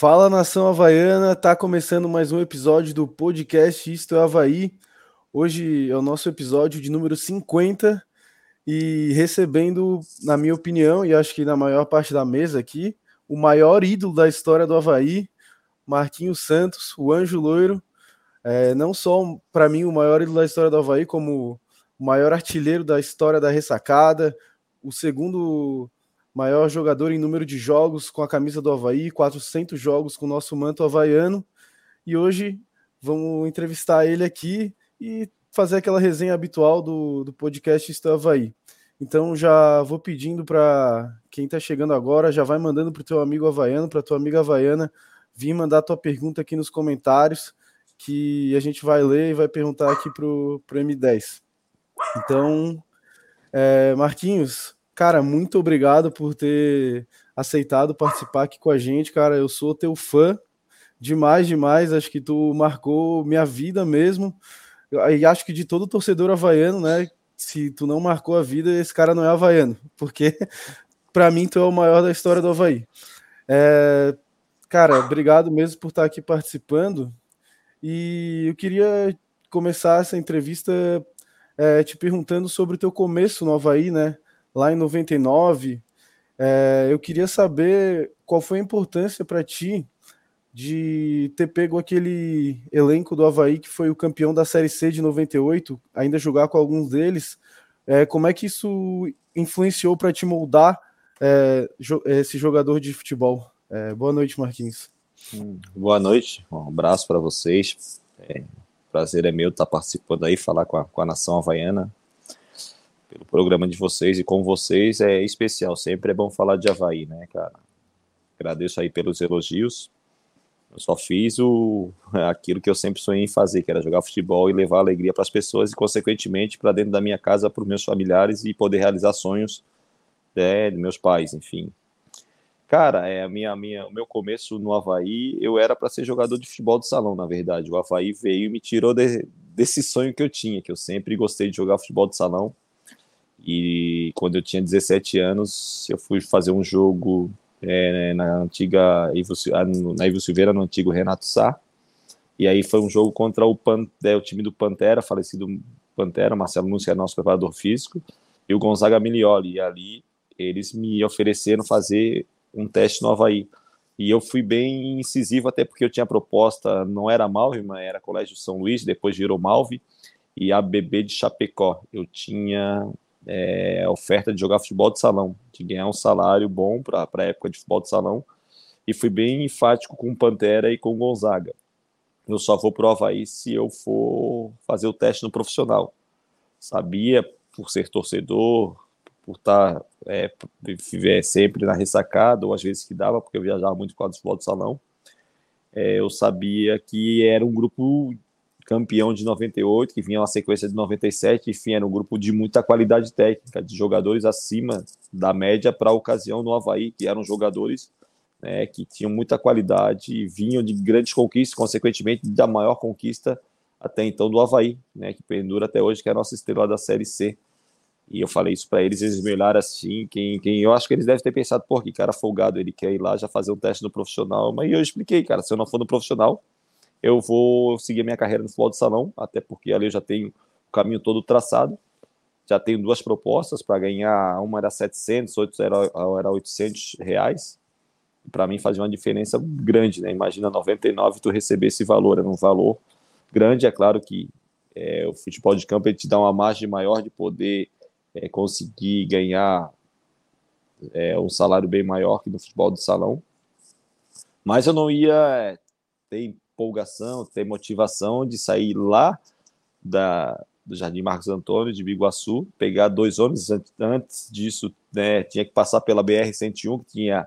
Fala nação havaiana, tá começando mais um episódio do podcast Isto é Havaí. Hoje é o nosso episódio de número 50 e recebendo, na minha opinião, e acho que na maior parte da mesa aqui, o maior ídolo da história do Havaí, Marquinhos Santos, o Anjo Loiro. É, não só para mim o maior ídolo da história do Havaí, como o maior artilheiro da história da ressacada, o segundo maior jogador em número de jogos com a camisa do Havaí, 400 jogos com o nosso manto havaiano. E hoje vamos entrevistar ele aqui e fazer aquela resenha habitual do, do podcast Isto é Havaí. Então já vou pedindo para quem está chegando agora, já vai mandando para o teu amigo havaiano, para tua amiga havaiana, vir mandar tua pergunta aqui nos comentários, que a gente vai ler e vai perguntar aqui para o M10. Então, é, Marquinhos, cara, muito obrigado por ter aceitado participar aqui com a gente, cara. Eu sou teu fã demais, demais. Acho que tu marcou minha vida mesmo. E acho que de todo torcedor havaiano, né? Se tu não marcou a vida, esse cara não é havaiano, porque para mim tu é o maior da história do Havaí. É, cara, obrigado mesmo por estar aqui participando. E eu queria começar essa entrevista é, te perguntando sobre o teu começo no Havaí, né? Lá em 99. É, eu queria saber qual foi a importância para ti de ter pego aquele elenco do Havaí que foi o campeão da Série C de 98, ainda jogar com alguns deles. É, como é que isso influenciou para te moldar é, esse jogador de futebol? É, boa noite, Marquinhos. Hum, boa noite, um abraço para vocês. É, prazer é meu estar participando aí, falar com a, com a nação havaiana pelo programa de vocês e com vocês é especial. Sempre é bom falar de Havaí, né, cara? Agradeço aí pelos elogios. Eu só fiz o, aquilo que eu sempre sonhei em fazer, que era jogar futebol e levar alegria para as pessoas e, consequentemente, para dentro da minha casa, para os meus familiares e poder realizar sonhos né, de meus pais, enfim. Cara, é a minha, minha, o meu começo no Havaí, eu era para ser jogador de futebol de salão, na verdade. O Havaí veio e me tirou de, desse sonho que eu tinha, que eu sempre gostei de jogar futebol de salão. E quando eu tinha 17 anos, eu fui fazer um jogo é, na antiga Ivo, ah, na Ivo Silveira, no antigo Renato Sá. E aí foi um jogo contra o, Pan, é, o time do Pantera, falecido Pantera, Marcelo Nunes, que é nosso preparador físico, e o Gonzaga Milioli. E ali eles me ofereceram fazer um teste no Havaí. E eu fui bem incisivo, até porque eu tinha proposta, não era Malve, mas era Colégio São Luís, depois virou Malve, e a BB de Chapecó. Eu tinha é, oferta de jogar futebol de salão, de ganhar um salário bom para a época de futebol de salão, e fui bem enfático com o Pantera e com o Gonzaga. Eu só vou para o Havaí se eu for fazer o teste no profissional. Sabia, por ser torcedor, por estar é, é, sempre na ressacada, ou às vezes que dava, porque eu viajava muito com o futebol de salão, é, eu sabia que era um grupo campeão de 98, que vinha uma sequência de 97, enfim, era um grupo de muita qualidade técnica, de jogadores acima da média para a ocasião no Havaí, que eram jogadores né, que tinham muita qualidade e vinham de grandes conquistas, consequentemente da maior conquista até então do Havaí, né, que pendura até hoje, que é a nossa estrela da Série C. E eu falei isso para eles, eles me olharam assim, quem, quem eu acho que eles devem ter pensado, pô, que cara folgado, ele quer ir lá já fazer um teste no profissional, mas eu expliquei, cara, se eu não for no profissional, eu vou seguir a minha carreira no futebol de salão, até porque ali eu já tenho o caminho todo traçado, já tenho duas propostas para ganhar, uma era 700, outra era, era 800 reais, para mim fazia uma diferença grande, né, imagina 99 tu receber esse valor, era um valor grande, é claro que é, o futebol de campo ele te dá uma margem maior de poder é, conseguir ganhar é, um salário bem maior que no futebol de salão. Mas eu não ia é, ter empolgação, ter motivação de sair lá da, do Jardim Marcos Antônio, de Biguaçu, pegar dois ônibus. Antes disso, né, tinha que passar pela BR-101, que tinha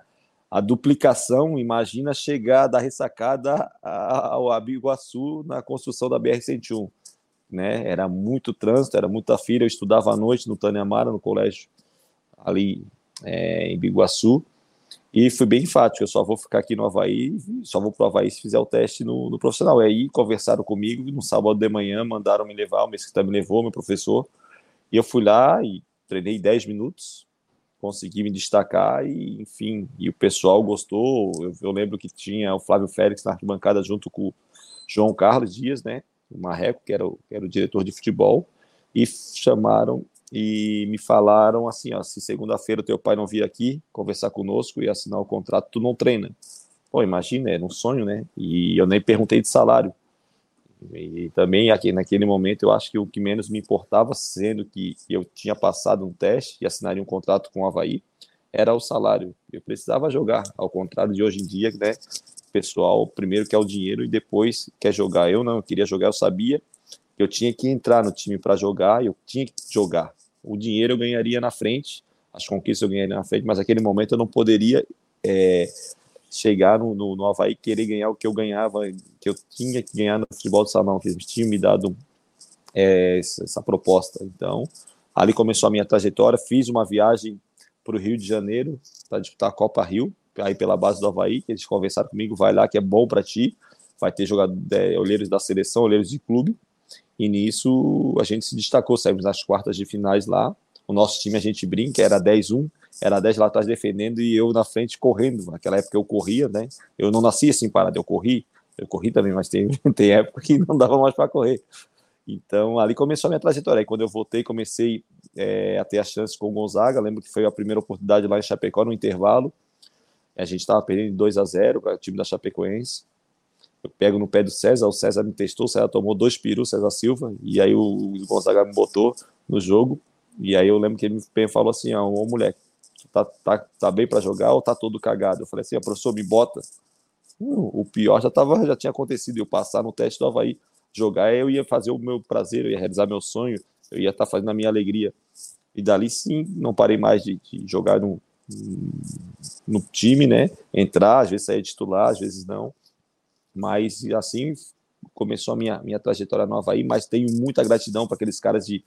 a duplicação. Imagina chegar da ressacada ao Biguaçu na construção da BR-101 né? Era muito trânsito, era muita fila. Eu estudava à noite no Tânia Amara, no colégio ali é, em Biguaçu. E fui bem enfático, eu só vou ficar aqui no Havaí, só vou para o Havaí se fizer o teste no, no profissional. E aí conversaram comigo no sábado de manhã, mandaram me levar, o mesquita me levou, meu professor. E eu fui lá e treinei 10 minutos. consegui me destacar e, enfim, e o pessoal gostou. Eu, eu lembro que tinha o Flávio Félix na arquibancada junto com o João Carlos Dias, né? O Marreco, que era o, que era o diretor de futebol, e chamaram e me falaram assim, ó, se segunda-feira o teu pai não vir aqui conversar conosco e assinar o contrato, tu não treina. Pô, imagina, era um sonho, né? E eu nem perguntei de salário. E também aqui naquele momento eu acho que o que menos me importava, sendo que eu tinha passado um teste e assinaria um contrato com o Havaí, era o salário. Eu precisava jogar, ao contrário de hoje em dia, né? pessoal primeiro quer o dinheiro e depois quer jogar. Eu não, eu queria jogar, eu sabia que eu tinha que entrar no time para jogar, eu tinha que jogar. O dinheiro eu ganharia na frente, as conquistas eu ganharia na frente, mas naquele momento eu não poderia é, chegar no, no, no Havaí querer ganhar o que eu ganhava, que eu tinha que ganhar no futebol do salão, que eles tinham me dado é, essa, essa proposta. Então, ali começou a minha trajetória, fiz uma viagem para o Rio de Janeiro para disputar a Copa Rio, aí pela base do Havaí, que eles conversaram comigo, vai lá que é bom para ti, vai ter jogado é, olheiros da seleção, olheiros de clube, e nisso a gente se destacou, saímos nas quartas de finais lá, o nosso time a gente brinca, era 10-1, era 10 lá atrás defendendo e eu na frente correndo, naquela época eu corria, né, eu não nasci assim parado, eu corri, eu corri também, mas tem, tem época que não dava mais para correr, então, ali começou a minha trajetória. Aí, quando eu voltei, comecei é, a ter a chance com o Gonzaga. Lembro que foi a primeira oportunidade lá em Chapecó, no intervalo. A gente estava perdendo 2 a 0 para o time da Chapecoense. Eu pego no pé do César, o César me testou, o César tomou dois perus, César Silva, e aí o Gonzaga me botou no jogo. E aí eu lembro que ele me falou assim: ó, ô moleque, tá, tá, tá bem para jogar ou tá todo cagado? Eu falei assim: professor, me bota. Hum, o pior já, tava, já tinha acontecido, eu passar no teste do Havaí, jogar, eu ia fazer o meu prazer, eu ia realizar meu sonho, eu ia estar tá fazendo a minha alegria. E dali sim, não parei mais de, de jogar no, no time, né? Entrar, às vezes sair titular, às vezes não. Mas assim começou a minha, minha trajetória nova aí, mas tenho muita gratidão para aqueles caras de,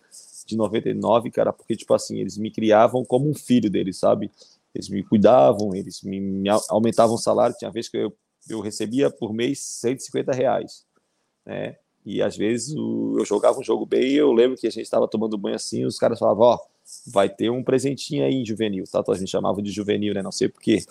de 99, cara, porque, tipo assim, eles me criavam como um filho deles, sabe? Eles me cuidavam, eles me, me aumentavam o salário. Tinha vez que eu, eu recebia por mês 150 reais, né? E às vezes eu jogava um jogo bem eu lembro que a gente estava tomando banho assim, os caras falavam, ó, oh, vai ter um presentinho aí juvenil, tá? Então a gente chamava de juvenil, né? Não sei porquê,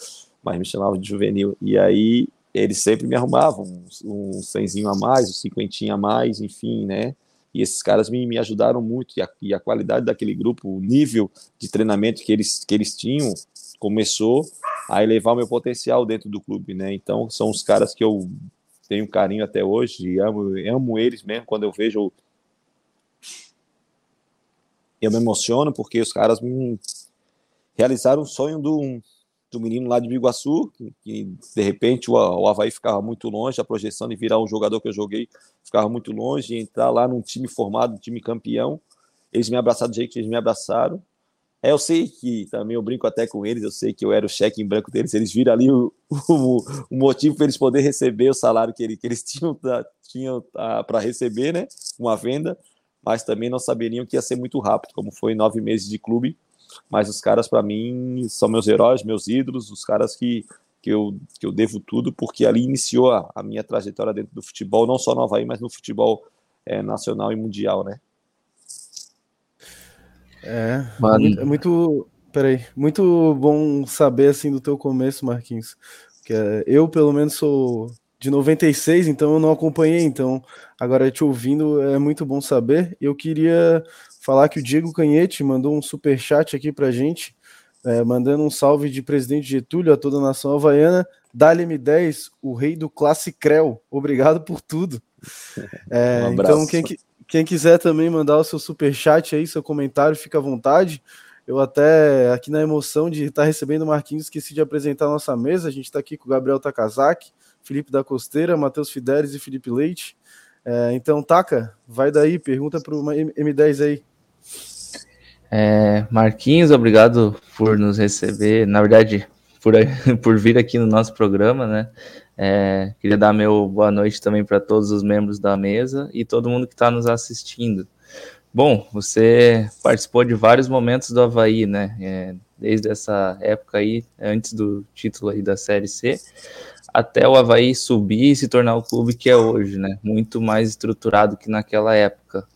mas me chamavam de juvenil. E aí eles sempre me arrumavam um, um cenzinho a mais, um cinquentinho a mais, enfim, né? E esses caras me, me ajudaram muito. E a, e a qualidade daquele grupo, o nível de treinamento que eles, que eles tinham, começou a elevar o meu potencial dentro do clube, né? Então são os caras que eu tenho carinho até hoje e amo, amo eles mesmo quando eu vejo eu me emociono porque os caras me realizaram o sonho do, do menino lá de Biguaçu, que, que de repente o, o Havaí ficava muito longe, a projeção de virar um jogador que eu joguei ficava muito longe, entrar lá num time formado, time campeão. Eles me abraçaram do jeito que eles me abraçaram. É, eu sei que também eu brinco até com eles, eu sei que eu era o cheque em branco deles, eles viram ali o, o, o motivo para eles poderem receber o salário que, ele, que eles tinham, tinham para receber, né? Uma venda mas também não saberiam que ia ser muito rápido, como foi nove meses de clube. Mas os caras, para mim, são meus heróis, meus ídolos, os caras que, que, eu, que eu devo tudo, porque ali iniciou a, a minha trajetória dentro do futebol, não só no Havaí, mas no futebol é, nacional e mundial, né? É, Mano. é muito, peraí, muito bom saber assim do teu começo, Marquinhos. Que é, eu, pelo menos, sou de 96, então eu não acompanhei, então agora te ouvindo é muito bom saber. Eu queria falar que o Diego Canhete mandou um super chat aqui pra gente, é, mandando um salve de presidente Getúlio a toda a nação havaiana. Dali M10, o rei do classe Creu. Obrigado por tudo. É, um então, quem, quem quiser também mandar o seu super chat aí, seu comentário, fica à vontade. Eu até, aqui na emoção de estar recebendo o Marquinhos, esqueci de apresentar a nossa mesa. A gente está aqui com o Gabriel Takazaki, Felipe da Costeira, Matheus Fidelis e Felipe Leite. É, então, Taca, vai daí, pergunta para o M10 aí. É, Marquinhos, obrigado por nos receber, na verdade, por, por vir aqui no nosso programa, né? É, queria dar meu boa noite também para todos os membros da mesa e todo mundo que está nos assistindo. Bom, você participou de vários momentos do Havaí, né? É, desde essa época aí, antes do título aí da Série C, até o Havaí subir e se tornar o clube que é hoje, né? Muito mais estruturado que naquela época.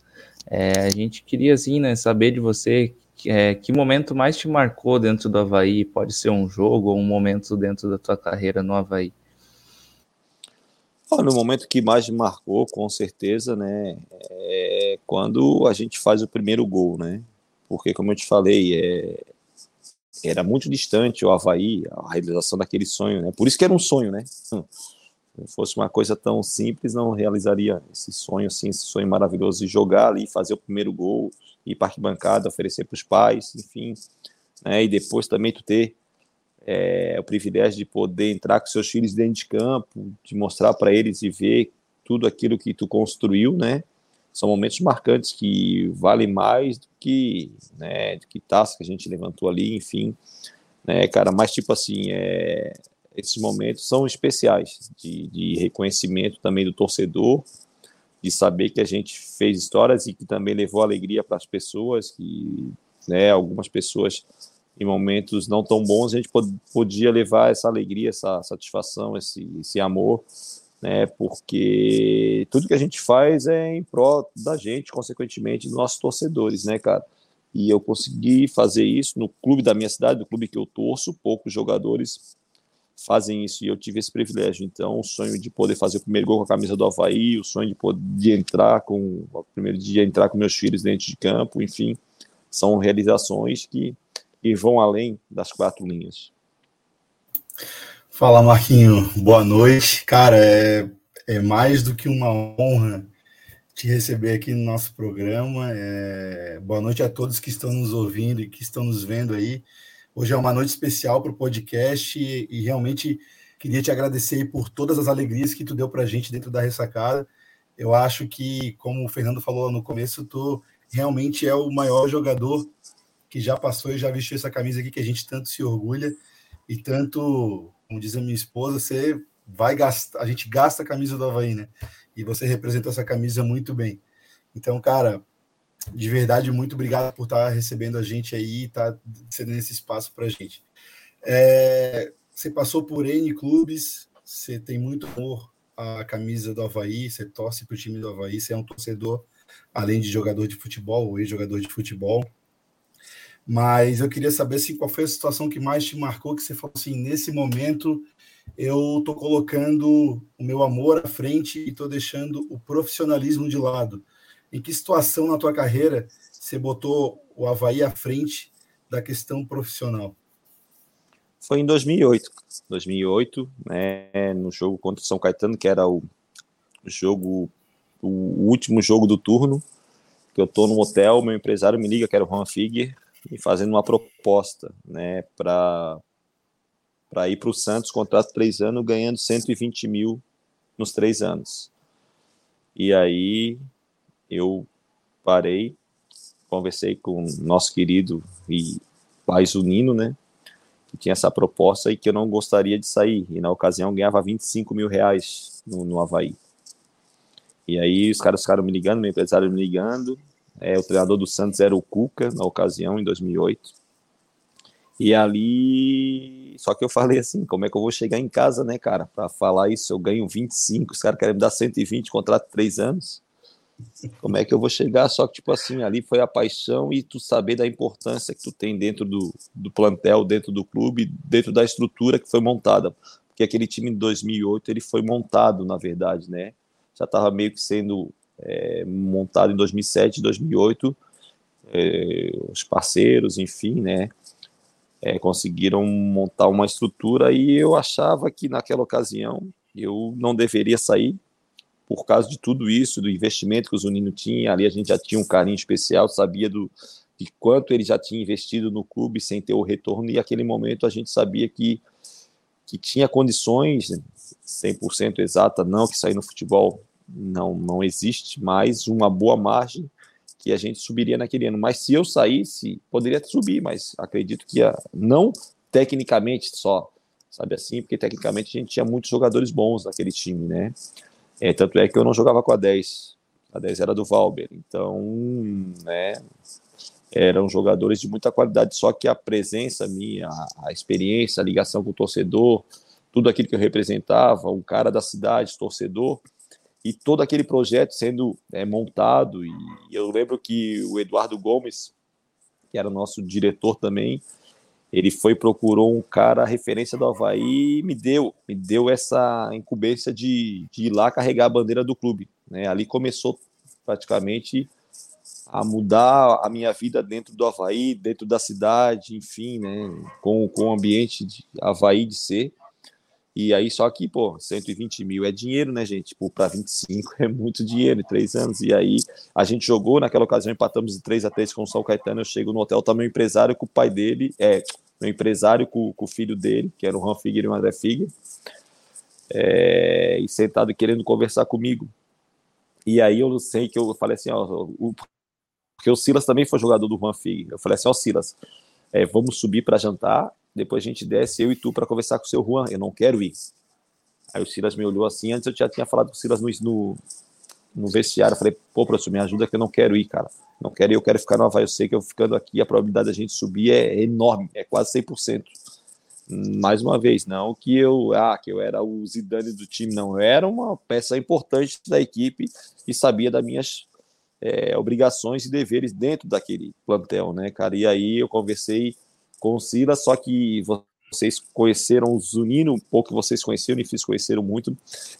É, a gente queria, assim, né, saber de você é, que momento mais te marcou dentro do Havaí? Pode ser um jogo ou um momento dentro da tua carreira no Havaí? no momento que mais me marcou, com certeza, né, é quando a gente faz o primeiro gol, né? Porque, como eu te falei, é, era muito distante o Havaí, a realização daquele sonho, né? Por isso que era um sonho, né? Se fosse uma coisa tão simples, não realizaria esse sonho, assim, esse sonho maravilhoso de jogar ali, fazer o primeiro gol, ir para arquibancada, oferecer para os pais, enfim, né? E depois também tu ter é, o privilégio de poder entrar com seus filhos dentro de campo, de mostrar para eles e ver tudo aquilo que tu construiu, né? São momentos marcantes que valem mais do que, né, do que taça que a gente levantou ali, enfim, né, cara? Mas tipo assim, é, esses momentos são especiais de, de reconhecimento também do torcedor, de saber que a gente fez histórias e que também levou alegria para as pessoas, que né, algumas pessoas em momentos não tão bons, a gente podia levar essa alegria, essa satisfação, esse, esse amor, né? Porque tudo que a gente faz é em prol da gente, consequentemente, dos nossos torcedores, né, cara? E eu consegui fazer isso no clube da minha cidade, do clube que eu torço, poucos jogadores fazem isso e eu tive esse privilégio. Então, o sonho de poder fazer o primeiro gol com a camisa do Havaí, o sonho de poder entrar com o primeiro dia entrar com meus filhos dentro de campo, enfim, são realizações que e vão além das quatro linhas. Fala, Marquinho. Boa noite. Cara, é, é mais do que uma honra te receber aqui no nosso programa. É, boa noite a todos que estão nos ouvindo e que estão nos vendo aí. Hoje é uma noite especial para o podcast e, e, realmente queria te agradecer por todas as alegrias que tu deu para a gente dentro da ressacada. Eu acho que, como o Fernando falou no começo, tu realmente é o maior jogador que já passou e já vestiu essa camisa aqui que a gente tanto se orgulha e tanto, como diz a minha esposa, você vai gastar, a gente gasta a camisa do Havaí, né? E você representou essa camisa muito bem. Então, cara, de verdade, muito obrigado por estar recebendo a gente aí estar cedendo esse espaço para a gente. É, você passou por N clubes, você tem muito amor à camisa do Havaí, você torce para o time do Havaí, você é um torcedor, além de jogador de futebol, ex-jogador de futebol. Mas eu queria saber assim, qual foi a situação que mais te marcou, que você falou assim, nesse momento eu tô colocando o meu amor à frente e tô deixando o profissionalismo de lado. Em que situação na tua carreira você botou o Havaí à frente da questão profissional? Foi em 2008. 2008, né, no jogo contra o São Caetano, que era o jogo, o último jogo do turno, que eu tô no hotel, meu empresário me liga, que era o Juan Figuer, e fazendo uma proposta, né, para ir para o Santos, contrato três anos, ganhando 120 mil nos três anos. E aí eu parei, conversei com o nosso querido e pai Zunino, né, que tinha essa proposta e que eu não gostaria de sair. E na ocasião ganhava 25 mil reais no, no Havaí. E aí os caras ficaram me ligando, meu empresário me ligando, é, o treinador do Santos era o Cuca, na ocasião, em 2008. E ali. Só que eu falei assim: como é que eu vou chegar em casa, né, cara? Para falar isso, eu ganho 25, os caras querem me dar 120, contrato de 3 anos. Como é que eu vou chegar? Só que, tipo assim, ali foi a paixão e tu saber da importância que tu tem dentro do, do plantel, dentro do clube, dentro da estrutura que foi montada. Porque aquele time de 2008, ele foi montado, na verdade, né? Já estava meio que sendo é, montado em 2007, 2008, é, os parceiros, enfim, né, é, conseguiram montar uma estrutura e eu achava que naquela ocasião eu não deveria sair por causa de tudo isso, do investimento que o Zunino tinha, ali a gente já tinha um carinho especial, sabia do, de quanto ele já tinha investido no clube sem ter o retorno, e naquele momento a gente sabia que, que tinha condições, 100% exata, não que sair no futebol não, não existe mais uma boa margem que a gente subiria naquele ano. Mas se eu saísse, poderia subir, mas acredito que ia, não tecnicamente só, sabe assim, porque tecnicamente a gente tinha muitos jogadores bons naquele time, né? É, tanto é que eu não jogava com a 10. A 10 era do Valber. Então, né, eram jogadores de muita qualidade, só que a presença minha, a experiência, a ligação com o torcedor, tudo aquilo que eu representava, um cara da cidade, torcedor, e todo aquele projeto sendo é, montado. E eu lembro que o Eduardo Gomes, que era nosso diretor também, ele foi procurou um cara referência do Havaí e me deu, me deu essa incumbência de, de ir lá carregar a bandeira do clube. Né? Ali começou praticamente a mudar a minha vida dentro do Havaí, dentro da cidade, enfim, né, com, com o ambiente de Havaí de ser. E aí, só que, pô, 120 mil é dinheiro, né, gente? Tipo, para 25 é muito dinheiro em três anos. E aí, a gente jogou, naquela ocasião, empatamos de 3 a 3 com o São Caetano. Eu chego no hotel, tá meu empresário com o pai dele, é, meu empresário com, com o filho dele, que era o Ron Figueiredo e o André Figueiredo, é, e sentado querendo conversar comigo. E aí, eu sei que eu falei assim, ó, o, porque o Silas também foi jogador do Juan Fig. Eu falei assim, ó, Silas, é, vamos subir para jantar, depois a gente desce, eu e tu, para conversar com o seu Juan. Eu não quero ir. Aí o Silas me olhou assim, antes eu já tinha falado com o Silas no, no, no vestiário. Eu falei, pô, professor, me ajuda que eu não quero ir, cara. Não quero ir, eu quero ficar no Havaí. Eu sei que eu ficando aqui, a probabilidade da gente subir é enorme, é quase 100%. Mais uma vez, não que eu, ah, que eu era o Zidane do time, não. Eu era uma peça importante da equipe e sabia das minhas é, obrigações e deveres dentro daquele plantel, né, cara? E aí eu conversei com o Silas, só que vocês conheceram o Zunino, pouco vocês conheceram, e fiz conheceram muito.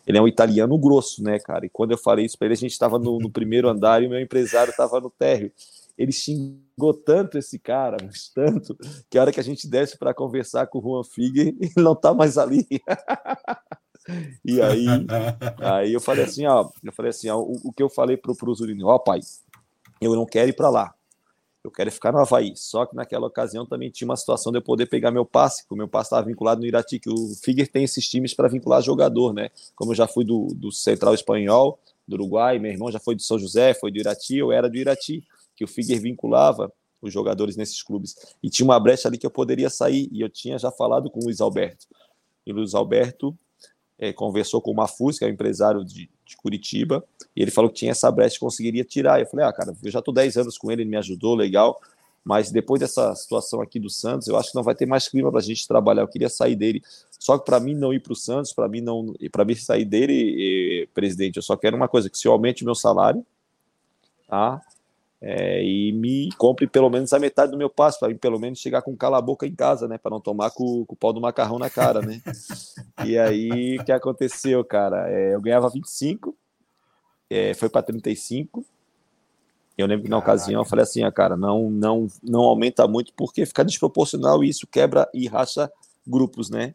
Ele é um italiano grosso, né, cara? E quando eu falei isso para ele, a gente estava no, no, primeiro andar e o meu empresário estava no térreo. Ele xingou tanto esse cara, mas tanto, que a hora que a gente desce para conversar com o Juan Figuer, ele não está mais ali. E aí, aí eu falei assim, ó, eu falei assim, ó, o, o que eu falei pro, pro Zurino, ó, pai, eu não quero ir para lá. Eu quero ficar no Havaí. Só que naquela ocasião também tinha uma situação de eu poder pegar meu passe, porque o meu passe estava vinculado no Irati, que o Figuer tem esses times para vincular jogador, né? Como eu já fui do, do Central Espanhol, do Uruguai, meu irmão já foi do São José, foi do Irati, eu era do Irati, que o Figuer vinculava os jogadores nesses clubes. E tinha uma brecha ali que eu poderia sair, e eu tinha já falado com o Luiz Alberto. E o Luiz Alberto é, conversou com o Mafus, que é um empresário de, de, Curitiba, e ele falou que tinha essa brecha que conseguiria tirar. Eu falei, ah, cara, eu já estou 10 anos com ele, ele me ajudou, legal, mas depois dessa situação aqui do Santos, eu acho que não vai ter mais clima para a gente trabalhar. Eu queria sair dele. Só que para mim não ir para o Santos, para mim não, para mim sair dele, e, presidente, eu só quero uma coisa: que se eu aumente o meu salário, tá? É, e me compre pelo menos a metade do meu passo, para pelo menos chegar com cala a boca em casa, né? Para não tomar com, com, o pau do macarrão na cara, né? e aí, o que aconteceu, cara? É, eu ganhava 25, é, foi para 35. Eu lembro que na Caraca. ocasião eu falei assim, ah, cara, não, não, não aumenta muito porque fica desproporcional e isso quebra e racha grupos, né?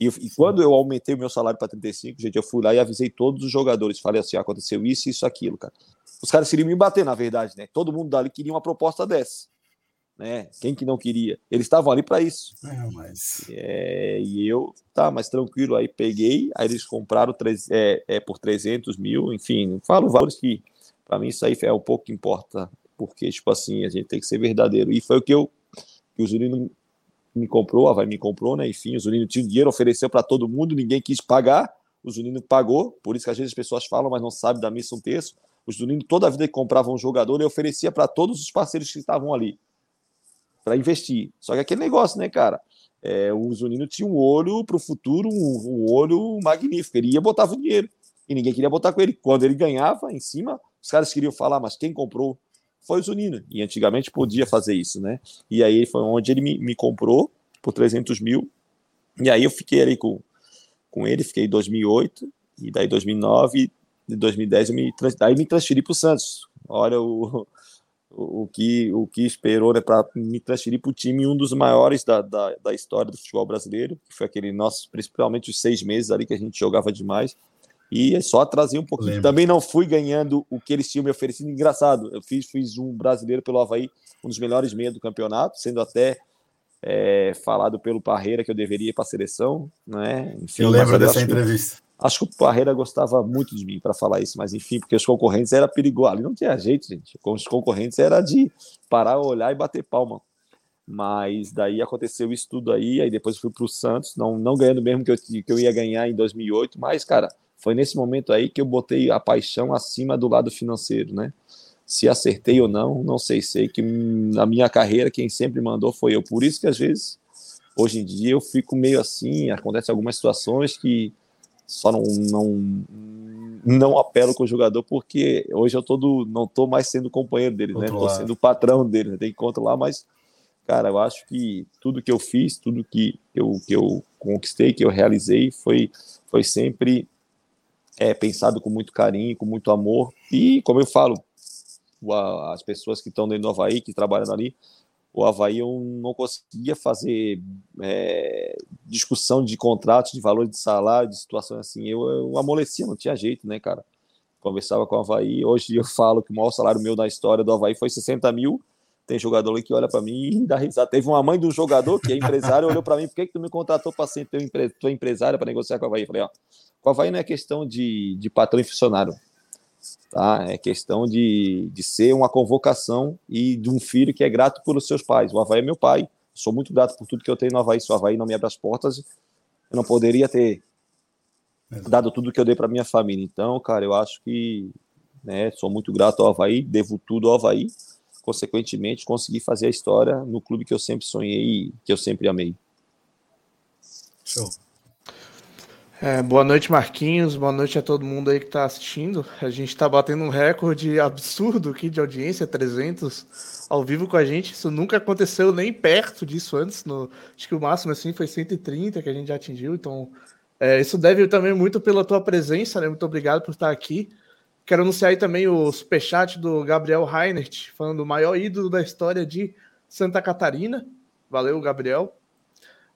E, e, quando eu aumentei o meu salário para 35, gente, eu fui lá e avisei todos os jogadores. Falei assim: aconteceu isso, isso, aquilo, cara. Os caras queriam me bater, na verdade, né? Todo mundo dali queria uma proposta dessa. Né? Quem que não queria? Eles estavam ali para isso. É, mas... É, e eu, tá, mas tranquilo. Aí peguei, aí eles compraram três, é, é, por 300 mil, enfim, falo valores que, para mim, isso aí é o pouco que importa, porque, tipo assim, a gente tem que ser verdadeiro. E foi o que eu, que o Zurino me comprou, a Vai me comprou, né? Enfim, o Zunino tinha dinheiro, ofereceu para todo mundo, ninguém quis pagar, o Zunino pagou, por isso que às vezes as pessoas falam, mas não sabem da missa um terço. O Zunino, toda a vida que comprava um jogador, ele oferecia para todos os parceiros que estavam ali, para investir. Só que aquele negócio, né, cara? É, o Zunino tinha um olho para o futuro, um, um, olho magnífico. Ele ia botar o dinheiro e ninguém queria botar com ele. Quando ele ganhava em cima, os caras queriam falar, mas quem comprou? Foi o Zunino. E antigamente podia fazer isso, né? E aí foi onde ele me, me comprou por 300 mil. E aí eu fiquei ali com, com ele, fiquei em 2008, e daí 2009, de 2010 eu me, daí me transferi para o Santos. Olha o, o, o, que, o que esperou né, para me transferir para o time, um dos maiores da, da, da, história do futebol brasileiro, que foi aquele nosso, principalmente os seis meses ali que a gente jogava demais. E é só atrasei um pouquinho. Lembra. Também não fui ganhando o que eles tinham me oferecido. Engraçado, eu fiz, fiz um brasileiro pelo Havaí, um dos melhores meios do campeonato, sendo até é, falado pelo Parreira que eu deveria ir para a seleção. Né? Enfim, eu lembro dessa acho entrevista. Que, acho que o Parreira gostava muito de mim para falar isso, mas enfim, porque os concorrentes era perigoso. Ali não tinha jeito, gente. Com os concorrentes era de parar, olhar e bater palma. Mas daí aconteceu isso tudo aí, aí depois fui para o Santos, não, não ganhando mesmo que eu, que eu ia ganhar em 2008, mas, cara, foi nesse momento aí que eu botei a paixão acima do lado financeiro, né? Se acertei ou não, não sei. Sei que na minha carreira quem sempre mandou foi eu. Por isso que às vezes, hoje em dia, eu fico meio assim. Acontece algumas situações que só não, não, não apelo com o jogador porque hoje eu tô do, não tô mais sendo companheiro dele, né? Tô sendo o patrão dele, né? tem que controlar, mas cara, eu acho que tudo que eu fiz, tudo que eu, que eu conquistei, que eu realizei, foi, foi sempre é, pensado com muito carinho, com muito amor. E, como eu falo, as pessoas que estão dentro do Havaí, que trabalham ali, o Havaí eu não conseguia fazer é, discussão de contratos, de valor de salário, de situações assim. Eu, eu amolecia, não tinha jeito, né, cara? Conversava com o Havaí. Hoje eu falo que o maior salário meu na história do Havaí foi 60 mil. Tem jogador ali que olha para mim e dá risada. Teve uma mãe de um jogador que é empresário, olhou para mim: por que, que tu me contratou para ser teu empre... tua empresária para negociar com o Havaí? Eu falei: ó, com o Havaí não é questão de, de patrão e funcionário tá? É questão de, de ser uma convocação e de um filho que é grato pelos seus pais. O Havaí é meu pai, sou muito grato por tudo que eu tenho no Havaí. Se o Havaí não me abre as portas, eu não poderia ter dado tudo que eu dei para minha família. Então, cara, eu acho que né, sou muito grato ao Havaí, devo tudo ao Havaí. Consequentemente, consegui fazer a história no clube que eu sempre sonhei e que eu sempre amei. Show. É, boa noite, Marquinhos. Boa noite a todo mundo aí que está assistindo. A gente está batendo um recorde absurdo aqui de audiência, 300 ao vivo com a gente. Isso nunca aconteceu nem perto disso antes. No, acho que o máximo assim foi 130 que a gente já atingiu. Então, é, isso deve também muito pela tua presença, né? Muito obrigado por estar aqui. Quero anunciar aí também o superchat do Gabriel Reinert, falando o maior ídolo da história de Santa Catarina. Valeu, Gabriel.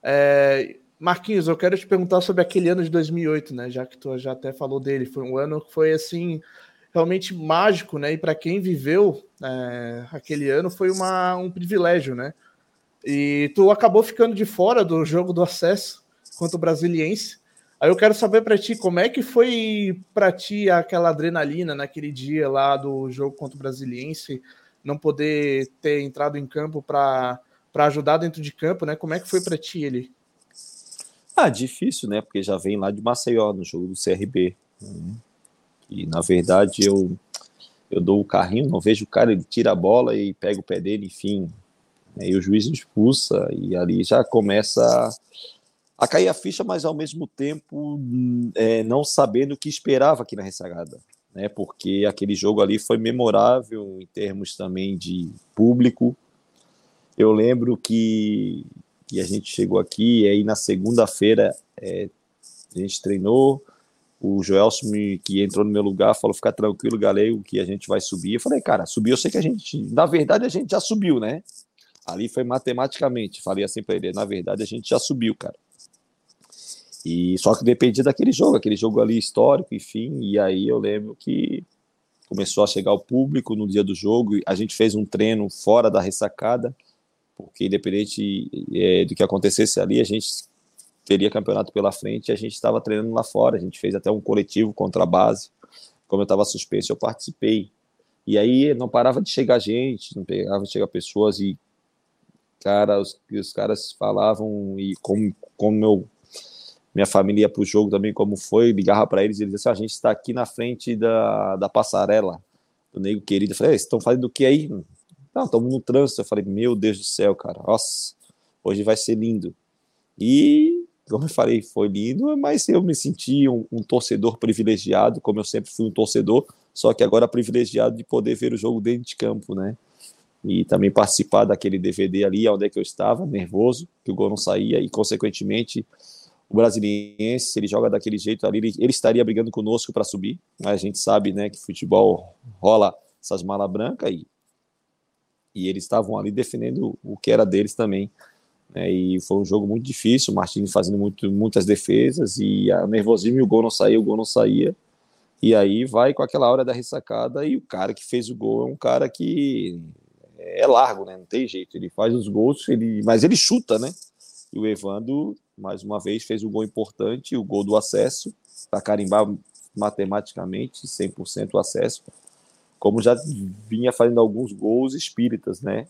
É, Marquinhos, eu quero te perguntar sobre aquele ano de 2008, né? Já que tu já até falou dele, foi um ano que foi assim realmente mágico, né? E para quem viveu é, aquele ano foi uma, um privilégio, né? E tu acabou ficando de fora do jogo do acesso contra o Brasiliense. Aí eu quero saber para ti como é que foi para ti aquela adrenalina naquele dia lá do jogo contra o Brasiliense, não poder ter entrado em campo para ajudar dentro de campo, né? Como é que foi para ti ele? Ah, difícil, né? Porque já vem lá de Maceió no jogo do CRB. Né? E na verdade eu eu dou o carrinho, não vejo o cara, ele tira a bola e pega o pé dele, enfim. E o juiz expulsa e ali já começa a cair a ficha, mas ao mesmo tempo é, não sabendo o que esperava aqui na ressagada, né? Porque aquele jogo ali foi memorável em termos também de público. Eu lembro que que a gente chegou aqui, e aí na segunda-feira é, a gente treinou, o Joelson, que entrou no meu lugar, falou, fica tranquilo, galego, que a gente vai subir. Eu falei, cara, subir, eu sei que a gente, na verdade, a gente já subiu, né? Ali foi matematicamente, falei assim para ele, na verdade, a gente já subiu, cara. E só que dependia daquele jogo, aquele jogo ali histórico, enfim, e aí eu lembro que começou a chegar o público no dia do jogo, a gente fez um treino fora da ressacada, porque independente é, do que acontecesse ali, a gente teria campeonato pela frente e a gente estava treinando lá fora. A gente fez até um coletivo contra a base. Como eu estava suspenso, eu participei. E aí não parava de chegar gente, não parava de chegar pessoas e cara, os, os caras falavam e como, como meu, minha família ia para o jogo também, como foi, ligava para eles e eles diziam assim, a gente está aqui na frente da, da passarela do Nego Querido. Eu falei, estão fazendo o que aí? Não, estamos no trânsito. Eu falei, meu Deus do céu, cara, nossa, hoje vai ser lindo. E, como eu falei, foi lindo, mas eu me senti um, um torcedor privilegiado, como eu sempre fui um torcedor, só que agora privilegiado de poder ver o jogo dentro de campo, né? E também participar daquele DVD ali, onde é que eu estava, nervoso, que o gol não saía, e consequentemente o brasiliense, se ele joga daquele jeito ali, ele, ele estaria brigando conosco para subir, a gente sabe, né, que futebol rola essas malas brancas e e eles estavam ali defendendo o que era deles também. Né, e foi um jogo muito difícil, o Martins fazendo muito, muitas defesas, e o nervosismo, e o gol não saía, o gol não saía. E aí vai com aquela hora da ressacada, e o cara que fez o gol é um cara que é largo, né? Não tem jeito. Ele faz os gols, ele, mas ele chuta, né? E o Evandro, mais uma vez, fez um gol importante, o gol do acesso, para carimbar matematicamente 100% o acesso como já vinha fazendo alguns gols espíritas, né?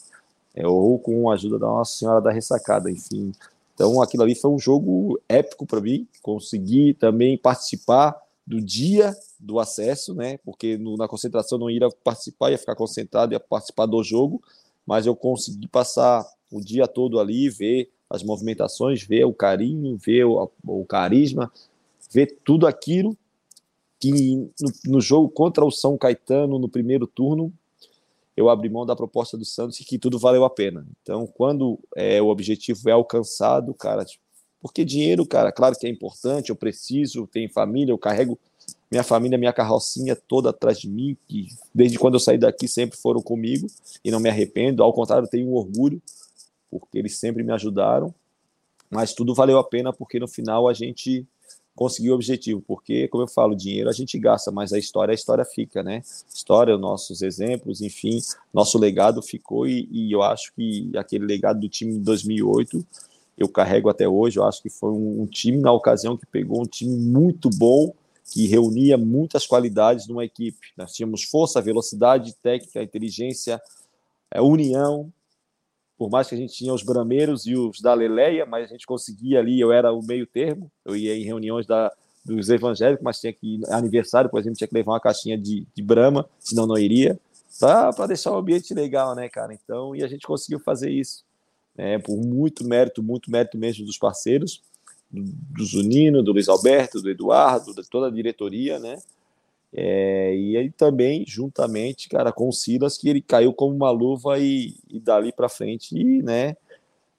É, ou com a ajuda da Nossa Senhora da Ressacada, enfim. Então aquilo ali foi um jogo épico para mim. Consegui também participar do dia do acesso, né? Porque no, na concentração não ia participar, ia ficar concentrado, ia participar do jogo, mas eu consegui passar o dia todo ali, ver as movimentações, ver o carinho, ver o, o carisma, ver tudo aquilo que no, no, jogo contra o São Caetano, no primeiro turno, eu abri mão da proposta do Santos e que tudo valeu a pena. Então, quando é, o objetivo é alcançado, cara, tipo, porque dinheiro, cara, claro que é importante, eu preciso, tenho família, eu carrego minha família, minha carrocinha toda atrás de mim, que desde quando eu saí daqui sempre foram comigo e não me arrependo, ao contrário, tenho um orgulho, porque eles sempre me ajudaram, mas tudo valeu a pena porque no final a gente conseguiu o objetivo, porque, como eu falo, dinheiro a gente gasta, mas a história, a história fica, né? História, nossos exemplos, enfim, nosso legado ficou e, e eu acho que aquele legado do time de 2008 eu carrego até hoje. Eu acho que foi um, um time, na ocasião, que pegou um time muito bom, que reunia muitas qualidades numa equipe. Nós tínhamos força, velocidade, técnica, inteligência, é, união. Por mais que a gente tinha os brameiros e os da Leleia, mas a gente conseguia ali, eu era o meio termo, eu ia em reuniões da, dos evangélicos, mas tinha que aniversário, por exemplo, tinha que levar uma caixinha de, de brama, senão não iria, para deixar o ambiente legal, né, cara? Então, e a gente conseguiu fazer isso né, por muito mérito, muito mérito mesmo dos parceiros, do, do Zunino, do Luiz Alberto, do Eduardo, de toda a diretoria, né? É, e aí também, juntamente, cara, com o Silas, que ele caiu como uma luva e, e dali para frente, e, né,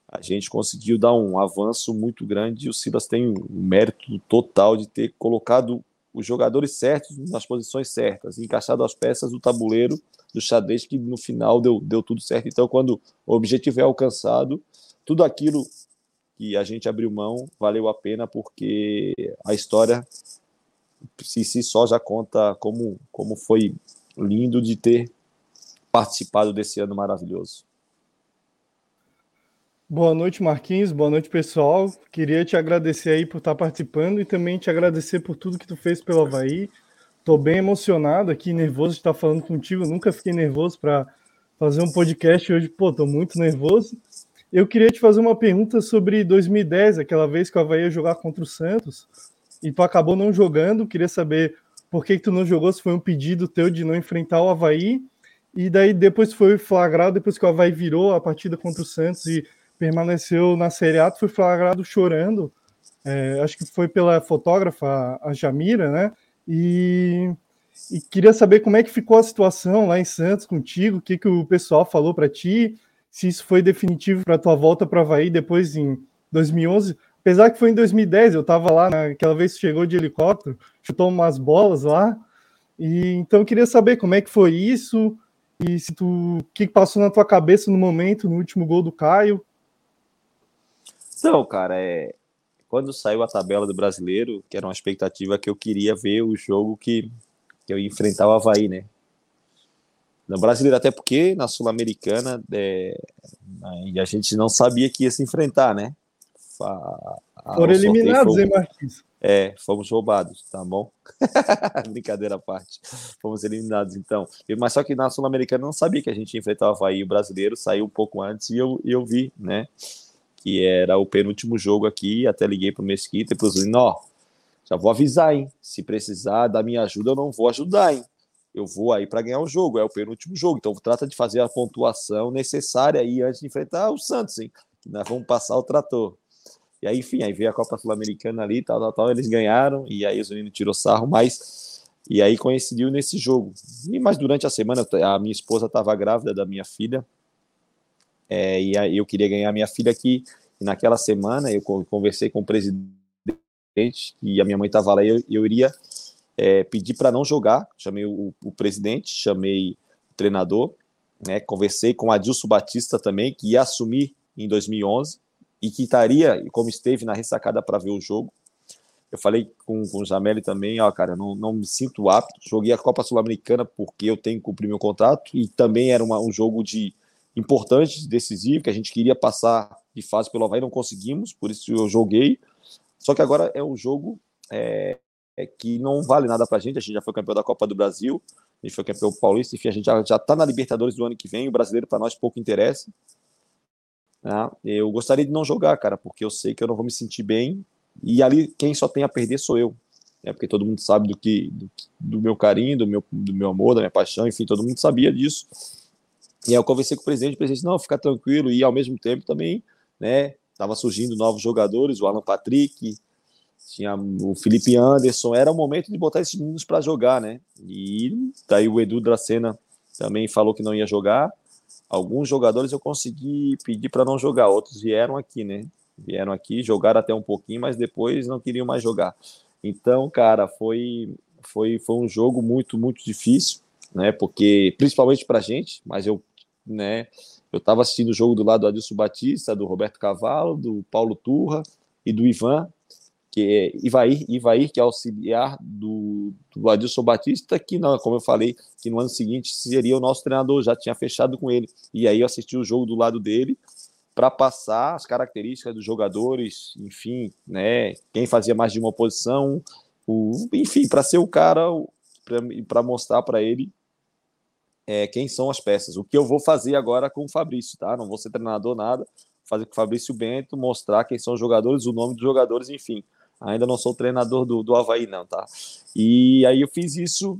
a gente conseguiu dar um avanço muito grande. E o Silas tem um mérito total de ter colocado os jogadores certos nas posições certas, encaixado as peças do tabuleiro do xadrez que no final deu, deu tudo certo. Então, quando o objetivo é alcançado, tudo aquilo que a gente abriu mão valeu a pena, porque a história se si só já conta como, como foi lindo de ter participado desse ano maravilhoso. Boa noite, Marquinhos. Boa noite, pessoal. Queria te agradecer aí por estar participando e também te agradecer por tudo que tu fez pelo Havaí. Tô bem emocionado aqui, nervoso de estar falando contigo. Nunca fiquei nervoso para fazer um podcast hoje. Pô, tô muito nervoso. Eu queria te fazer uma pergunta sobre 2010, aquela vez que o Havaí ia jogar contra o Santos e tu acabou não jogando. Queria saber por que, que tu não jogou, se foi um pedido teu de não enfrentar o Havaí. E daí depois foi flagrado, depois que o Havaí virou a partida contra o Santos e permaneceu na Série A, tu foi flagrado chorando. É, acho que foi pela fotógrafa, a Jamira, né? E, e, queria saber como é que ficou a situação lá em Santos contigo, o que, que o pessoal falou para ti, se isso foi definitivo para tua volta para Havaí depois em 2011. Apesar que foi em 2010, eu estava lá naquela vez que chegou de helicóptero, chutou umas bolas lá. E então eu queria saber como é que foi isso e se tu, o que passou na tua cabeça no momento, no último gol do Caio. Então, cara, é, quando saiu a tabela do brasileiro, que era uma expectativa que eu queria ver o jogo que, que eu ia enfrentar o Havaí, né? No brasileiro, até porque na Sul-Americana é, a gente não sabia que ia se enfrentar, né? A, a, Foram eliminados, hein, Marquinhos? É, fomos roubados, tá bom? Brincadeira à parte. Fomos eliminados, então. Mas só que na Sul-Americana não sabia que a gente ia enfrentar o Havaí. O brasileiro saiu um pouco antes e eu, eu vi, né? que era o penúltimo jogo aqui, até liguei para o Mesquita e para o Zulino, ó, já vou avisar, hein, se precisar da minha ajuda, eu não vou ajudar, hein, eu vou aí para ganhar o jogo, é o penúltimo jogo, então trata de fazer a pontuação necessária aí antes de enfrentar o Santos, hein, que nós vamos passar o trator. E aí, enfim, aí veio a Copa Sul-Americana ali, tal, tal, tal, eles ganharam, e aí o Zunino tirou sarro, mas e aí coincidiu nesse jogo. E mas durante a semana a minha esposa estava grávida da minha filha é, e aí eu queria ganhar minha filha aqui. E naquela semana eu conversei com o presidente e a minha mãe estava lá e eu, eu iria é, pedir para não jogar. Chamei o, o, presidente, chamei o treinador, né, conversei com Adilson Batista também, que ia assumir em 2011 e que estaria, como esteve na ressacada para ver o jogo. Eu falei com, com o Jameli também, ó, cara, não, não me sinto apto. Joguei a Copa Sul-Americana porque eu tenho que cumprir meu contrato e também era uma, um jogo de importante, decisivo, que a gente queria passar de fase pelo Havaí, não conseguimos, por isso eu joguei. Só que agora é um jogo é, é que não vale nada para a gente. A gente já foi campeão da Copa do Brasil, a gente foi campeão paulista, enfim, a gente já está na Libertadores do ano que vem. O brasileiro para nós pouco interessa. Né? Eu gostaria de não jogar, cara, porque eu sei que eu não vou me sentir bem. E ali quem só tem a perder sou eu. É porque todo mundo sabe do que do, do meu carinho, do meu, do meu amor, da minha paixão, enfim, todo mundo sabia disso. E aí eu conversei com o presidente, o presidente, não, fica tranquilo, e ao mesmo tempo também, né, estava surgindo novos jogadores, o Alan Patrick, tinha o Felipe Anderson, era o momento de botar esses meninos para jogar, né? E daí o Edu Dracena também falou que não ia jogar. Alguns jogadores eu consegui pedir para não jogar, outros vieram aqui, né? Vieram aqui, jogaram até um pouquinho, mas depois não queriam mais jogar. Então, cara, foi foi foi um jogo muito muito difícil, né? Porque principalmente para gente, mas eu, né? Eu estava assistindo o jogo do lado do Adilson Batista, do Roberto Cavalo, do Paulo Turra e do Ivan, que é Ivair, Ivair que é auxiliar do, do Adilson Batista, que não, como eu falei, que no ano seguinte seria o nosso treinador, já tinha fechado com ele. E aí eu assisti o jogo do lado dele para passar as características dos jogadores, enfim, né, quem fazia mais de uma posição, o, enfim, para ser o cara para mostrar para ele é, quem são as peças. O que eu vou fazer agora com o Fabrício, tá? Não vou ser treinador nada, fazer com o Fabrício Bento, mostrar quem são os jogadores, o nome dos jogadores, enfim. Ainda não sou treinador do, do Havaí, não, tá? E aí eu fiz isso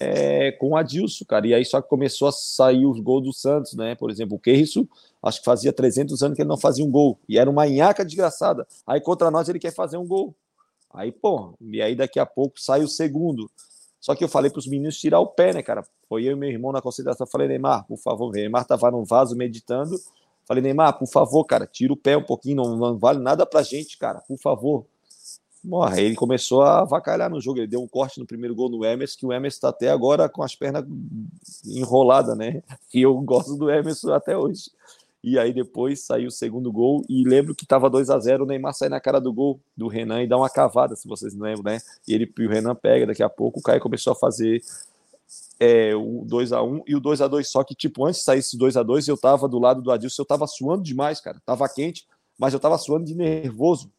é, com o Adilson, cara. E aí só que começou a sair os gols do Santos, né? Por exemplo, o Keirson, acho que fazia 300 anos que ele não fazia um gol. E era uma nhaca desgraçada. Aí contra nós ele quer fazer um gol. Aí, pô, e aí daqui a pouco sai o segundo. Só que eu falei para os meninos tirar o pé, né, cara? Foi eu e meu irmão na concentração. Falei, Neymar, por favor, Neymar tava no vaso meditando. Falei, Neymar, por favor, cara, tira o pé um pouquinho, não, não vale nada pra gente, cara, por favor. Morra, ele começou a vacalhar no jogo. Ele deu um corte no primeiro gol no Emerson, que o Emerson está até agora com as pernas enroladas, né? E eu gosto do Emerson até hoje. E aí depois saiu o segundo gol. E lembro que estava 2 a 0 o Neymar sai na cara do gol do Renan e dá uma cavada, se vocês lembram, né? E, ele, e o Renan pega, daqui a pouco o Caio começou a fazer é, o 2 a 1 e o 2 a 2 Só que, tipo, antes de sair esse 2 a 2 eu tava do lado do Adilson, eu tava suando demais, cara. Tava quente, mas eu tava suando de nervoso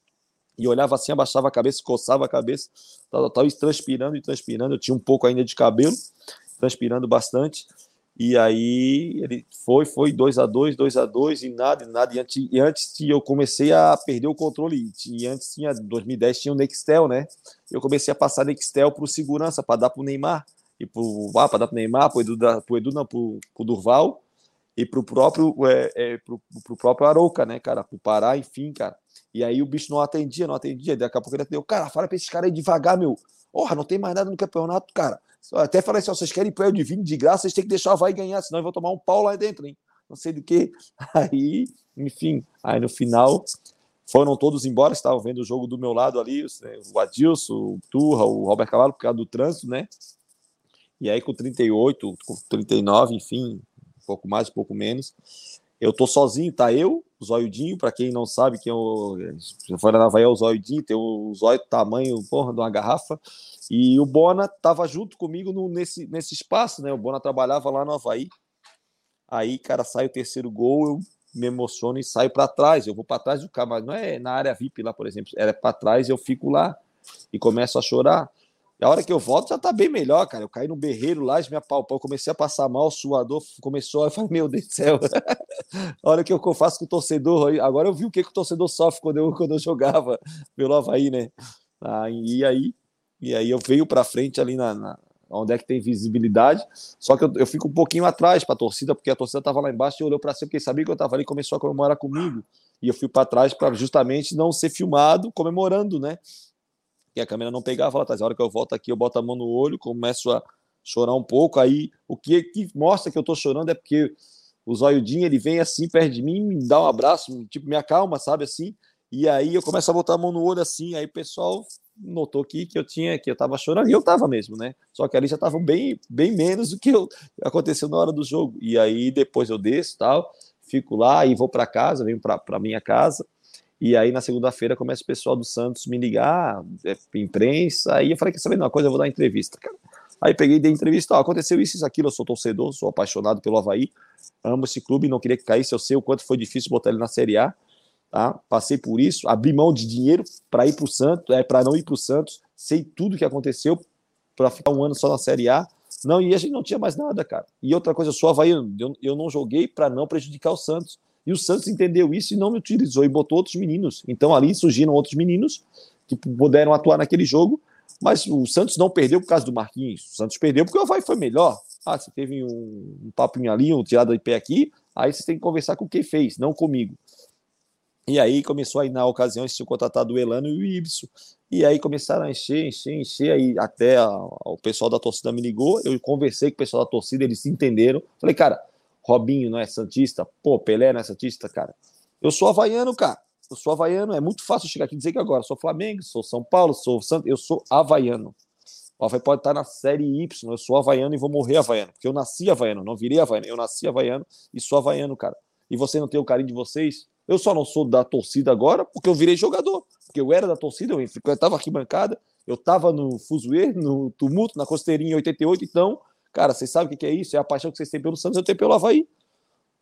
e olhava assim, abaixava a cabeça, coçava a cabeça, tal, tal, e transpirando e transpirando. Eu tinha um pouco ainda de cabelo, transpirando bastante. E aí ele foi, foi 2 a 2 2 a 2 e nada, e nada. E antes, e antes eu comecei a perder o controle. E antes tinha, 2010 tinha o Nextel, né? Eu comecei a passar Nextel para o segurança, para dar para o Neymar, e ah, para dar para o Neymar, para o Edu, pro Edu não, para o Durval, e para o próprio, é, é, pro, pro próprio Arouca, né, cara? Para o Pará, enfim, cara. E aí o bicho não atendia, não atendia. Daqui a pouco ele atendeu. Cara, fala pra esses caras aí devagar, meu. Porra, não tem mais nada no campeonato, cara. Até falei assim: ó, vocês querem pé de vinho de graça, vocês têm que deixar o Havaí ganhar, senão eu vou tomar um pau lá dentro, hein? Não sei do que. Aí, enfim, aí no final foram todos embora, estavam vendo o jogo do meu lado ali, o Adilson, o Turra, o Robert Cavalo, por causa do trânsito, né? E aí com 38, com 39, enfim, um pouco mais, um pouco menos, eu tô sozinho, tá eu, o Zóiudinho, para quem não sabe, quem é o. Fora na Havaí é o Zóiudinho, tem o zóio tamanho, porra, de uma garrafa. E o Bona tava junto comigo no, nesse, nesse espaço, né? O Bona trabalhava lá no Havaí. Aí, cara, sai o terceiro gol, eu me emociono e saio para trás. Eu vou para trás do carro, mas não é na área VIP lá, por exemplo. Era para trás, eu fico lá e começo a chorar. E a hora que eu volto já tá bem melhor, cara. Eu caí no berreiro lá, me apalpou, eu comecei a passar mal, o suador começou, eu falei, meu Deus do céu. Olha o que eu faço com o torcedor. Agora eu vi o que, que o torcedor sofre quando eu, quando eu jogava pelo Havaí, né? Ah, e aí, e aí eu veio para frente ali na, na, onde é que tem visibilidade. Só que eu, eu fico um pouquinho atrás para a torcida, porque a torcida estava lá embaixo e olhou para cima, porque sabia que eu estava ali começou a comemorar comigo. E eu fui para trás para justamente não ser filmado comemorando, né? Que a câmera não pegava lá atrás. A hora que eu volto aqui, eu boto a mão no olho, começo a chorar um pouco. Aí o que, que mostra que eu tô chorando é porque o Zóiudinho ele vem assim perto de mim, me dá um abraço, tipo, me acalma, sabe assim? E aí eu começo a botar a mão no olho assim, aí o pessoal notou aqui que eu tinha, que eu tava chorando, e eu tava mesmo, né? Só que ali já tava bem, bem menos do que eu, aconteceu na hora do jogo. E aí depois eu desço tal, fico lá e vou para casa, venho para minha casa. E aí na segunda-feira começa o pessoal do Santos me ligar, é, imprensa, aí eu falei, quer saber uma coisa, eu vou dar entrevista. Aí peguei dei entrevista, ó, aconteceu isso, isso, aquilo, eu sou torcedor, sou apaixonado pelo Havaí, amo esse clube, não queria que caísse, eu sei o quanto foi difícil botar ele na Série A, tá? Passei por isso, abri mão de dinheiro para ir para o Santos, é, para não ir para o Santos, sei tudo que aconteceu para ficar um ano só na Série A, não, e a gente não tinha mais nada, cara. E outra coisa, eu sou Havaí, eu, eu não joguei para não prejudicar o Santos. E o Santos entendeu isso e não me utilizou e botou outros meninos. Então ali surgiram outros meninos que puderam atuar naquele jogo, mas o Santos não perdeu por causa do Marquinhos. O Santos perdeu porque o Havaí foi melhor. Ah, você teve um, um papinho ali, um tirado de pé aqui, aí você tem que conversar com quem fez, não comigo. E aí começou aí, na ocasião, tinham contratado o Elano e o Ibson. E aí começaram a encher, encher, encher. Aí até a, o pessoal da torcida me ligou. Eu conversei com o pessoal da torcida, eles se entenderam. Falei, cara, Robinho não é Santista? Pô, Pelé não é Santista, cara? Eu sou havaiano, cara. Eu sou havaiano. É muito fácil chegar aqui e dizer que agora sou Flamengo, sou São Paulo, sou Santos. Eu sou havaiano. O Havaí pode estar na série Y. Eu sou havaiano e vou morrer havaiano. Porque eu nasci havaiano, não virei havaiano. Eu nasci havaiano e sou havaiano, cara. E você não tem o carinho de vocês? Eu só não sou da torcida agora porque eu virei jogador. Porque eu era da torcida, eu estava aqui bancada, eu estava no Fuzuê, no Tumulto, na Costeirinha em 88. Então, cara, vocês sabem o que é isso? É a paixão que vocês têm pelo Santos, eu tenho pelo Havaí.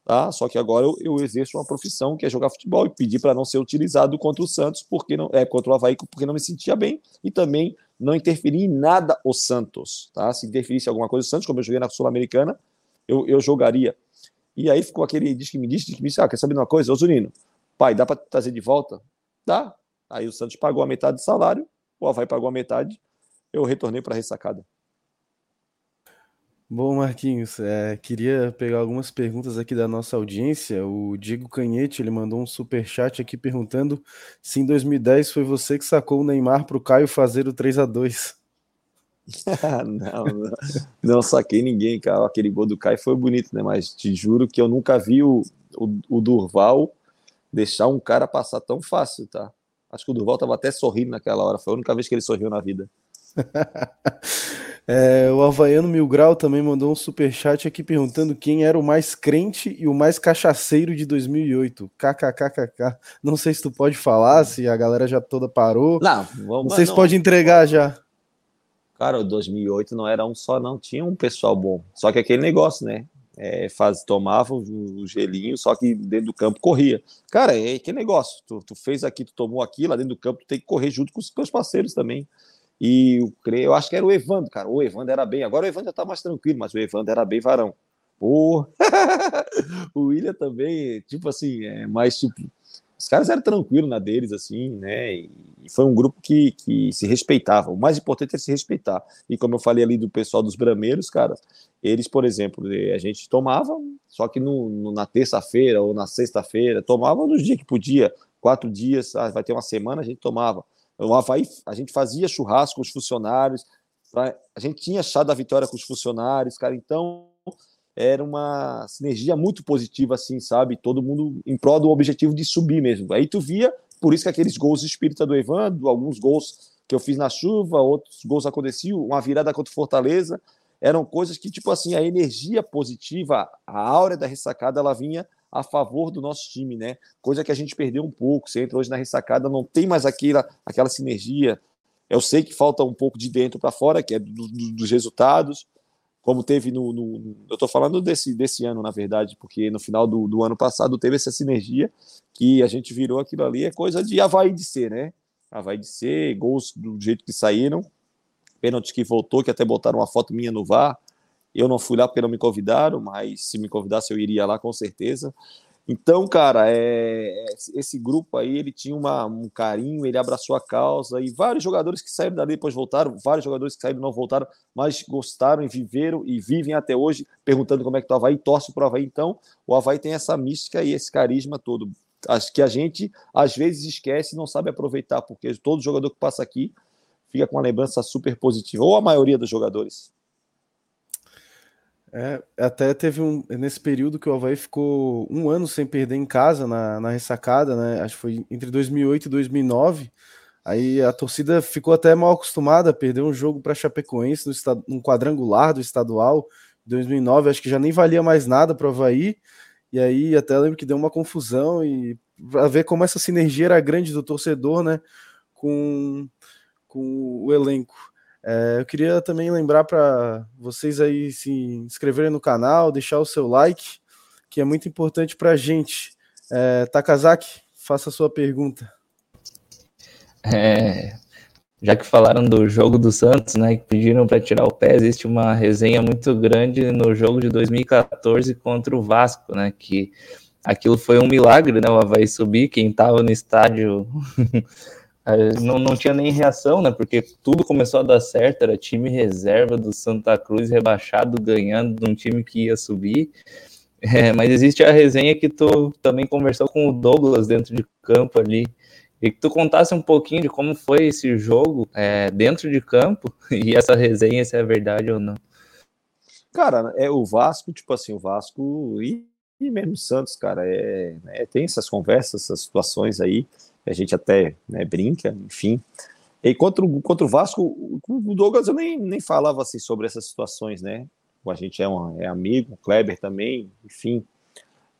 Tá? Só que agora eu, eu exerço uma profissão que é jogar futebol e pedir para não ser utilizado contra o Santos, porque não é contra o Havaí, porque não me sentia bem e também não interferir em nada o Santos. Tá? Se interferisse alguma coisa o Santos, como eu joguei na Sul-Americana, eu, eu jogaria. E aí ficou aquele diz que me disse, diz que me disse, ah, quer saber de uma coisa? Ô Zunino, pai, dá para trazer de volta? Dá. Aí o Santos pagou a metade do salário, o Havaí pagou a metade, eu retornei para a ressacada. Bom, Marquinhos, é, queria pegar algumas perguntas aqui da nossa audiência. O Diego Canhete ele mandou um super chat aqui perguntando se em 2010 foi você que sacou o Neymar para o Caio fazer o 3 a 2 não, não, não, saquei ninguém, cara. Aquele gol do Caio foi bonito, né? Mas te juro que eu nunca vi o, o, o Durval deixar um cara passar tão fácil, tá? Acho que o Durval tava até sorrindo naquela hora. Foi a única vez que ele sorriu na vida. é, o Havaiano Mil Grau também mandou um super chat aqui perguntando quem era o mais crente e o mais cachaceiro de 2008. KKKKK. Não sei se tu pode falar, se a galera já toda parou. Não, vamos, sei se pode entregar já. Cara, o 2008 não era um só, não. Tinha um pessoal bom. Só que aquele negócio, né? É, faz, tomava o gelinho, só que dentro do campo corria. Cara, é que negócio. Tu, tu, fez aqui, tu tomou aqui, lá dentro do campo, tu tem que correr junto com os teus parceiros também. E eu, eu acho que era o Evandro, cara. O Evandro era bem. Agora o Evandro já tá mais tranquilo, mas o Evandro era bem varão. O William também, tipo assim, é mais tipo os caras eram tranquilos na deles, assim, né? E foi um grupo que, que se respeitava. O mais importante é se respeitar. E como eu falei ali do pessoal dos Brameiros, cara, eles, por exemplo, eh, a gente tomava, só que no, no na terça-feira ou na sexta-feira, tomava nos dias que podia, quatro dias, ah, vai ter uma semana, a gente tomava. O Havaí, a gente fazia churrasco com os funcionários, pra, a gente tinha chá da vitória com os funcionários, cara, então era uma sinergia muito positiva, assim, sabe? Todo mundo em prol do objetivo de subir mesmo. Aí tu via, por isso que aqueles gols espírita do Evandro, alguns gols que eu fiz na chuva, outros gols aconteciam, uma virada contra o Fortaleza, eram coisas que, tipo assim, a energia positiva, a áurea da ressacada, ela vinha a favor do nosso time, né? Coisa que a gente perdeu um pouco. Você entra hoje na ressacada, não tem mais aquela, aquela sinergia. Eu sei que falta um pouco de dentro para fora, que é do, do, dos resultados, como teve no. no eu estou falando desse, desse ano, na verdade, porque no final do, do ano passado teve essa sinergia que a gente virou aquilo ali, é coisa de Havaí de ser, né? Havaí de ser, gols do jeito que saíram, pênalti que voltou, que até botaram uma foto minha no VAR. Eu não fui lá porque não me convidaram, mas se me convidasse eu iria lá com certeza. Então, cara, é, esse grupo aí, ele tinha uma, um carinho, ele abraçou a causa, e vários jogadores que saíram dali depois voltaram, vários jogadores que saíram não voltaram, mas gostaram e viveram e vivem até hoje, perguntando como é que tá o Havaí, torce pro Havaí. Então, o Havaí tem essa mística e esse carisma todo. Acho que a gente, às vezes, esquece e não sabe aproveitar, porque todo jogador que passa aqui fica com uma lembrança super positiva, ou a maioria dos jogadores. É, até teve um. Nesse período que o Havaí ficou um ano sem perder em casa na, na ressacada, né? Acho que foi entre 2008 e 2009. Aí a torcida ficou até mal acostumada a perder um jogo para Chapecoense no, estado, no quadrangular do estadual. 2009, acho que já nem valia mais nada para o Havaí. E aí até lembro que deu uma confusão e para ver como essa sinergia era grande do torcedor, né? Com, com o elenco. É, eu queria também lembrar para vocês aí se inscreverem no canal, deixar o seu like, que é muito importante para a gente. É, Takazaki, faça a sua pergunta. É, já que falaram do jogo do Santos, né, que pediram para tirar o pé, existe uma resenha muito grande no jogo de 2014 contra o Vasco, né, que aquilo foi um milagre, né, o Havaí subir, quem estava no estádio não, não tinha nem reação, né? Porque tudo começou a dar certo, era time reserva do Santa Cruz rebaixado, ganhando de um time que ia subir. É, mas existe a resenha que tu também conversou com o Douglas dentro de campo ali. E que tu contasse um pouquinho de como foi esse jogo é, dentro de campo e essa resenha, se é verdade ou não. Cara, é o Vasco, tipo assim, o Vasco e, e mesmo o Santos, cara, é, é, tem essas conversas, essas situações aí, a gente até né, brinca, enfim. E contra o, contra o Vasco, o Douglas eu nem, nem falava assim sobre essas situações, né? A gente é, um, é amigo, o Kleber também, enfim.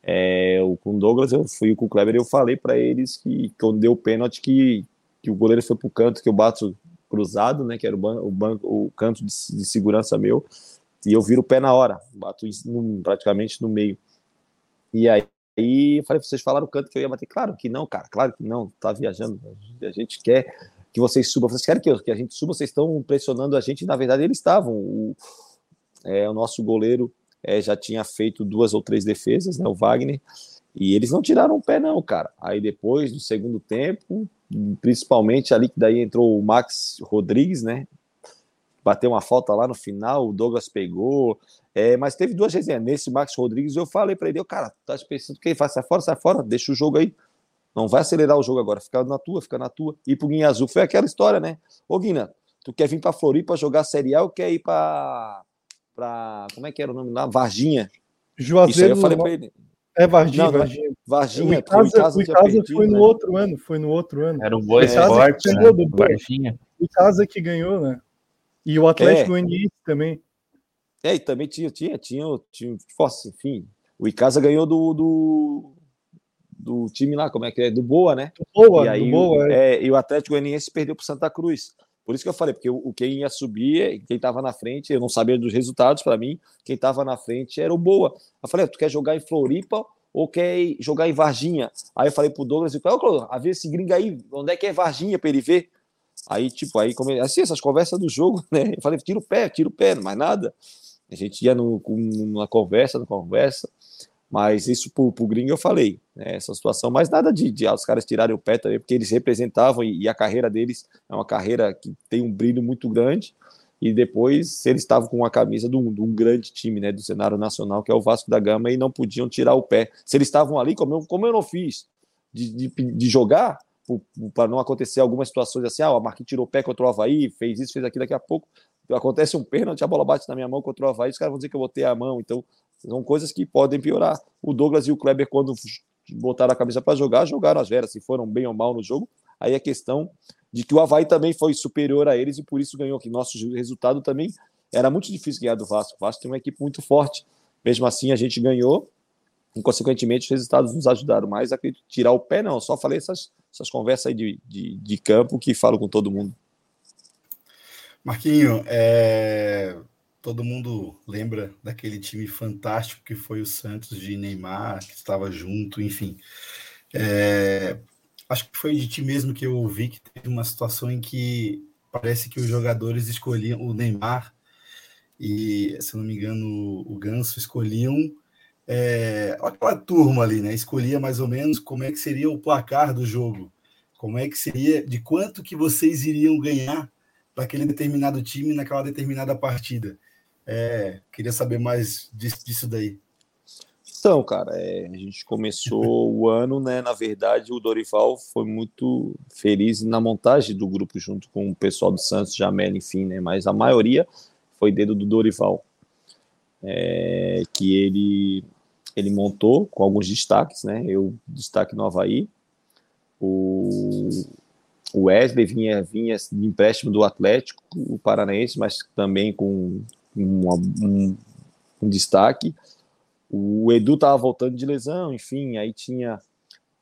É, o, com o Douglas, eu fui com o Kleber eu falei para eles que quando deu o pênalti que, que o goleiro foi pro canto, que eu bato cruzado, né? Que era o, ban o, banco, o canto de, de, segurança meu, e eu viro o pé na hora, bato no, praticamente no meio. E aí, aí falei, vocês falaram o canto que eu ia bater. Claro que não, cara, claro que não, tá viajando. A gente quer que vocês subam. Vocês querem que, que a gente suba, vocês estão pressionando a gente, na verdade eles estavam. O, é, o nosso goleiro é, já tinha feito duas ou três defesas, né, o Wagner, e eles não tiraram o pé, não, cara. Aí depois, do segundo tempo, principalmente ali que daí entrou o Max Rodrigues, né? Bateu uma falta lá no final, o Douglas pegou. É, mas teve duas vezes, né? Nesse Max Rodrigues, eu falei para ele, cara, tá pensando que faz? Sai fora, sai fora, deixa o jogo aí. Não vai acelerar o jogo agora, fica na tua, fica na tua. E pro Guinha Azul foi aquela história, né? Ô Guina, tu quer vir pra Floripa jogar Série A ou quer ir pra para como é que era o nome lá? Varginha. Juazeiro. Isso aí eu falei para ele. É Varginha, não, Varginha. Varginha, o Icasa, o Icasa foi no né? outro ano, foi no outro ano. Era o Boa Esporte, né? Do Varginha. O Icasa que ganhou, né? E o Atlético é. Goianiense também. É, e também tinha, tinha, tinha, tinha, tinha enfim, o Icasa ganhou do, do, do, time lá, como é que é? Do Boa, né? Do Boa, e aí, do Boa, é. é. E o Atlético Goianiense perdeu para Santa Cruz. Por isso que eu falei, porque o, quem ia subir, quem estava na frente, eu não sabia dos resultados para mim, quem estava na frente era o Boa. Eu falei, tu quer jogar em Floripa ou quer jogar em Varginha? Aí eu falei pro Douglas, e falei, a ver esse gringo aí, onde é que é Varginha para ele ver? Aí, tipo, aí, como, assim, essas conversas do jogo, né? Eu falei, tira o pé, tira o pé, mais nada. A gente ia numa conversa, numa conversa. Mas isso pro, pro gringo eu falei, né, essa situação, mas nada de, de os caras tirarem o pé também, porque eles representavam e, e, a carreira deles é uma carreira que tem um brilho muito grande. E depois eles estavam com a camisa de um, de um, grande time, né, do cenário nacional, que é o Vasco da Gama, e não podiam tirar o pé. Se eles estavam ali, como eu, como eu não fiz, de, de, de jogar, para não acontecer algumas situações assim, ah, o Marquinhos tirou o pé contra o Havaí, fez isso, fez aquilo, daqui a pouco acontece um pênalti, a bola bate na minha mão contra o Havaí, os caras vão dizer que eu botei a mão, então são coisas que podem piorar. O Douglas e o Kleber, quando botaram a camisa para jogar, jogaram as veras, se foram bem ou mal no jogo. Aí é questão de que o Havaí também foi superior a eles e por isso ganhou, que nosso resultado também era muito difícil ganhar do Vasco. O Vasco tem uma equipe muito forte. Mesmo assim, a gente ganhou e, consequentemente, os resultados nos ajudaram mais a tirar o pé, não. Só falei essas, essas conversas aí de, de, de campo que falo com todo mundo. Marquinho, é todo mundo lembra daquele time fantástico que foi o Santos de Neymar, que estava junto, enfim. É, acho que foi de ti mesmo que eu ouvi que teve uma situação em que parece que os jogadores escolhiam o Neymar e, se não me engano, o Ganso escolhiam é, aquela turma ali, né? Escolhia mais ou menos como é que seria o placar do jogo, como é que seria, de quanto que vocês iriam ganhar para aquele determinado time naquela determinada partida. É, queria saber mais disso, disso daí. Então, cara, é, a gente começou o ano, né? Na verdade, o Dorival foi muito feliz na montagem do grupo junto com o pessoal do Santos, Jamel, enfim, né? Mas a maioria foi dedo do Dorival, é, que ele ele montou com alguns destaques, né? Eu destaque no Havaí, o, o Wesley vinha vinha de empréstimo do Atlético, o Paranaense, mas também com um, um, um destaque. O Edu estava voltando de lesão, enfim, aí tinha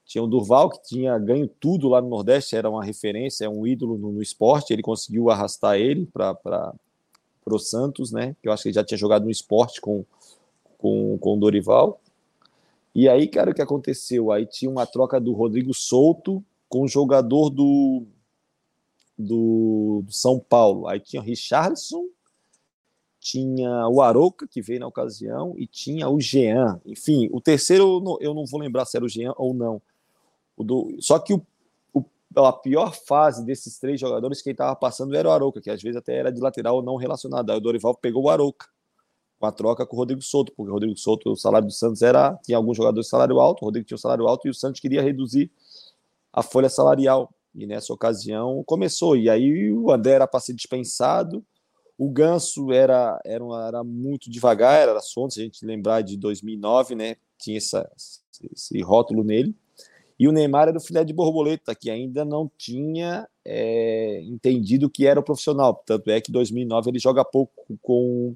tinha o Durval, que tinha ganho tudo lá no Nordeste, era uma referência, é um ídolo no, no esporte, ele conseguiu arrastar ele para o Santos, né? Que eu acho que ele já tinha jogado no esporte com, com, com o Dorival. E aí, cara, o que aconteceu? Aí tinha uma troca do Rodrigo Souto com o jogador do, do, do São Paulo. Aí tinha o Richardson tinha o Aroca, que veio na ocasião, e tinha o Jean. Enfim, o terceiro eu não vou lembrar se era o Jean ou não. Do, só que o, o, a pior fase desses três jogadores, quem estava passando era o Aroca, que às vezes até era de lateral não relacionado. Aí o Dorival pegou o Aroca. com a troca com o Rodrigo Souto, porque o Rodrigo Souto, o salário do Santos era, tinha alguns jogadores de salário alto, o Rodrigo tinha um salário alto e o Santos queria reduzir a folha salarial. E nessa ocasião começou. E aí o André era para ser dispensado, o Ganso era, era, era muito devagar, era sonho, se a gente lembrar de 2009, né? Tinha essa, esse rótulo nele. E o Neymar era o filé de borboleta, que ainda não tinha é, entendido que era o profissional. Tanto é que em 2009 ele joga pouco com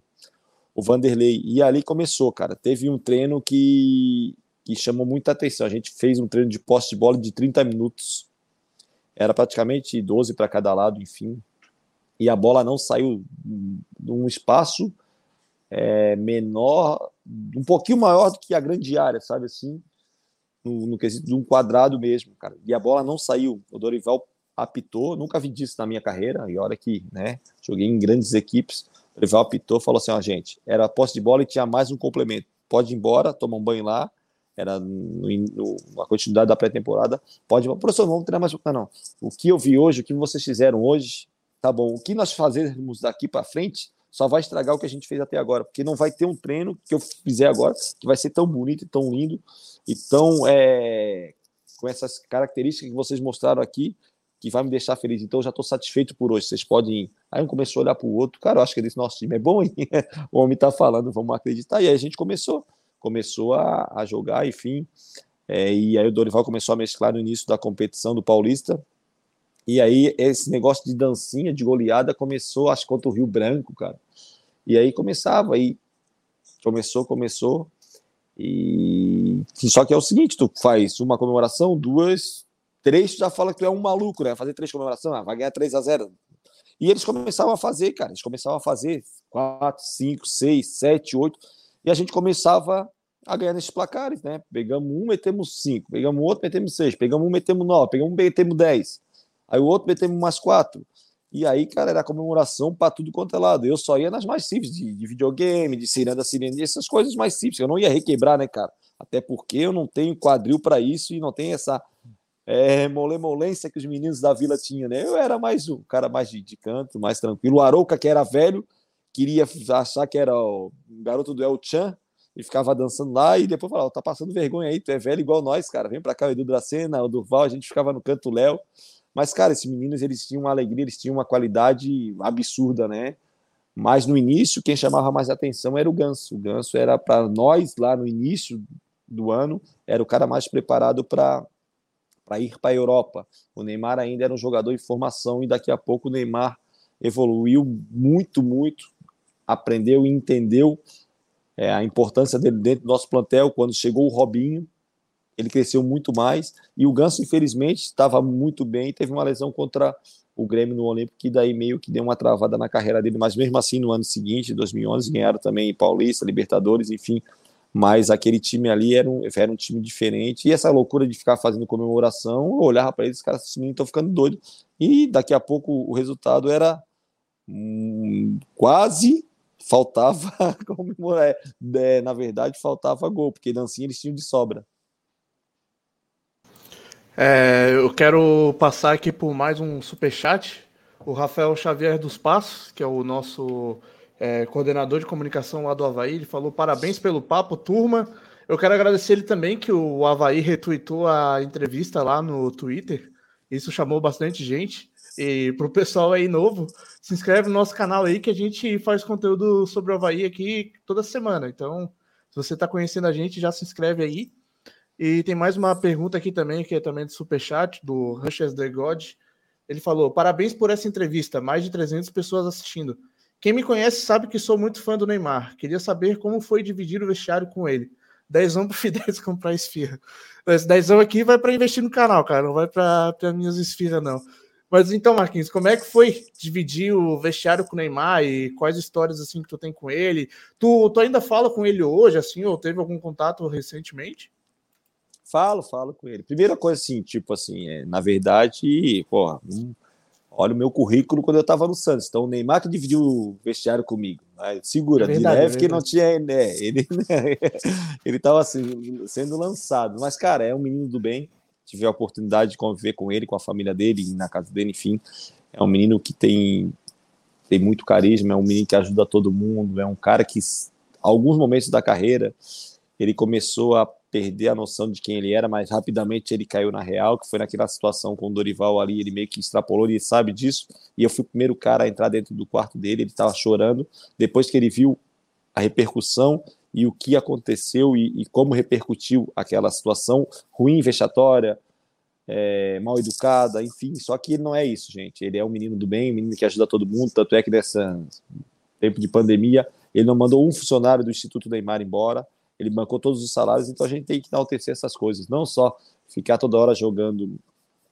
o Vanderlei. E ali começou, cara. Teve um treino que, que chamou muita atenção. A gente fez um treino de posse de bola de 30 minutos. Era praticamente 12 para cada lado, enfim. E a bola não saiu de um espaço é, menor, um pouquinho maior do que a grande área, sabe assim? No, no quesito de um quadrado mesmo, cara. E a bola não saiu. O Dorival apitou, nunca vi disso na minha carreira, e hora que, né, joguei em grandes equipes, o Dorival apitou, falou assim, ó, gente, era posse de bola e tinha mais um complemento, pode ir embora, toma um banho lá, era no, no, a continuidade da pré-temporada, pode ir professor, vamos treinar mais, não, não, o que eu vi hoje, o que vocês fizeram hoje, tá bom, o que nós fazermos daqui para frente, só vai estragar o que a gente fez até agora, porque não vai ter um treino que eu fizer agora que vai ser tão bonito e tão lindo e tão é, com essas características que vocês mostraram aqui, que vai me deixar feliz. Então, eu já estou satisfeito por hoje. Vocês podem ir. Aí um começou a olhar para o outro, cara, eu acho que esse nosso time é bom, hein? o homem está falando, vamos acreditar. E aí a gente começou, começou a, a jogar, enfim. É, e aí o Dorival começou a mesclar no início da competição do Paulista. E aí esse negócio de dancinha, de goleada, começou, acho, contra o Rio Branco, cara. E aí começava, aí começou, começou. E só que é o seguinte, tu faz uma comemoração, duas, três, tu já fala que tu é um maluco, né? Fazer três comemorações, ah, vai ganhar 3 a 0 E eles começavam a fazer, cara, eles começavam a fazer quatro, cinco, seis, sete, oito, e a gente começava a ganhar nesses placares, né? Pegamos um, metemos cinco, pegamos outro, metemos seis, pegamos um, metemos nove, pegamos um, metemos dez. Aí o outro metemos mais quatro. E aí, cara, era comemoração para tudo quanto é lado. Eu só ia nas mais simples, de, de videogame, de ciranda, ciranda, essas coisas mais simples. Eu não ia requebrar, né, cara? Até porque eu não tenho quadril para isso e não tenho essa é, molemolência que os meninos da vila tinham, né? Eu era mais o cara mais de, de canto, mais tranquilo. O Arouca, que era velho, queria achar que era o garoto do El Chan e ficava dançando lá e depois falava, tá passando vergonha aí, tu é velho igual nós, cara. Vem pra cá, o Edu Dracena, o Durval, a gente ficava no canto Léo. Mas, cara, esses meninos, eles tinham uma alegria, eles tinham uma qualidade absurda, né? Mas no início, quem chamava mais atenção era o Ganso. O Ganso era para nós, lá no início do ano, era o cara mais preparado para ir para a Europa. O Neymar ainda era um jogador em formação e daqui a pouco o Neymar evoluiu muito, muito, aprendeu e entendeu é, a importância dele dentro do nosso plantel. Quando chegou o Robinho, ele cresceu muito mais. E o Ganso, infelizmente, estava muito bem. Teve uma lesão contra o Grêmio no Olímpico, que daí meio que deu uma travada na carreira dele. Mas mesmo assim, no ano seguinte, 2011, ganharam também Paulista, Libertadores, enfim. Mas aquele time ali era um, era um time diferente. E essa loucura de ficar fazendo comemoração, eu olhava para eles, os caras, esses meninos estão ficando doidos. E daqui a pouco o resultado era hum, quase faltava comemorar. É, na verdade, faltava gol, porque dancinha eles tinham de sobra. É, eu quero passar aqui por mais um super chat. O Rafael Xavier dos Passos, que é o nosso é, coordenador de comunicação lá do Havaí, ele falou parabéns pelo papo, turma. Eu quero agradecer ele também que o Havaí retweetou a entrevista lá no Twitter. Isso chamou bastante gente. E para o pessoal aí novo, se inscreve no nosso canal aí que a gente faz conteúdo sobre o Havaí aqui toda semana. Então, se você está conhecendo a gente, já se inscreve aí. E tem mais uma pergunta aqui também, que é também do Superchat, do Rushers The God. Ele falou: Parabéns por essa entrevista, mais de 300 pessoas assistindo. Quem me conhece sabe que sou muito fã do Neymar. Queria saber como foi dividir o vestiário com ele. Dezão pro Fidesz comprar esfirra. Esse dezão aqui vai para investir no canal, cara. Não vai para minhas esfirras, não. Mas então, Marquinhos, como é que foi dividir o vestiário com o Neymar e quais histórias assim que tu tem com ele? Tu, tu ainda fala com ele hoje, assim, ou teve algum contato recentemente? Falo, falo com ele. Primeira coisa, assim, tipo assim, é, na verdade, porra, um, olha o meu currículo quando eu estava no Santos. Então, o Neymar que dividiu o vestiário comigo. Né? Segura, é verdade, de leve, é que não tinha. Né, ele né, ele estava assim, sendo lançado. Mas, cara, é um menino do bem. Tive a oportunidade de conviver com ele, com a família dele, na casa dele, enfim. É um menino que tem, tem muito carisma, é um menino que ajuda todo mundo, é um cara que alguns momentos da carreira ele começou a perder a noção de quem ele era, mas rapidamente ele caiu na real, que foi naquela situação com o Dorival ali, ele meio que extrapolou, ele sabe disso, e eu fui o primeiro cara a entrar dentro do quarto dele, ele estava chorando, depois que ele viu a repercussão e o que aconteceu e, e como repercutiu aquela situação ruim, vexatória, é, mal educada, enfim, só que ele não é isso, gente, ele é um menino do bem, um menino que ajuda todo mundo, tanto é que nessa tempo de pandemia, ele não mandou um funcionário do Instituto Neymar embora, ele bancou todos os salários, então a gente tem que enaltecer essas coisas, não só ficar toda hora jogando,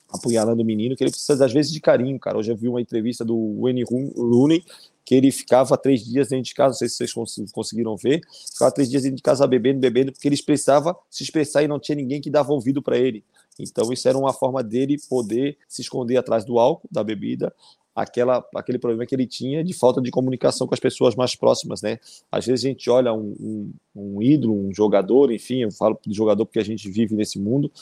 apunhalando o menino, que ele precisa às vezes de carinho, cara. Eu vi uma entrevista do Wayne Rooney, que ele ficava três dias dentro de casa, não sei se vocês conseguiram ver, ficava três dias dentro de casa bebendo, bebendo, porque ele expressava se expressar e não tinha ninguém que dava ouvido para ele. Então isso era uma forma dele poder se esconder atrás do álcool, da bebida, aquela, aquele problema que ele tinha de falta de comunicação com as pessoas mais próximas, né? Às vezes a gente olha um, um, um ídolo, um jogador, enfim, eu falo de jogador porque a gente vive nesse mundo.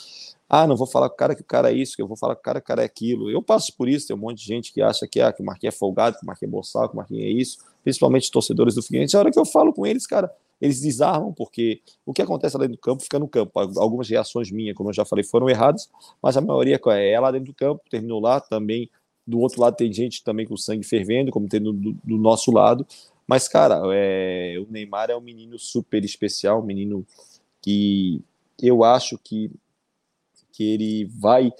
Ah, não vou falar com o cara que o cara é isso, que eu vou falar com o cara que o cara é aquilo. Eu passo por isso, tem um monte de gente que acha que, ah, que o Marquinhos é folgado, que o Marquinhos é boçal, que o Marquinhos é isso, principalmente torcedores do Figueirense. A hora que eu falo com eles, cara, eles desarmam, porque o que acontece lá dentro do campo fica no campo. Algumas reações minhas, como eu já falei, foram erradas, mas a maioria é lá dentro do campo, terminou lá, também do outro lado tem gente também com sangue fervendo, como tem do, do nosso lado. Mas, cara, é, o Neymar é um menino super especial, um menino que eu acho que, que ele vai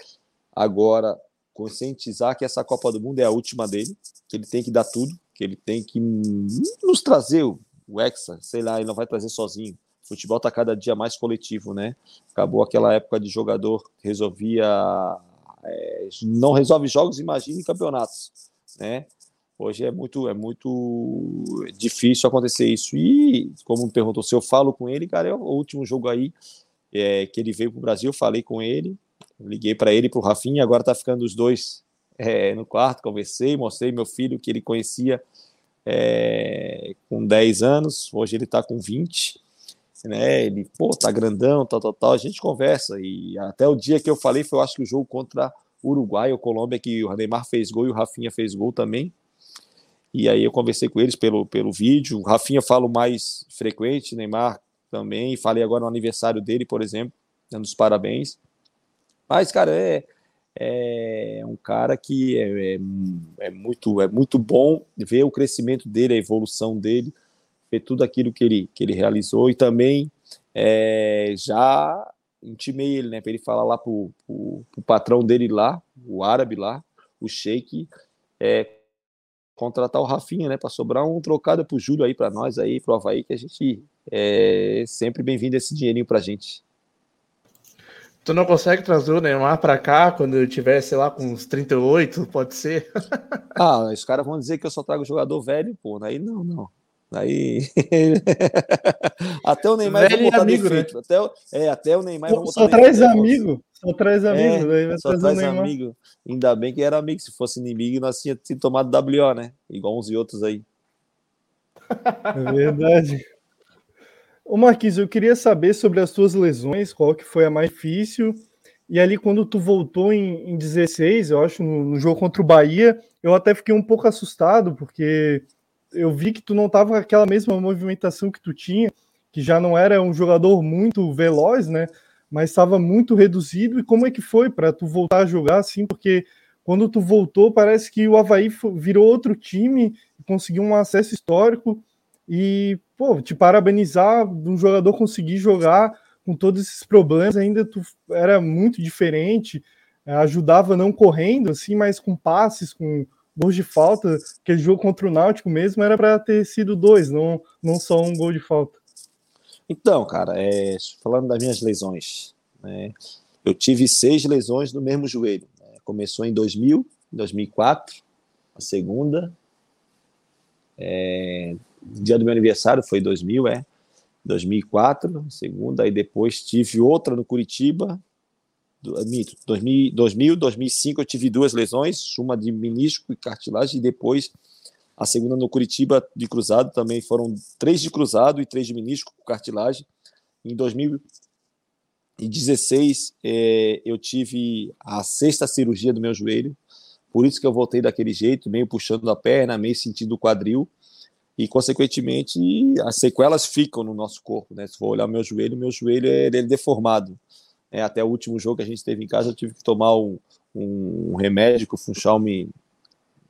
agora conscientizar que essa Copa do Mundo é a última dele, que ele tem que dar tudo, que ele tem que nos trazer o, o Hexa, sei lá, ele não vai trazer sozinho. O futebol está cada dia mais coletivo, né? Acabou aquela época de jogador que resolvia é, não resolve jogos, imagine campeonatos, né? Hoje é muito, é muito difícil acontecer isso. E, como perguntou, se eu falo com ele, cara, é o último jogo aí é, que ele veio para o Brasil, falei com ele, liguei para ele, para o Rafinha, agora tá ficando os dois é, no quarto, conversei, mostrei meu filho que ele conhecia é, com 10 anos, hoje ele está com 20, né? Ele, pô, tá grandão, tal, tal, tal. A gente conversa. E até o dia que eu falei foi, eu acho que o jogo contra Uruguai ou Colômbia, que o Neymar fez gol e o Rafinha fez gol também. E aí eu conversei com eles pelo, pelo vídeo. O Rafinha falo mais frequente, Neymar também. Falei agora no aniversário dele, por exemplo, dando os parabéns. Mas, cara, é, é um cara que é, é, é, muito, é muito bom ver o crescimento dele, a evolução dele ver tudo aquilo que ele, que ele realizou e também é, já intimei ele, né, para ele falar lá pro, pro, pro, patrão dele lá, o árabe lá, o sheik, é, contratar o Rafinha, né, para sobrar um trocado pro Júlio aí, para nós aí, pro Havaí, que a gente é sempre bem-vindo esse dinheirinho pra gente. Tu não consegue trazer o Neymar para cá quando eu tiver, sei lá, com uns 38, pode ser? ah, os caras vão dizer que eu só trago jogador velho, pô, aí não, não. Aí. até o Neymar vai botar amigo, defeito. Né? Até, o... é, até o Neymar vai Só traz amigo. Só traz amigo. É, só traz amigo. Ainda bem que era amigo. Se fosse inimigo, nós tínhamos tomado WO, né? Igual uns e outros aí. É verdade. Ô Marquinhos, eu queria saber sobre as tuas lesões, qual que foi a mais difícil. E ali, quando tu voltou em, em 16, eu acho, no, no jogo contra o Bahia, eu até fiquei um pouco assustado, porque eu vi que tu não tava com aquela mesma movimentação que tu tinha, que já não era um jogador muito veloz, né? Mas estava muito reduzido. E como é que foi para tu voltar a jogar assim? Porque quando tu voltou, parece que o Havaí virou outro time, conseguiu um acesso histórico. E, pô, te parabenizar um jogador conseguir jogar com todos esses problemas, ainda tu era muito diferente, ajudava não correndo, assim, mas com passes, com gols de falta, aquele jogo contra o Náutico mesmo era para ter sido dois, não, não só um gol de falta. Então, cara, é, falando das minhas lesões, né, eu tive seis lesões no mesmo joelho. Né, começou em 2000, 2004, a segunda. É, dia do meu aniversário foi 2000, é. 2004, segunda, aí depois tive outra no Curitiba, mito, 2000, 2000, 2005 eu tive duas lesões, uma de menisco e cartilagem, e depois a segunda no Curitiba de cruzado, também foram três de cruzado e três de menisco com cartilagem. Em 2016 é, eu tive a sexta cirurgia do meu joelho, por isso que eu voltei daquele jeito, meio puxando a perna, meio sentindo o quadril. e consequentemente as sequelas ficam no nosso corpo, né? Se for olhar meu joelho, meu joelho é, ele é deformado. É, até o último jogo que a gente teve em casa, eu tive que tomar um, um remédio que o Funchal me,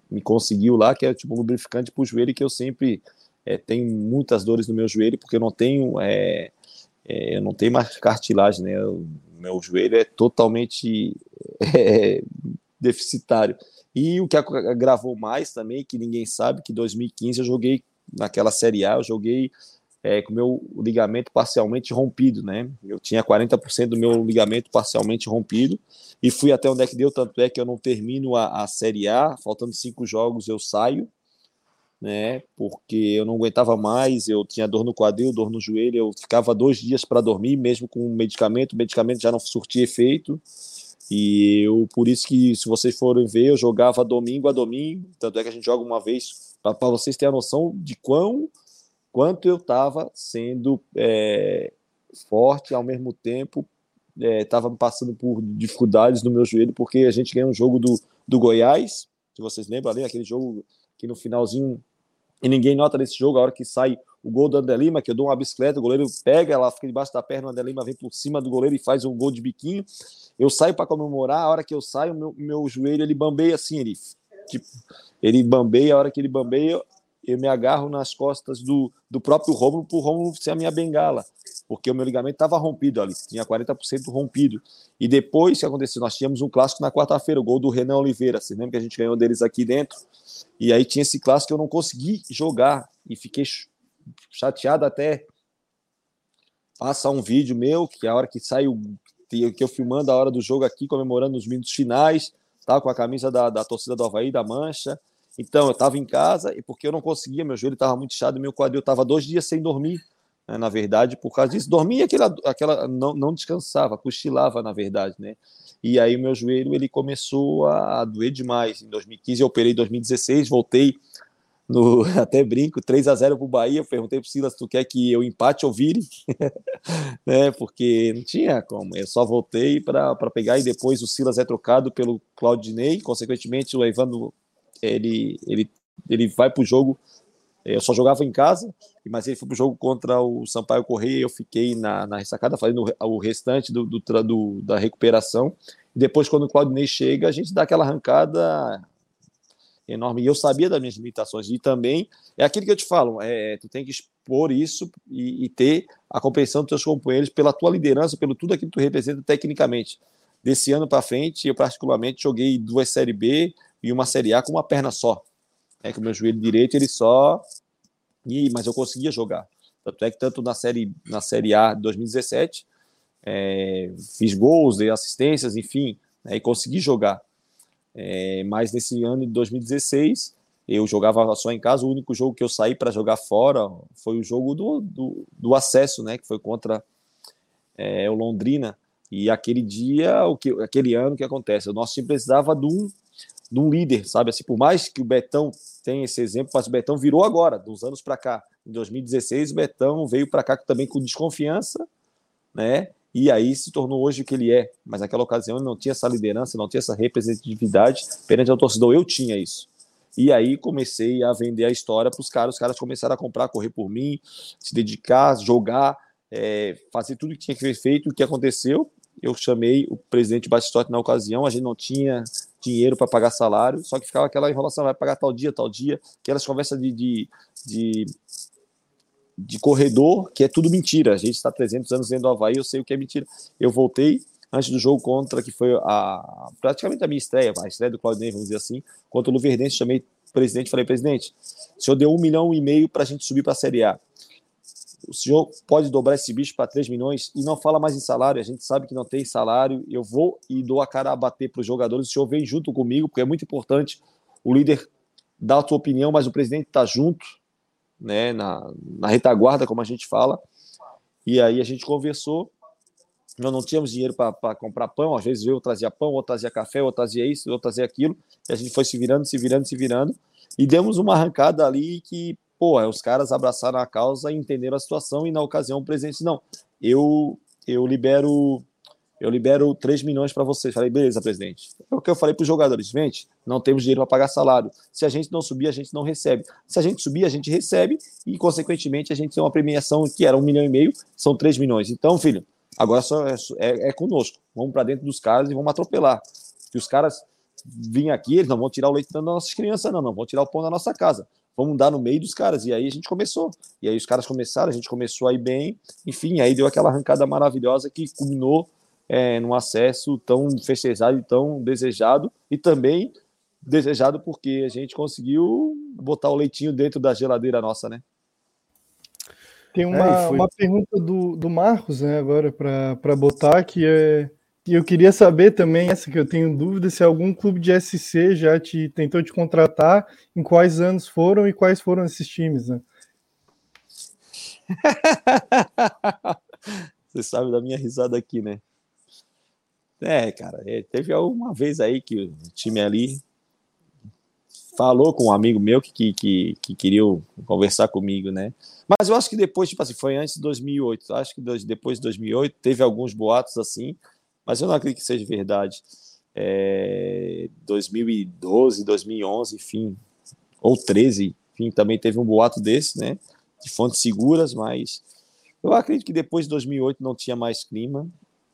me conseguiu lá, que é tipo um lubrificante para o joelho, que eu sempre é, tenho muitas dores no meu joelho, porque eu não tenho, é, é, eu não tenho mais cartilagem, né? O meu joelho é totalmente é, deficitário. E o que agravou mais também, que ninguém sabe, que em 2015 eu joguei naquela Série A, eu joguei é, com o meu ligamento parcialmente rompido, né? Eu tinha 40% do meu ligamento parcialmente rompido e fui até onde é que deu, tanto é que eu não termino a, a Série A, faltando cinco jogos eu saio, né? Porque eu não aguentava mais, eu tinha dor no quadril, dor no joelho, eu ficava dois dias para dormir, mesmo com medicamento, o medicamento já não surtia efeito. E eu, por isso que, se vocês forem ver, eu jogava domingo a domingo, tanto é que a gente joga uma vez, para vocês terem a noção de quão, quanto eu estava sendo é, forte, ao mesmo tempo estava é, passando por dificuldades no meu joelho, porque a gente ganhou um jogo do, do Goiás, se vocês lembram ali, aquele jogo que no finalzinho, e ninguém nota nesse jogo, a hora que sai o gol do Andelima, que eu dou uma bicicleta, o goleiro pega, ela fica debaixo da perna, o Andelima vem por cima do goleiro e faz um gol de biquinho. Eu saio para comemorar, a hora que eu saio, meu, meu joelho ele bambeia assim, ele tipo, ele bambeia, a hora que ele bambeia, eu me agarro nas costas do, do próprio Romulo para o Romulo ser a minha bengala, porque o meu ligamento estava rompido ali, tinha 40% rompido. E depois que aconteceu, nós tínhamos um clássico na quarta-feira, o gol do Renan Oliveira, você lembra que a gente ganhou deles aqui dentro? E aí tinha esse clássico que eu não consegui jogar e fiquei chateado até passar um vídeo meu, que a hora que saiu, que eu filmando a hora do jogo aqui, comemorando os minutos finais, tá, com a camisa da, da torcida do Havaí, da Mancha. Então, eu estava em casa e porque eu não conseguia, meu joelho estava muito inchado, meu quadril estava dois dias sem dormir, né, na verdade, por causa disso. Dormia aquela, aquela não, não descansava, cochilava, na verdade, né? E aí, meu joelho ele começou a doer demais. Em 2015, eu operei em 2016, voltei no, até brinco, 3 a 0 para o Bahia. Eu perguntei para o Silas, tu quer que eu empate ou vire? né, porque não tinha como. Eu só voltei para pegar e depois o Silas é trocado pelo Claudinei. Consequentemente, o Evandro ele, ele, ele vai para o jogo. Eu só jogava em casa, mas ele foi para o jogo contra o Sampaio Correia. Eu fiquei na, na ressacada fazendo o restante do, do, do da recuperação. E depois, quando o Claudinei chega, a gente dá aquela arrancada enorme. E eu sabia das minhas limitações. E também é aquilo que eu te falo: é, tu tem que expor isso e, e ter a compreensão dos teus companheiros pela tua liderança, pelo tudo aquilo que tu representa tecnicamente. Desse ano para frente, eu particularmente joguei duas Série B e uma Série A com uma perna só. É que o meu joelho direito ele só. E, mas eu conseguia jogar. Tanto é que tanto na série, na série A de 2017 é, fiz gols, dei assistências, enfim, né, e consegui jogar. É, mas nesse ano de 2016, eu jogava só em casa. O único jogo que eu saí para jogar fora foi o jogo do, do, do, acesso, né? Que foi contra é, o Londrina. E aquele dia, o que, aquele ano, o que acontece? O nosso time precisava de um, de um líder, sabe? Assim, por mais que o Betão tenha esse exemplo, mas o Betão virou agora, dos anos para cá. Em 2016, o Betão veio para cá também com desconfiança, né? e aí se tornou hoje o que ele é. Mas naquela ocasião ele não tinha essa liderança, não tinha essa representatividade perante o torcedor. Eu tinha isso. E aí comecei a vender a história para os caras, os caras começaram a comprar, correr por mim, se dedicar, jogar, é, fazer tudo que tinha que ser feito. O que aconteceu? Eu chamei o presidente Batistotti na ocasião, a gente não tinha dinheiro para pagar salário, só que ficava aquela enrolação, vai pagar tal dia, tal dia, aquelas conversas de, de, de de corredor, que é tudo mentira. A gente está 300 anos dentro do Havaí, eu sei o que é mentira. Eu voltei antes do jogo contra, que foi a, praticamente a minha estreia, a estreia do Claudinei, vamos dizer assim, contra o Luverdense, chamei o presidente falei, presidente, o senhor deu um milhão e meio para a gente subir para a Série A. O senhor pode dobrar esse bicho para 3 milhões e não fala mais em salário, a gente sabe que não tem salário, eu vou e dou a cara a bater para os jogadores, o senhor vem junto comigo, porque é muito importante o líder dar a sua opinião, mas o presidente está junto, né, na, na retaguarda, como a gente fala. E aí a gente conversou. Nós não tínhamos dinheiro para comprar pão, às vezes eu trazia pão, ou trazia café, ou trazia isso, ou trazia aquilo. E a gente foi se virando, se virando, se virando. E demos uma arrancada ali que, pô, os caras abraçaram a causa e entenderam a situação. E na ocasião o presidente, não, eu, eu libero eu libero 3 milhões para vocês. Falei, beleza, presidente. É o que eu falei para os jogadores, gente, não temos dinheiro para pagar salário. Se a gente não subir, a gente não recebe. Se a gente subir, a gente recebe e, consequentemente, a gente tem uma premiação que era um milhão e meio, são 3 milhões. Então, filho, agora só é, é, é conosco. Vamos para dentro dos caras e vamos atropelar. Que os caras virem aqui, eles não vão tirar o leite das nossas crianças, não, não vão tirar o pão da nossa casa. Vamos dar no meio dos caras. E aí a gente começou. E aí os caras começaram, a gente começou aí bem. Enfim, aí deu aquela arrancada maravilhosa que culminou é, num acesso tão festejado e tão desejado, e também desejado porque a gente conseguiu botar o leitinho dentro da geladeira nossa, né? Tem uma, é, uma pergunta do, do Marcos, né, agora, para botar, que é. E eu queria saber também, essa que eu tenho dúvida, se algum clube de SC já te tentou te contratar, em quais anos foram e quais foram esses times, né? Você sabe da minha risada aqui, né? É, cara, é, teve uma vez aí que o time ali falou com um amigo meu que, que, que, queria conversar comigo, né? Mas eu acho que depois, tipo assim, foi antes de 2008. Acho que depois de 2008 teve alguns boatos assim, mas eu não acredito que seja verdade. É, 2012, 2011, enfim, ou 13, enfim, também teve um boato desse, né? De fontes seguras, mas eu acredito que depois de 2008 não tinha mais clima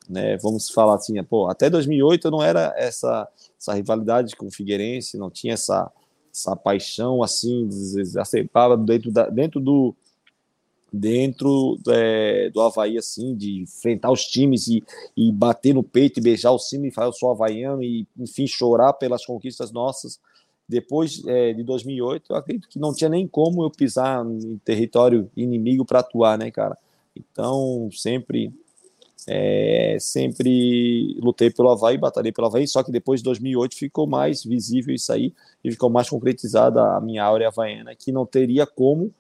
né? Vamos falar assim, pô, até 2008 não era essa, essa rivalidade com o Figueirense, não tinha essa, essa paixão assim exacerbada dentro, da, dentro do dentro é, do Havaí, assim, de enfrentar os times e, e bater no peito e beijar o cima e falar eu sou havaiano e, enfim, chorar pelas conquistas nossas. Depois é, de 2008, eu acredito que não tinha nem como eu pisar em território inimigo para atuar, né, cara? Então, sempre é, sempre lutei pelo Havaí, batalhei pelo Havaí, só que depois de 2008 ficou mais visível isso aí e ficou mais concretizada a minha áurea havaiana, que não teria como,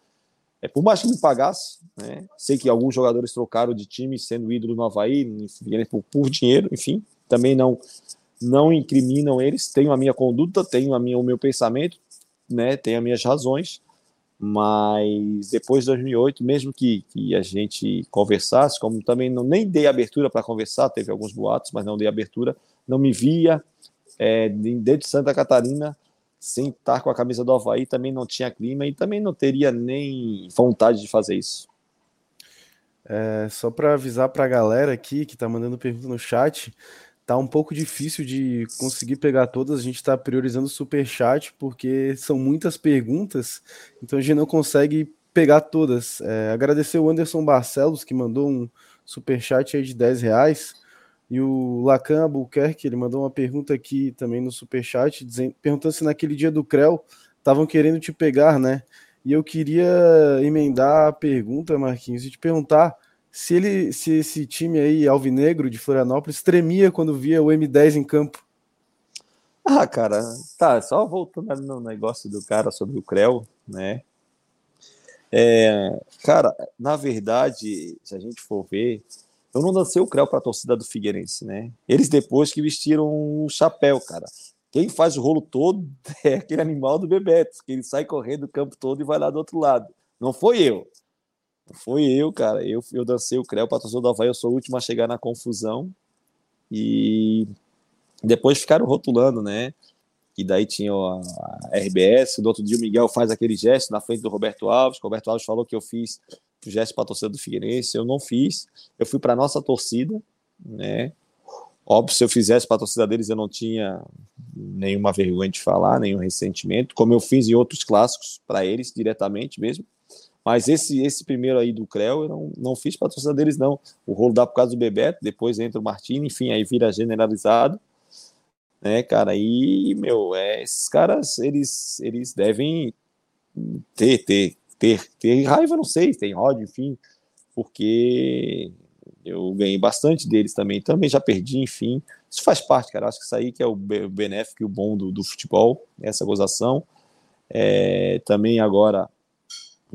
é, por mais que me pagasse, né, sei que alguns jogadores trocaram de time sendo ídolo no Havaí, por, por dinheiro, enfim, também não não incriminam eles, tenho a minha conduta, tenho a minha, o meu pensamento, né, tenho as minhas razões, mas depois de 2008, mesmo que, que a gente conversasse, como também não nem dei abertura para conversar, teve alguns boatos, mas não dei abertura, não me via é, dentro de Santa Catarina sem estar com a camisa do Havaí, também não tinha clima e também não teria nem vontade de fazer isso. É, só para avisar para a galera aqui que está mandando pergunta no chat, tá um pouco difícil de conseguir pegar todas. A gente está priorizando o super chat porque são muitas perguntas, então a gente não consegue pegar todas. É, agradecer o Anderson Barcelos que mandou um super chat aí de 10 reais. E o Lacan Albuquerque, ele mandou uma pergunta aqui também no super chat, dizendo, perguntando se naquele dia do Creu estavam querendo te pegar, né? E eu queria emendar a pergunta, Marquinhos, e te perguntar se ele, se esse time aí alvinegro de Florianópolis tremia quando via o M10 em campo. Ah, cara, tá, só voltando no negócio do cara sobre o Creu, né? É, cara, na verdade, se a gente for ver, eu não dancei o Creu para a torcida do Figueirense, né? Eles depois que vestiram o chapéu, cara. Quem faz o rolo todo é aquele animal do Bebeto, que ele sai correndo o campo todo e vai lá do outro lado. Não foi eu. Foi eu, cara. Eu, eu dancei o Creu, patrocinador do Havaí, eu sou o último a chegar na confusão. E depois ficaram rotulando, né? E daí tinha a, a RBS, no outro dia o Miguel faz aquele gesto na frente do Roberto Alves. O Roberto Alves falou que eu fiz gesto para a torcida do Figueirense, eu não fiz. Eu fui para nossa torcida, né? Óbvio, se eu fizesse para a torcida deles, eu não tinha nenhuma vergonha de falar, nenhum ressentimento, como eu fiz em outros clássicos para eles diretamente mesmo. Mas esse esse primeiro aí do Creu eu não, não fiz para torcida deles, não. O rolo dá por causa do Bebeto, depois entra o Martini, enfim, aí vira generalizado. Né, cara? E, meu, é, esses caras, eles, eles devem ter, ter, ter, ter raiva, não sei, tem ódio, enfim, porque eu ganhei bastante deles também, também já perdi, enfim. Isso faz parte, cara. Acho que isso aí que é o benéfico e o bom do, do futebol, essa gozação. É, também agora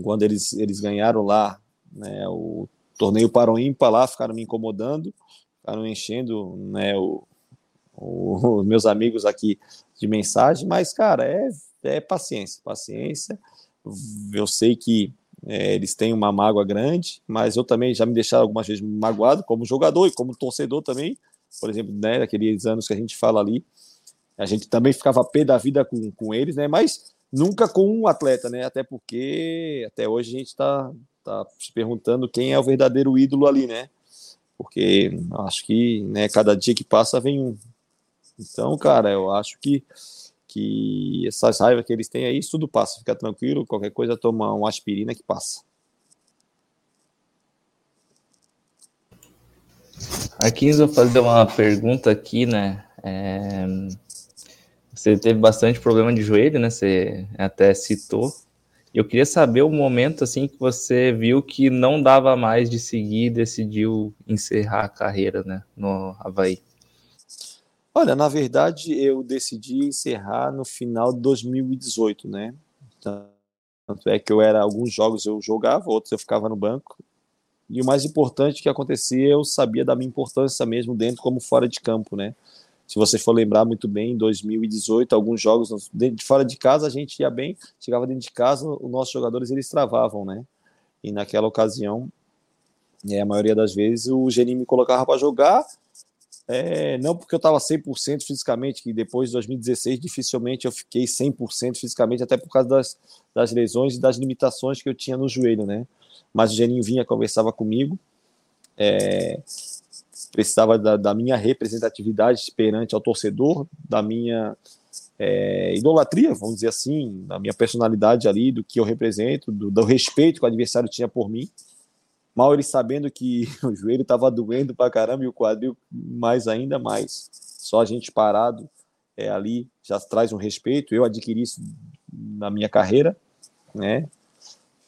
quando eles, eles ganharam lá né, o torneio ímpar lá, ficaram me incomodando, ficaram enchendo né, o, o, os meus amigos aqui de mensagem, mas, cara, é, é paciência, paciência. Eu sei que é, eles têm uma mágoa grande, mas eu também já me deixaram algumas vezes magoado como jogador e como torcedor também, por exemplo, né, aqueles anos que a gente fala ali, a gente também ficava pé da vida com, com eles, né? Mas nunca com um atleta, né? Até porque até hoje a gente está tá se perguntando quem é o verdadeiro ídolo ali, né? Porque acho que né, cada dia que passa vem um. Então, cara, eu acho que, que essas raivas que eles têm aí, isso tudo passa. Fica tranquilo, qualquer coisa, toma uma aspirina que passa. Aqui eu vou fazer uma pergunta aqui, né? É... Você teve bastante problema de joelho, né? Você até citou. Eu queria saber o momento assim que você viu que não dava mais de seguir e decidiu encerrar a carreira, né, no Havaí. Olha, na verdade, eu decidi encerrar no final de 2018, né? Tanto é que eu era alguns jogos eu jogava, outros eu ficava no banco. E o mais importante que acontecia, eu sabia da minha importância mesmo dentro como fora de campo, né? Se você for lembrar muito bem, em 2018, alguns jogos de fora de casa a gente ia bem, chegava dentro de casa, os nossos jogadores eles travavam, né? E naquela ocasião, é, a maioria das vezes, o Geninho me colocava para jogar, é, não porque eu estava 100% fisicamente, que depois de 2016 dificilmente eu fiquei 100% fisicamente, até por causa das, das lesões e das limitações que eu tinha no joelho, né? Mas o Geninho vinha, conversava comigo, é, precisava da, da, minha representatividade perante ao torcedor, da minha é, idolatria, vamos dizer assim, da minha personalidade ali, do que eu represento, do, do respeito que o adversário tinha por mim. Mal ele sabendo que o joelho estava doendo pra caramba e o quadril mais ainda mais. Só a gente parado é, ali já traz um respeito. Eu adquiri isso na minha carreira, né?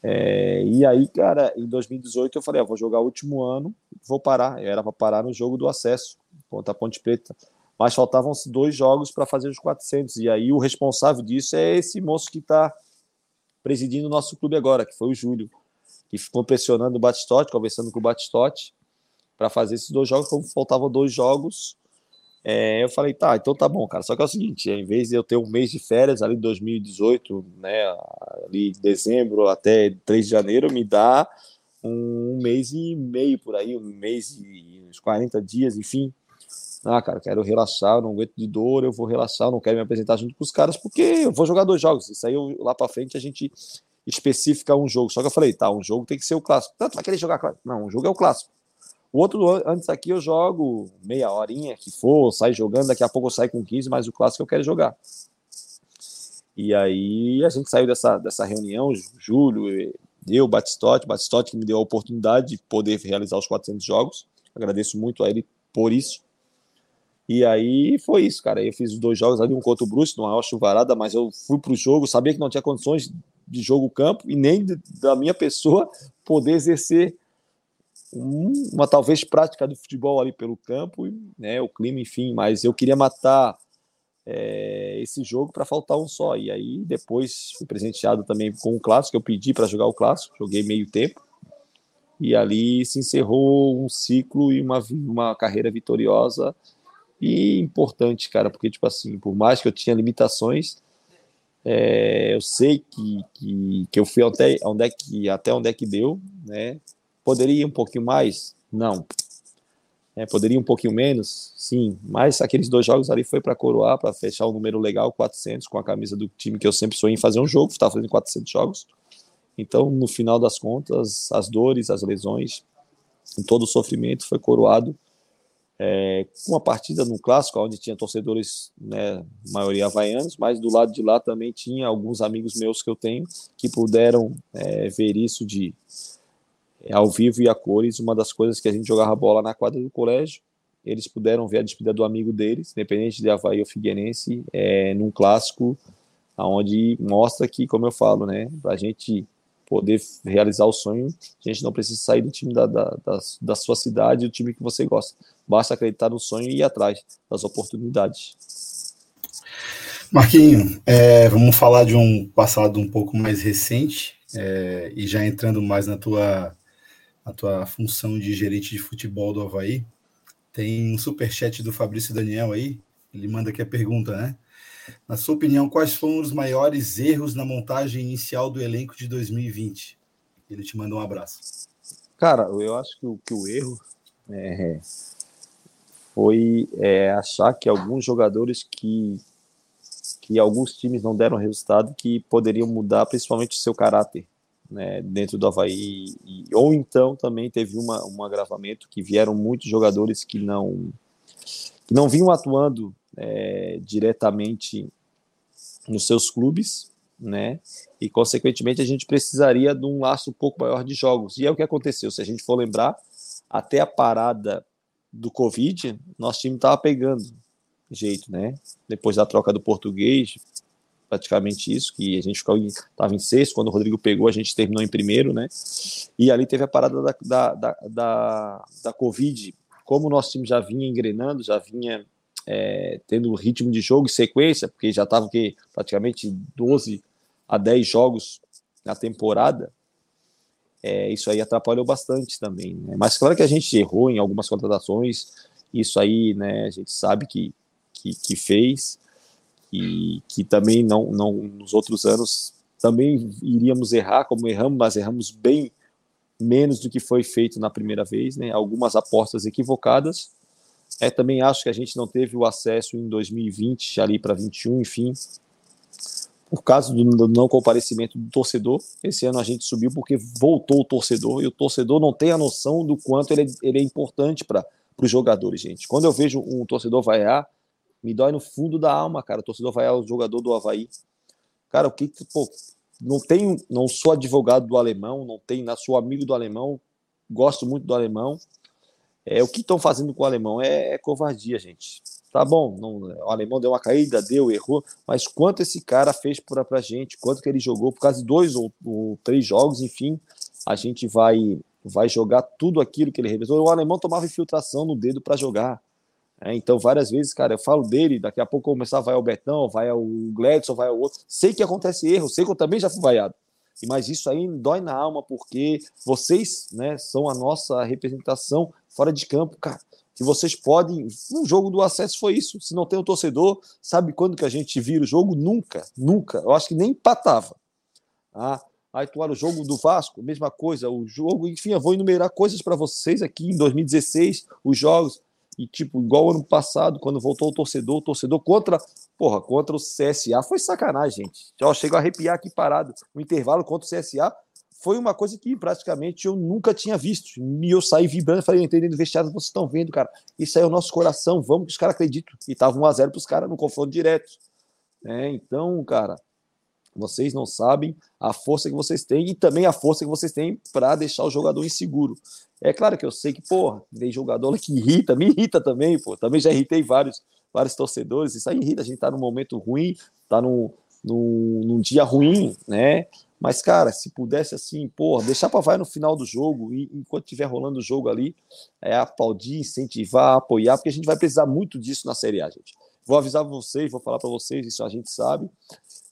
É, e aí, cara, em 2018 eu falei, ah, vou jogar o último ano, vou parar. Eu era para parar no jogo do acesso contra a Ponte Preta. Mas faltavam dois jogos para fazer os 400. E aí o responsável disso é esse moço que está presidindo o nosso clube agora, que foi o Júlio, que ficou pressionando o Batistote, conversando com o Batistote, para fazer esses dois jogos. Como faltavam dois jogos, é, eu falei, tá, então tá bom, cara. Só que é o seguinte, em vez de eu ter um mês de férias ali em 2018, né, ali de dezembro até 3 de janeiro, me dá um mês e meio por aí, um mês e uns 40 dias, enfim. Ah, cara, quero relaxar, não aguento de dor, eu vou relaxar, não quero me apresentar junto com os caras, porque eu vou jogar dois jogos. Isso aí eu, lá pra frente a gente especifica um jogo. Só que eu falei, tá, um jogo tem que ser o clássico. Tanto vai querer jogar clássico. Não, um jogo é o clássico. O outro, antes aqui, eu jogo meia horinha que for, saio jogando, daqui a pouco eu saio com 15, mas o clássico eu quero jogar. E aí a gente saiu dessa, dessa reunião, Júlio, eu, Batistote, Batistote que me deu a oportunidade de poder realizar os 400 jogos. Agradeço muito a ele por isso. E aí foi isso, cara. Eu fiz os dois jogos ali, um contra o Bruce, numa chuvarada, mas eu fui pro jogo, sabia que não tinha condições de jogo campo e nem de, da minha pessoa poder exercer uma talvez prática do futebol ali pelo campo, né, o clima, enfim, mas eu queria matar é, esse jogo para faltar um só. E aí depois fui presenteado também com o clássico, eu pedi para jogar o clássico, joguei meio tempo. E ali se encerrou um ciclo e uma, uma carreira vitoriosa e importante, cara, porque, tipo assim, por mais que eu tinha limitações, é, eu sei que, que, que eu fui até onde, é que, até onde é que deu, né? Poderia ir um pouquinho mais? Não. É, poderia um pouquinho menos? Sim. Mas aqueles dois jogos ali foi para coroar, para fechar um número legal, 400, com a camisa do time que eu sempre sonhei em fazer um jogo, estava fazendo 400 jogos. Então, no final das contas, as dores, as lesões, todo o sofrimento foi coroado é, uma partida no clássico, onde tinha torcedores, né, maioria havaianos, mas do lado de lá também tinha alguns amigos meus que eu tenho que puderam é, ver isso de é, ao vivo e a cores, uma das coisas que a gente jogava bola na quadra do colégio, eles puderam ver a despedida do amigo deles, independente de Havaí ou Figueirense, é, num clássico, onde mostra que, como eu falo, né, a gente poder realizar o sonho, a gente não precisa sair do time da, da, da, da sua cidade, do time que você gosta. Basta acreditar no sonho e ir atrás das oportunidades. Marquinho, é, vamos falar de um passado um pouco mais recente é, e já entrando mais na tua a tua função de gerente de futebol do Havaí. Tem um superchat do Fabrício Daniel aí. Ele manda aqui a pergunta, né? Na sua opinião, quais foram os maiores erros na montagem inicial do elenco de 2020? Ele te manda um abraço. Cara, eu acho que o, que o erro é, foi é, achar que alguns jogadores que que alguns times não deram resultado que poderiam mudar principalmente o seu caráter né, dentro do Havaí, e, ou então também teve uma, um agravamento que vieram muitos jogadores que não, que não vinham atuando é, diretamente nos seus clubes, né, e consequentemente a gente precisaria de um laço um pouco maior de jogos, e é o que aconteceu, se a gente for lembrar, até a parada do Covid, nosso time estava pegando jeito, né, depois da troca do português, praticamente isso, que a gente estava em sexto, quando o Rodrigo pegou, a gente terminou em primeiro, né? E ali teve a parada da, da, da, da, da Covid. Como o nosso time já vinha engrenando, já vinha é, tendo ritmo de jogo e sequência, porque já estava praticamente 12 a 10 jogos na temporada, é, isso aí atrapalhou bastante também. Né? Mas claro que a gente errou em algumas contratações, isso aí né, a gente sabe que, que, que fez, e que também não, não nos outros anos também iríamos errar, como erramos, mas erramos bem menos do que foi feito na primeira vez, né? Algumas apostas equivocadas. É, também acho que a gente não teve o acesso em 2020 ali para 21, enfim, por causa do, não comparecimento do torcedor. Esse ano a gente subiu porque voltou o torcedor e o torcedor não tem a noção do quanto ele é, ele é importante para os jogadores, gente. Quando eu vejo um torcedor vaiar, me dói no fundo da alma, cara. O torcedor vai ao jogador do Havaí. Cara, o que, pô, não tenho, não sou advogado do alemão, não tenho, sou amigo do alemão, gosto muito do alemão. É, o que estão fazendo com o alemão é, é, covardia, gente. Tá bom, não, o alemão deu uma caída, deu, errou, mas quanto esse cara fez pra, pra gente, quanto que ele jogou, por de dois ou, ou três jogos, enfim, a gente vai vai jogar tudo aquilo que ele realizou. O alemão tomava infiltração no dedo para jogar. É, então, várias vezes, cara, eu falo dele, daqui a pouco começar vai ao Betão, vai ao Gladson, vai ao outro. Sei que acontece erro, sei que eu também já fui vaiado. Mas isso aí dói na alma, porque vocês né, são a nossa representação fora de campo, cara. Que vocês podem. Um jogo do acesso foi isso. Se não tem o um torcedor, sabe quando que a gente vira o jogo? Nunca, nunca. Eu acho que nem empatava. Ah, Aí tu olha o jogo do Vasco, mesma coisa, o jogo, enfim, eu vou enumerar coisas para vocês aqui em 2016, os jogos. E, tipo, igual ano passado, quando voltou o torcedor, o torcedor contra, porra, contra o CSA, foi sacanagem, gente. Já chego a arrepiar aqui parado. O intervalo contra o CSA foi uma coisa que praticamente eu nunca tinha visto. E eu saí vibrando, falei, entendendo, vestiário, vocês estão vendo, cara. Isso aí é o nosso coração, vamos que os caras acreditam. E tava 1x0 pros caras no confronto direto. É, então, cara, vocês não sabem a força que vocês têm e também a força que vocês têm para deixar o jogador inseguro. É claro que eu sei que, porra, tem jogador que irrita, me irrita também, pô. Também já irritei vários, vários torcedores. Isso aí irrita, a gente tá num momento ruim, tá num, num, num dia ruim, né? Mas, cara, se pudesse assim, porra, deixar para vai no final do jogo, e enquanto estiver rolando o jogo ali, é aplaudir, incentivar, apoiar, porque a gente vai precisar muito disso na Série A, gente. Vou avisar vocês, vou falar para vocês, isso a gente sabe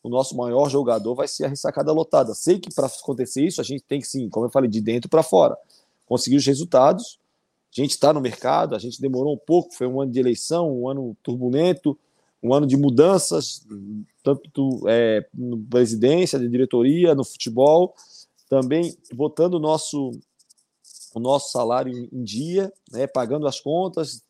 o nosso maior jogador vai ser a ressacada lotada. Sei que para acontecer isso, a gente tem que, sim, como eu falei, de dentro para fora, conseguir os resultados. A gente está no mercado, a gente demorou um pouco, foi um ano de eleição, um ano turbulento, um ano de mudanças, tanto é, no presidência, de diretoria, no futebol, também botando o nosso, o nosso salário em dia, né, pagando as contas.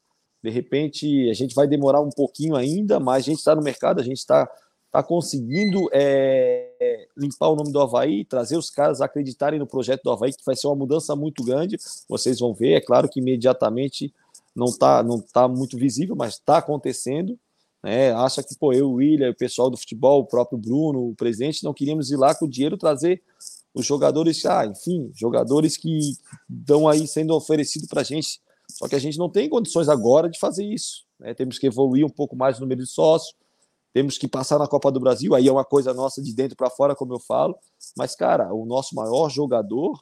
De repente, a gente vai demorar um pouquinho ainda, mas a gente está no mercado, a gente está está conseguindo é, limpar o nome do Havaí, trazer os caras a acreditarem no projeto do Havaí, que vai ser uma mudança muito grande. Vocês vão ver, é claro que imediatamente não está não tá muito visível, mas está acontecendo. Né? Acha que pô, eu, o William, o pessoal do futebol, o próprio Bruno, o presidente, não queríamos ir lá com o dinheiro trazer os jogadores, ah, enfim, jogadores que estão aí sendo oferecidos para a gente. Só que a gente não tem condições agora de fazer isso. Né? Temos que evoluir um pouco mais o número de sócios, temos que passar na Copa do Brasil, aí é uma coisa nossa de dentro para fora, como eu falo. Mas, cara, o nosso maior jogador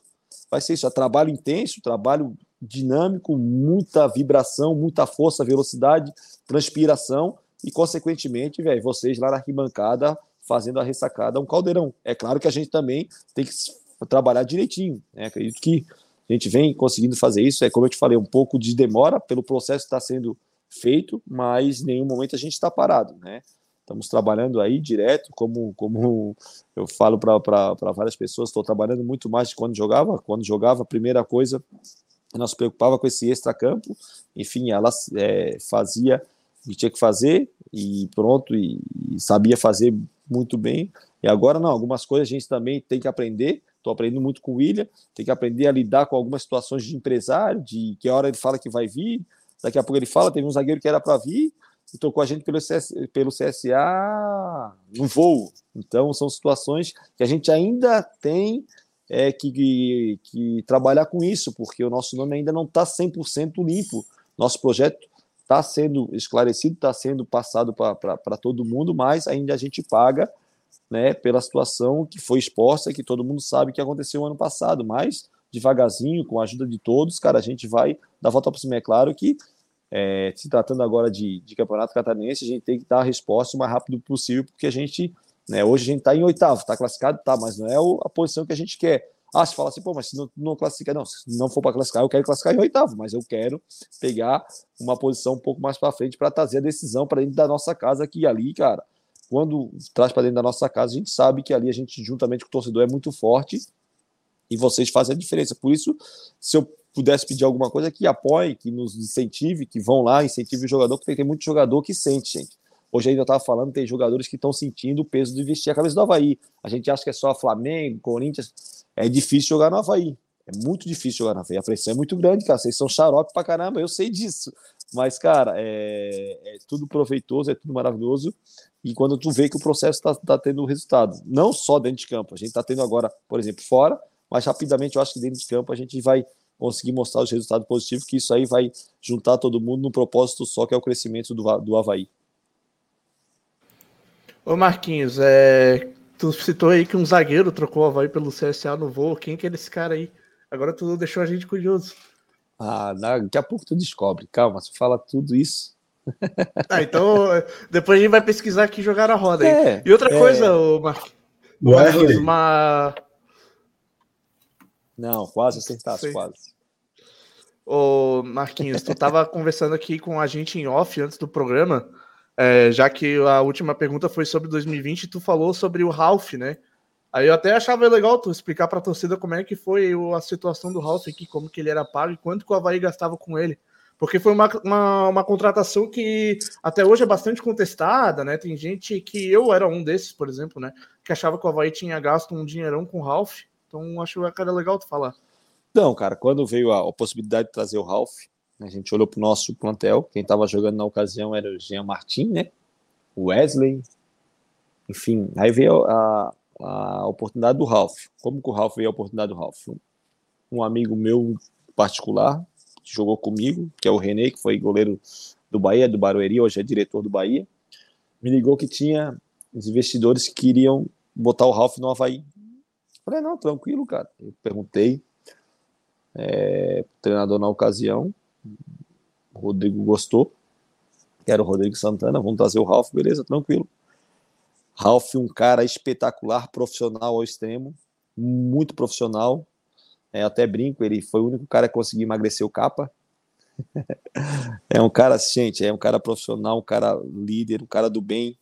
vai ser isso: é trabalho intenso, trabalho dinâmico, muita vibração, muita força, velocidade, transpiração e, consequentemente, velho, vocês lá na arquibancada fazendo a ressacada um caldeirão. É claro que a gente também tem que trabalhar direitinho. Né? Acredito que a gente vem conseguindo fazer isso. É como eu te falei, um pouco de demora pelo processo que está sendo feito, mas em nenhum momento a gente está parado, né? Estamos trabalhando aí direto, como, como eu falo para várias pessoas, estou trabalhando muito mais de quando jogava. Quando jogava, a primeira coisa se preocupava com esse extra-campo, enfim, ela é, fazia que tinha que fazer e pronto, e, e, sabia fazer muito bem. E agora não, algumas coisas a gente também tem que aprender. Estou aprendendo muito com o William, tem que aprender a lidar com algumas situações de empresário, de que hora ele fala que vai vir, daqui a pouco ele fala, teve um zagueiro que era para vir, e tocou a gente pelo, CS, pelo CSA no voo. Então, são situações que a gente ainda tem é, que, que, que, trabalhar com isso, porque o nosso nome ainda não está 100% limpo. Nosso projeto está sendo esclarecido, está sendo passado para todo mundo, mas ainda a gente paga né, pela situação que foi exposta, que todo mundo sabe que aconteceu ano passado, mas devagarzinho, com a ajuda de todos, cara, a gente vai dar volta por cima. É claro que, é, se tratando agora de, de campeonato catarinense, a gente tem que dar a resposta o mais rápido possível, porque a gente né? Hoje a gente está em oitavo, está classificado, tá, mas não é a posição que a gente quer. Ah, se fala assim, pô, mas se não, não classifica, não, se não for para classificar, eu quero classificar em oitavo, mas eu quero pegar uma posição um pouco mais para frente para trazer a decisão para dentro da nossa casa aqui ali, cara. Quando traz para dentro da nossa casa, a gente sabe que ali a gente, juntamente com o torcedor, é muito forte e vocês fazem a diferença. Por isso, se eu pudesse pedir alguma coisa, que apoie, que nos incentive, que vão lá, incentive o jogador, porque tem muito jogador que sente, gente. Hoje ainda estava falando, tem jogadores que estão sentindo o peso de vestir a camisa do Havaí. A gente acha que é só Flamengo, Corinthians. É difícil jogar no Havaí. É muito difícil jogar no Havaí. A pressão é muito grande, cara. Vocês são xarope pra caramba, eu sei disso. Mas, cara, é, é tudo proveitoso, é tudo maravilhoso. E quando tu vê que o processo está tá tendo resultado, não só dentro de campo, a gente está tendo agora, por exemplo, fora, mas rapidamente eu acho que dentro de campo a gente vai conseguir mostrar os resultados positivos, que isso aí vai juntar todo mundo num propósito só, que é o crescimento do, do Havaí. Ô Marquinhos, é... tu citou aí que um zagueiro trocou o Havaí pelo CSA no voo. Quem que é esse cara aí? Agora tu deixou a gente curioso. Ah, daqui a pouco tu descobre. Calma, você fala tudo isso. Ah, então depois a gente vai pesquisar aqui e jogar a roda é, aí. E outra é... coisa, ô Marquinhos. Marquinhos, uma... Não, quase acertasse, quase. Ô Marquinhos, tu tava conversando aqui com a gente em off antes do programa é, já que a última pergunta foi sobre 2020, tu falou sobre o Ralph, né? Aí eu até achava legal tu explicar para a torcida como é que foi a situação do Ralph aqui, como que ele era pago e quanto que o Havaí gastava com ele. Porque foi uma, uma, uma, contratação que até hoje é bastante contestada, né? Tem gente que eu era um desses, por exemplo, né? Que achava que o Havaí tinha gasto um dinheirão com o Ralph. Então acho que era legal tu falar. Não, cara, quando veio a, a possibilidade de trazer o Ralph, a gente olhou para o nosso plantel. Quem estava jogando na ocasião era o Jean Martin, né? O Wesley. Enfim, aí veio a, a oportunidade do Ralph. Como que o Ralph veio a oportunidade do Ralph? Um amigo meu particular, que jogou comigo, que é o René, que foi goleiro do Bahia, do Barueri, hoje é diretor do Bahia, me ligou que tinha investidores que queriam botar o Ralph no Havaí. Falei, não, tranquilo, cara. Eu perguntei, é, treinador na ocasião, Rodrigo gostou, que era o Rodrigo Santana, vamos trazer o Ralf, beleza, tranquilo. Ralf, um cara espetacular, profissional ao extremo, muito profissional. É, até brinco, ele foi o único cara que conseguiu emagrecer o capa. é um cara, gente, é um cara profissional, um cara líder, um cara do bem.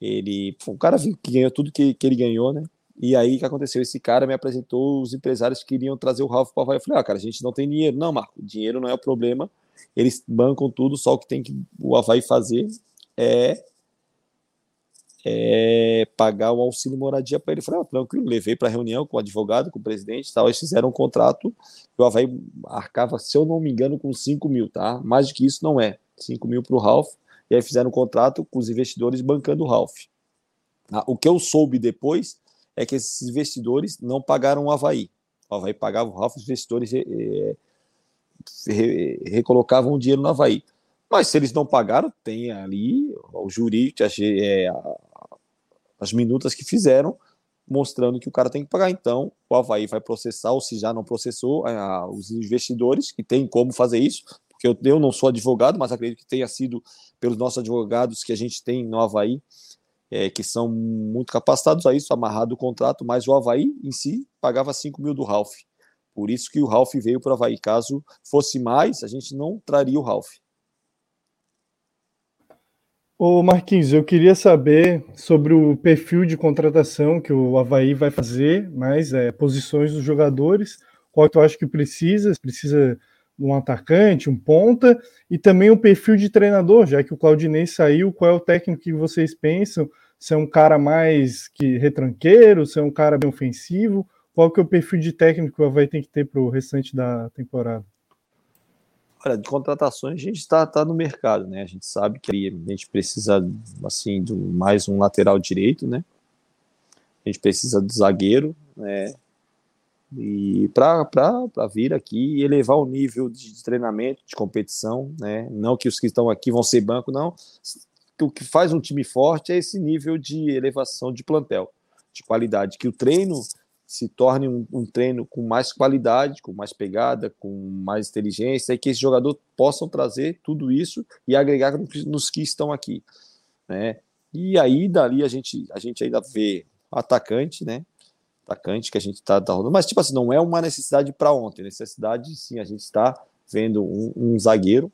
Ele um cara que ganhou tudo que, que ele ganhou, né? E aí o que aconteceu? Esse cara me apresentou os empresários que queriam trazer o Ralf para o Havaí. Eu falei, ah, cara, a gente não tem dinheiro. Não, Marco, dinheiro não é o problema. Eles bancam tudo, só o que tem que o Havaí fazer é, é pagar o auxílio moradia para ele. Eu falei, ah, tranquilo, levei para reunião com o advogado, com o presidente tal. Eles fizeram um contrato o Havaí arcava, se eu não me engano, com 5 mil, tá? Mais do que isso não é. 5 mil para o Ralf. E aí fizeram um contrato com os investidores bancando o Ralf. Ah, o que eu soube depois é que esses investidores não pagaram o Havaí. O Havaí pagava o Ralf, os investidores é, recolocavam o dinheiro no Havaí. Mas se eles não pagaram, tem ali o jurídico, é, as minutas que fizeram, mostrando que o cara tem que pagar. Então, o Havaí vai processar, ou se já não processou, a, os investidores, que tem como fazer isso, porque eu, eu não sou advogado, mas acredito que tenha sido pelos nossos advogados que a gente tem no Havaí, é, que são muito capacitados a isso, amarrado o contrato, mas o Havaí em si pagava 5 mil do Ralph. Por isso que o Ralph veio para o Havaí. Caso fosse mais, a gente não traria o Ralph. Ô Marquinhos, eu queria saber sobre o perfil de contratação que o Havaí vai fazer, mais é, posições dos jogadores, qual tu acha que precisa, precisa um atacante, um ponta, e também o perfil de treinador, já que o Claudinei saiu, qual é o técnico que vocês pensam? Se é um cara mais que retranqueiro, se é um cara bem ofensivo, qual que é o perfil de técnico que o Havaí tem que ter para o restante da temporada? Olha, de contratações a gente está tá no mercado, né? A gente sabe que a gente precisa, assim, de mais um lateral direito, né? A gente precisa do zagueiro, né? E para vir aqui e elevar o nível de treinamento, de competição, né? Não que os que estão aqui vão ser banco, não. O que faz um time forte é esse nível de elevação de plantel, de qualidade, que o treino se torne um, um, treino com mais qualidade, com mais pegada, com mais inteligência, e que esse jogador possam trazer tudo isso e agregar nos que estão aqui, né? E aí dali a gente a gente ainda vê atacante, né? Atacante que a gente está tá rodando, mas tipo assim não é uma necessidade para ontem, necessidade sim a gente está vendo um, um, zagueiro,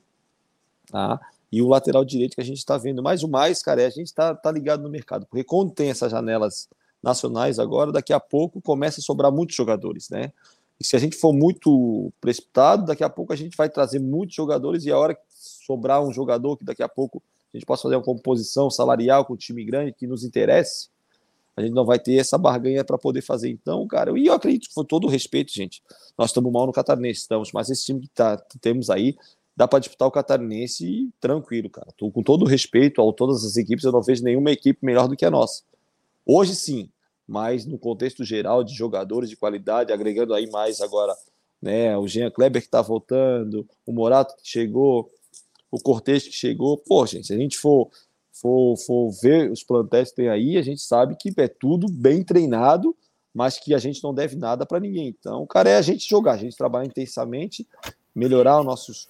tá? E o lateral direito que a gente está vendo, mais o mais, cara, é a gente está tá ligado no mercado, porque quando tem essas janelas nacionais agora, daqui a pouco começa a sobrar muitos jogadores, né? E se a gente for muito precipitado, daqui a pouco a gente vai trazer muitos jogadores e a hora que sobrar um jogador que daqui a pouco a gente possa fazer uma composição salarial com um time grande que nos interesse, a gente não vai ter essa barganha para poder fazer. Então, cara, e eu acredito que com todo o respeito, gente, nós estamos mal no Catarinense, estamos, mas esse time que, tá, temos aí, dá para disputar o Catarinense tranquilo, cara. Tô, com todo o respeito a todas as equipes, eu não vejo nenhuma equipe melhor do que a nossa. Hoje sim, mas no contexto geral de jogadores de qualidade, agregando aí mais agora né, o Jean Kleber que está voltando, o Morato que chegou, o Cortez que chegou. Pô, gente, se a gente for, for, for ver os plantéis que tem aí, a gente sabe que é tudo bem treinado, mas que a gente não deve nada para ninguém. Então, cara, é a gente jogar, a gente trabalhar intensamente, melhorar os nossos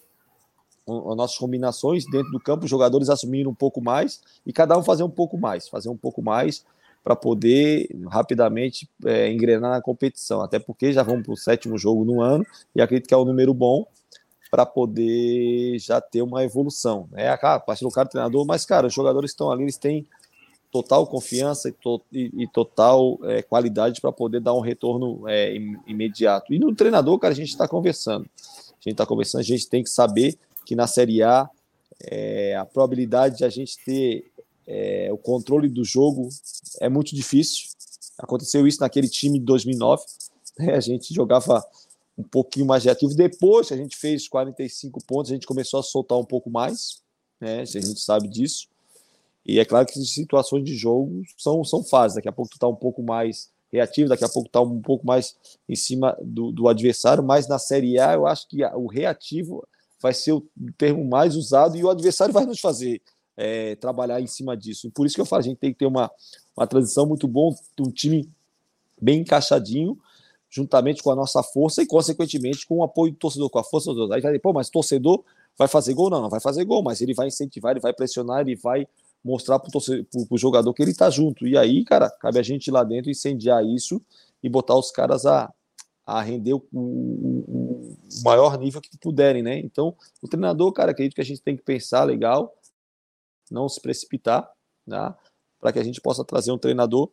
as nossas combinações dentro do campo, os jogadores assumindo um pouco mais e cada um fazer um pouco mais, fazer um pouco mais para poder rapidamente é, engrenar na competição. Até porque já vamos para o sétimo jogo no ano e acredito que é um número bom para poder já ter uma evolução. É a parte do cara treinador, mas cara, os jogadores estão ali, eles têm total confiança e, to, e, e total é, qualidade para poder dar um retorno é, imediato. E no treinador, cara, a gente está conversando. A gente está conversando, a gente tem que saber que na Série A é, a probabilidade de a gente ter é, o controle do jogo é muito difícil. Aconteceu isso naquele time de 2009. Né? A gente jogava um pouquinho mais reativo. Depois que a gente fez 45 pontos, a gente começou a soltar um pouco mais. Né? A gente sabe disso. E é claro que situações de jogo são, são fases. Daqui a pouco tu está um pouco mais reativo, daqui a pouco está um pouco mais em cima do, do adversário, mas na Série A eu acho que o reativo vai ser o termo mais usado e o adversário vai nos fazer é, trabalhar em cima disso. E por isso que eu falo, a gente tem que ter uma, uma transição muito bom, um time bem encaixadinho, juntamente com a nossa força e, consequentemente, com o apoio do torcedor, com a força do torcedor. Aí vai dizer, pô, mas torcedor vai fazer gol? Não, não vai fazer gol, mas ele vai incentivar, ele vai pressionar, ele vai mostrar para o jogador que ele está junto. E aí, cara, cabe a gente ir lá dentro incendiar isso e botar os caras a, a render o, o, o, maior nível que puderem, né? Então, o treinador, cara, acredito que a gente tem que pensar legal, não se precipitar, né, para que a gente possa trazer um treinador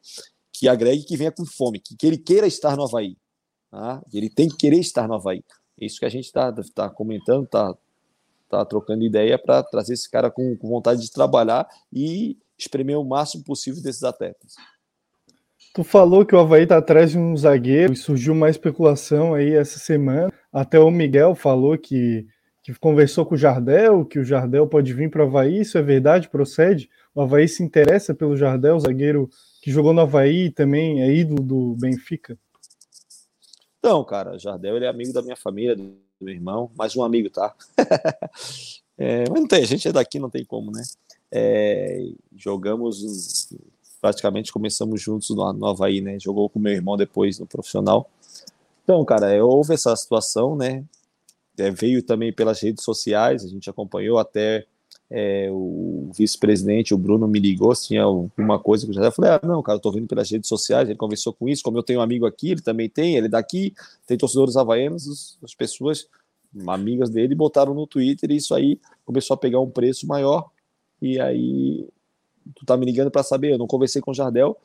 que agregue, que venha com fome, que, que ele queira estar no Havaí. Tá? Ele tem que querer estar no Havaí. Isso que a gente está tá comentando, está tá trocando ideia para trazer esse cara com, com vontade de trabalhar e espremer o máximo possível desses atletas. Tu falou que o Havaí está atrás de um zagueiro e surgiu uma especulação aí essa semana. Até o Miguel falou que que conversou com o Jardel, que o Jardel pode vir para o Havaí, isso é verdade? Procede? O Havaí se interessa pelo Jardel, zagueiro que jogou no Havaí e também é ídolo do Benfica? Não, cara, Jardel ele é amigo da minha família, do meu irmão, mais um amigo, tá? é, mas não tem, a gente é daqui, não tem como, né? É, jogamos, praticamente começamos juntos no, no Havaí, né? Jogou com meu irmão depois no profissional. Então, cara, é, houve essa situação, né? É, veio também pelas redes sociais, a gente acompanhou até é, o vice-presidente, o Bruno, me ligou se tinha alguma coisa que eu já falei, ah, não, cara, eu tô vindo pelas redes sociais, ele conversou com isso, como eu tenho um amigo aqui, ele também tem, ele é daqui, tem torcedores havaianos, as pessoas, amigas dele, botaram no Twitter e isso aí começou a pegar um preço maior, e aí tu tá me ligando para saber, eu não conversei com o Jardel,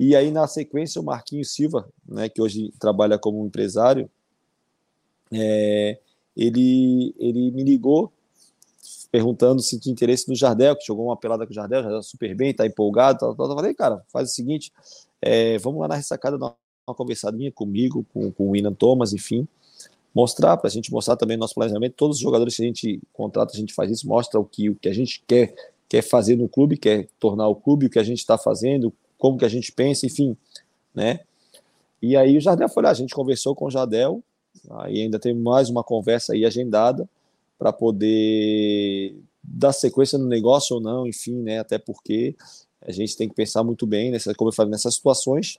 e aí na sequência o Marquinhos Silva, né, que hoje trabalha como empresário, é, ele, ele me ligou perguntando se tinha interesse no Jardel, que jogou uma pelada com o Jardel, já super bem, tá empolgado, tal, tal. Eu falei, cara, faz o seguinte, é, vamos lá na ressacada dar uma conversadinha comigo, com, com o William Thomas, enfim, mostrar para a gente mostrar também nosso planejamento. Todos os jogadores que a gente contrata, a gente faz isso, mostra o que, o que a gente quer, quer fazer no clube, quer tornar o clube, o que a gente está fazendo, como que a gente pensa, enfim, né? E aí o Jardel foi lá, a gente conversou com o Jardel, aí ainda tem mais uma conversa aí agendada para poder dar sequência no negócio ou não, enfim, né? Até porque a gente tem que pensar muito bem nessa, como eu falei, nessas situações.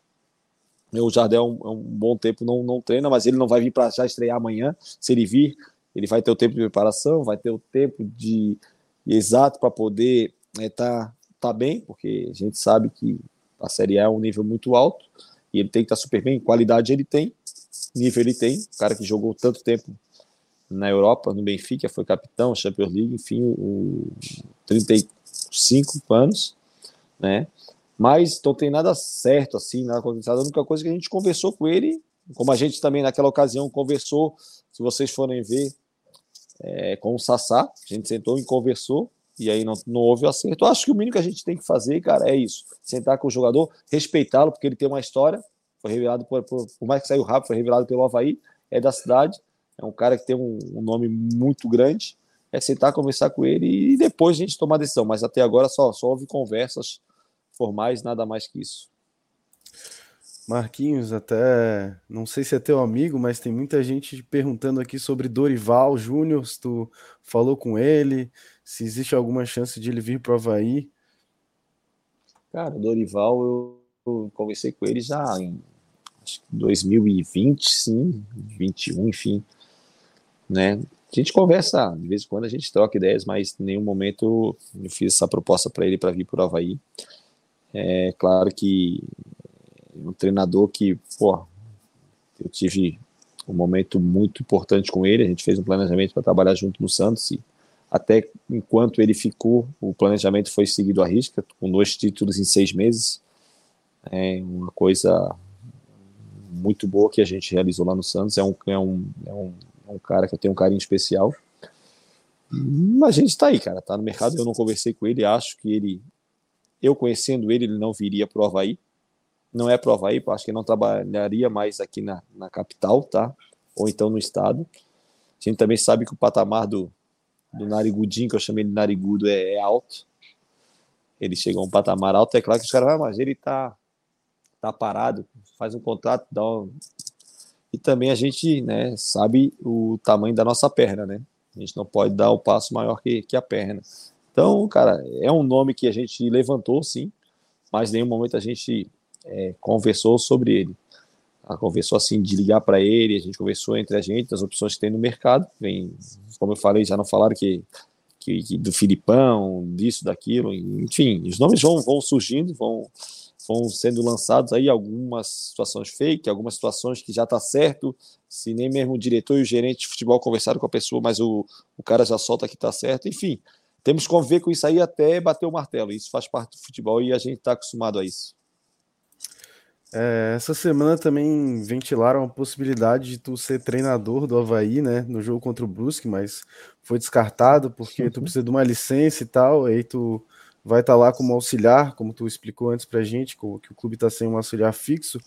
O Jardel, um, um bom tempo, não, não treina, mas ele não vai vir para já estrear amanhã. Se ele vir, ele vai ter o tempo de preparação, vai ter o tempo de exato para poder estar né, tá, tá bem, porque a gente sabe que a Série A é um nível muito alto e ele tem que estar tá super bem. Qualidade ele tem, nível ele tem. O cara que jogou tanto tempo na Europa, no Benfica, foi capitão, Champions League, enfim, o 35 anos, né? Mas não tem nada certo assim, nada acontecendo. A única coisa que a gente conversou com ele, como a gente também naquela ocasião conversou, se vocês forem ver, é, com o Sassá, a gente sentou e conversou, e aí não, não houve o acerto. Acho que o mínimo que a gente tem que fazer, cara, é isso: sentar com o jogador, respeitá-lo, porque ele tem uma história, foi revelado por, por, por mais que saiu rápido, foi revelado pelo Havaí, é da cidade, é um cara que tem um, um nome muito grande. É sentar, conversar com ele e depois a gente tomar a decisão. Mas até agora só, só houve conversas formais, nada mais que isso. Marquinhos, até não sei se é teu amigo, mas tem muita gente perguntando aqui sobre Dorival Júnior, se tu falou com ele, se existe alguma chance de ele vir para o Havaí. Cara, Dorival, eu, eu conversei com ele já em 2020, sim, 21, enfim, né? A gente conversa, de vez em quando a gente troca ideias, mas em nenhum momento eu fiz essa proposta para ele para vir para o Havaí. É claro que um treinador que, pô, eu tive um momento muito importante com ele, a gente fez um planejamento para trabalhar junto no Santos e até enquanto ele ficou, o planejamento foi seguido à risca, com dois títulos em seis meses. É uma coisa muito boa que a gente realizou lá no Santos. É um, é um, é um, é um cara que eu tenho um carinho especial. Mas a gente está aí, cara, tá no mercado. Eu não conversei com ele, acho que ele, eu conhecendo ele, ele não viria para o Havaí. Não é para o Havaí, acho que ele não trabalharia mais aqui na, na capital, tá? Ou então no estado. A gente também sabe que o patamar do, do Narigudinho, que eu chamei de Narigudo, é, é alto. Ele chegou a um patamar alto, é claro que os caras, ah, mas ele tá, tá parado, faz um contrato, dá um... E também a gente né, sabe o tamanho da nossa perna, né? A gente não pode dar o passo maior que, que a perna. Então, cara, é um nome que a gente levantou, sim, mas em nenhum momento a gente é, conversou sobre ele. A conversou assim de ligar para ele, a gente conversou entre a gente das opções que tem no mercado. Vem, como eu falei, já não falaram que, que, que do Filipão, disso, daquilo, enfim, os nomes vão, vão surgindo, vão vão sendo lançados aí algumas situações fake, algumas situações que já está certo, se nem mesmo o diretor e o gerente de futebol conversaram com a pessoa, mas o, o cara já solta que está certo, enfim, temos que conviver com isso aí até bater o martelo, isso faz parte do futebol e a gente está acostumado a isso. É, essa semana também ventilaram a possibilidade de tu ser treinador do Havaí, né, no jogo contra o Brusque, mas foi descartado porque tu precisa de uma licença e tal, aí tu vai estar tá lá como auxiliar, como tu explicou antes para a gente, que o clube está sem um auxiliar fixo.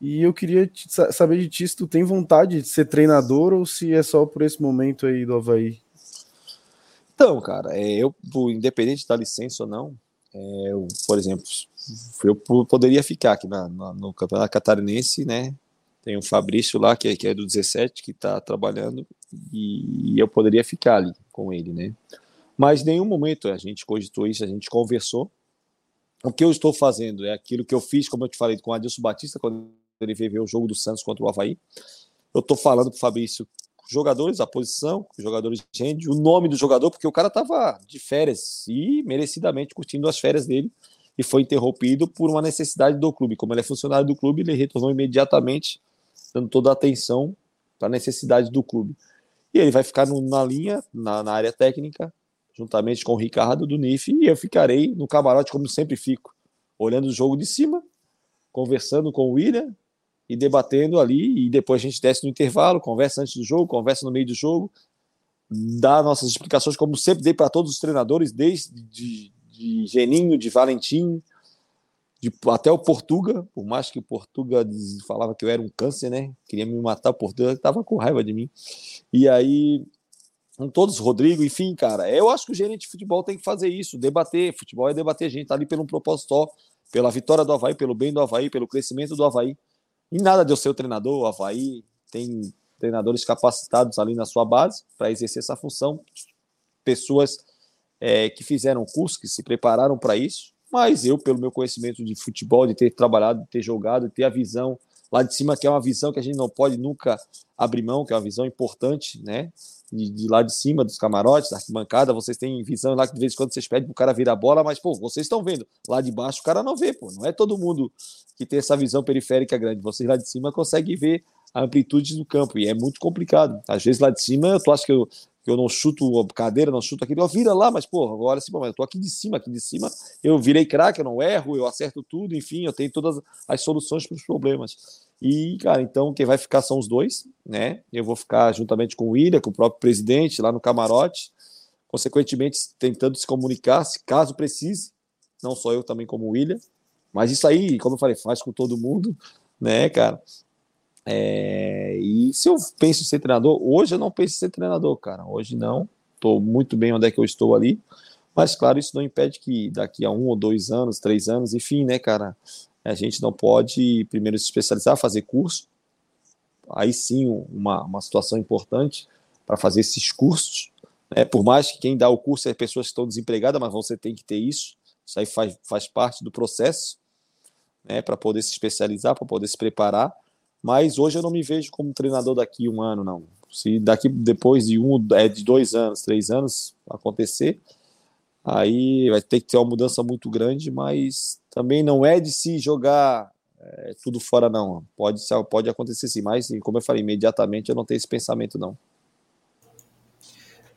E eu queria te, saber de ti se tu tem vontade de ser treinador ou se é só por esse momento aí do Havaí. Então, cara, é, eu, independente da licença ou não, é, eu, por exemplo, eu poderia ficar aqui na, na, no Campeonato Catarinense, né? Tem o Fabrício lá, que é, que é do 17, que está trabalhando, e, e eu poderia ficar ali com ele, né? Mas em nenhum momento a gente cogitou isso, a gente conversou. O que eu estou fazendo é aquilo que eu fiz, como eu te falei, com o Adilson Batista, quando ele veio ver o jogo do Santos contra o Havaí. Eu estou falando para o Fabrício jogadores, a posição, jogadores de rende, o nome do jogador, porque o cara estava de férias e merecidamente curtindo as férias dele e foi interrompido por uma necessidade do clube. Como ele é funcionário do clube, ele retornou imediatamente, dando toda a atenção para a necessidade do clube. E ele vai ficar no, na linha, na, na, área técnica, juntamente com o Ricardo do NIF, e eu ficarei no camarote como sempre fico, olhando o jogo de cima, conversando com o William e debatendo ali, e depois a gente desce no intervalo, conversa antes do jogo, conversa no meio do jogo, dar nossas explicações, como sempre dei para todos os treinadores, desde de, de Geninho, de Valentim, de, até o Portuga, por mais que o Portuga falava que eu era um câncer, né? Queria me matar, o Portuga estava com raiva de mim. E aí, com todos, Rodrigo, enfim, cara, eu acho que o gerente de futebol tem que fazer isso, debater. Futebol é debater, a gente tá ali pelo um propósito só, pela vitória do Havaí, pelo bem do Havaí, pelo crescimento do Havaí. E nada de eu ser o treinador, o Havaí tem treinadores capacitados ali na sua base para exercer essa função, pessoas é, que fizeram curso, que se prepararam para isso, mas eu, pelo meu conhecimento de futebol, de ter trabalhado, de ter jogado, de ter a visão lá de cima, que é uma visão que a gente não pode nunca abrir mão, que é uma visão importante, né? De, de lá de cima, dos camarotes, da arquibancada, vocês têm visão lá que de vez em quando vocês pedem pro cara virar a bola, mas, pô, vocês estão vendo. Lá de baixo o cara não vê, pô. Não é todo mundo que tem essa visão periférica grande. Vocês lá de cima conseguem ver a amplitude do campo, e é muito complicado. Às vezes lá de cima, tu acha que eu, eu não chuto cadeira, não chuto aquilo, eu vira lá, mas, pô, agora assim, mas eu tô aqui de cima, aqui de cima, eu virei craque, eu não erro, eu acerto tudo, enfim, eu tenho todas as soluções para os problemas. E, cara, então quem vai ficar são os dois, né? Eu vou ficar juntamente com o William, com o próprio presidente, lá no camarote, consequentemente tentando se comunicar, se caso precise, não só eu também como o William, mas isso aí, como eu falei, faz com todo mundo, né, cara? É, e se eu penso em ser treinador, hoje eu não penso em ser treinador, cara. Hoje não. Estou muito bem onde é que eu estou ali. Mas, claro, isso não impede que daqui a um ou dois anos, três anos, enfim, né, cara, a gente não pode primeiro se especializar, fazer curso. Aí sim, uma, uma situação importante para fazer esses cursos. Né? Por mais que quem dá o curso é pessoas que estão desempregadas, mas você tem que ter isso. Isso aí faz, faz parte do processo né? para poder se especializar, para poder se preparar. Mas hoje eu não me vejo como treinador daqui um ano, não. Se daqui depois de um, é de dois anos, três anos acontecer, aí vai ter que ter uma mudança muito grande, mas também não é de se jogar é, tudo fora, não. Pode, pode acontecer sim, mas como eu falei, imediatamente eu não tenho esse pensamento, não.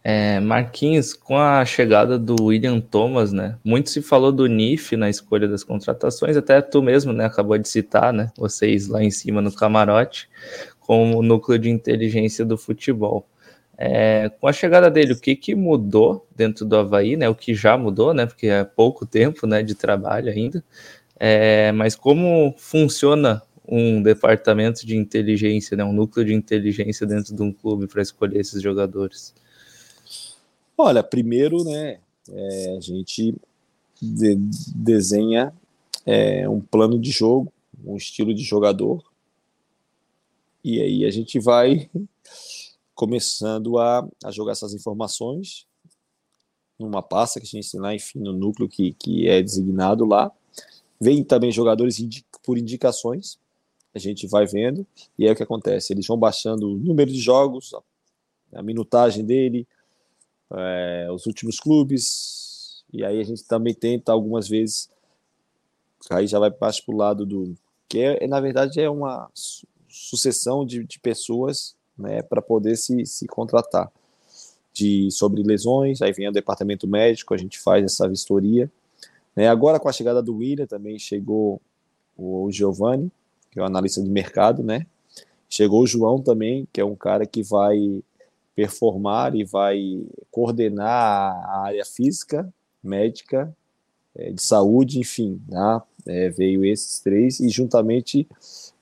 É, Marquinhos, com a chegada do William Thomas, né? Muito se falou do NIF na escolha das contratações, até tu mesmo, né? Acabou de citar, né? Vocês lá em cima no camarote, como núcleo de inteligência do futebol. É, com a chegada dele, o que, que mudou dentro do Havaí, né? O que já mudou, né? Porque é pouco tempo né, de trabalho ainda. É, mas como funciona um departamento de inteligência, né? Um núcleo de inteligência dentro de um clube para escolher esses jogadores? Olha, primeiro, né, é, a gente de, desenha é, um plano de jogo, um estilo de jogador, e aí a gente vai começando a, a jogar essas informações numa pasta que a gente tem lá, enfim, no núcleo que, que é designado lá. Vem também jogadores indi por indicações, a gente vai vendo, e aí o que acontece? Eles vão baixando o número de jogos, a, a minutagem dele, é, os últimos clubes, e aí a gente também tenta algumas vezes, aí já vai para o lado do. que é, na verdade é uma sucessão de, de pessoas né, para poder se, se contratar. De, sobre lesões, aí vem o departamento médico, a gente faz essa vistoria. Né? Agora, com a chegada do William, também chegou o, o Giovanni, que é o analista de mercado, né? Chegou o João também, que é um cara que vai performar e vai coordenar a área física, médica, é, de saúde, enfim, né? é, veio esses três e juntamente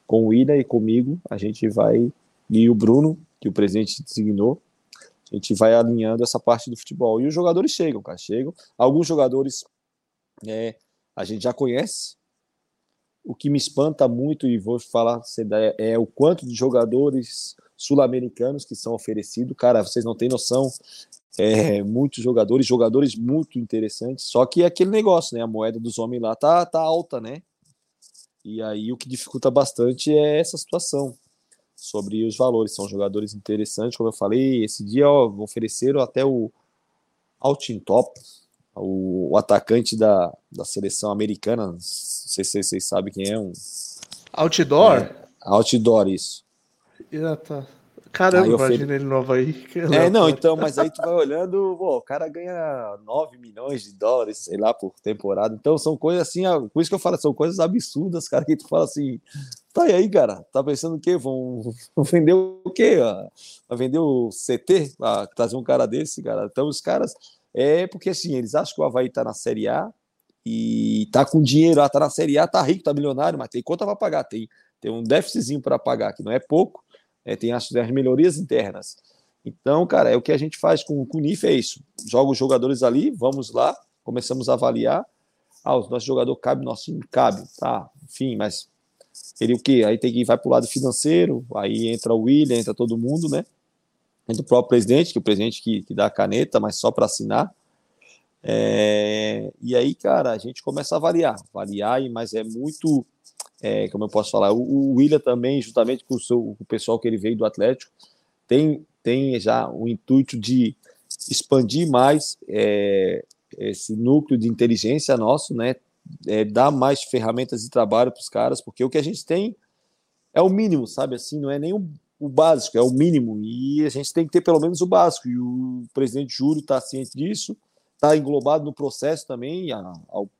com o Ida e comigo a gente vai e o Bruno que o presidente designou a gente vai alinhando essa parte do futebol e os jogadores chegam, cara, chegam. Alguns jogadores é, a gente já conhece. O que me espanta muito e vou falar é o quanto de jogadores sul-americanos que são oferecidos. Cara, vocês não têm noção. É, muitos jogadores, jogadores muito interessantes. Só que é aquele negócio, né? A moeda dos homens lá tá, tá alta, né? E aí o que dificulta bastante é essa situação sobre os valores. São jogadores interessantes, como eu falei. Esse dia ó, ofereceram até o Altintop, o, o atacante da, da seleção americana. Não sei se vocês sabem quem é. Um, Outdoor? É, outdoor, isso. Ah, tá. Caramba, aí imagina ele no Havaí. É, não, então, mas aí tu vai olhando, pô, o cara ganha 9 milhões de dólares, sei lá, por temporada. Então são coisas assim, por isso que eu falo, são coisas absurdas, cara, que tu fala assim, Tá aí, cara. Tá pensando o quê? Vão, vão vender o quê? Vai vender o CT? Pra trazer um cara desse, cara? Então, os caras. É porque assim, eles acham que o Havaí tá na Série A e tá com dinheiro, ah, tá na Série A, tá rico, tá milionário, mas tem conta para pagar, tem, tem um déficitzinho para pagar, que não é pouco, é, tem as, as, melhorias internas. Então, cara, é o que a gente faz com, o NIF, é isso. Joga os jogadores ali, vamos lá, começamos a avaliar. Ah, o nosso jogador cabe, nosso time cabe, tá, enfim, mas ele o quê? Aí tem que vai para o lado financeiro, aí entra o William, entra todo mundo, né? Entra o próprio presidente, que é o presidente que, que dá a caneta, mas só para assinar. É, e aí, cara, a gente começa a variar, variar, mas é muito, é, como eu posso falar, o, o William também, juntamente com o, seu, com o pessoal que ele veio do Atlético, tem, tem já o intuito de expandir mais é, esse núcleo de inteligência nosso, né? É, dar mais ferramentas de trabalho para os caras, porque o que a gente tem é o mínimo, sabe? Assim, não é nem o, o, básico, é o mínimo. E a gente tem que ter pelo menos o básico. E o presidente Júlio está ciente disso, está englobado no processo também.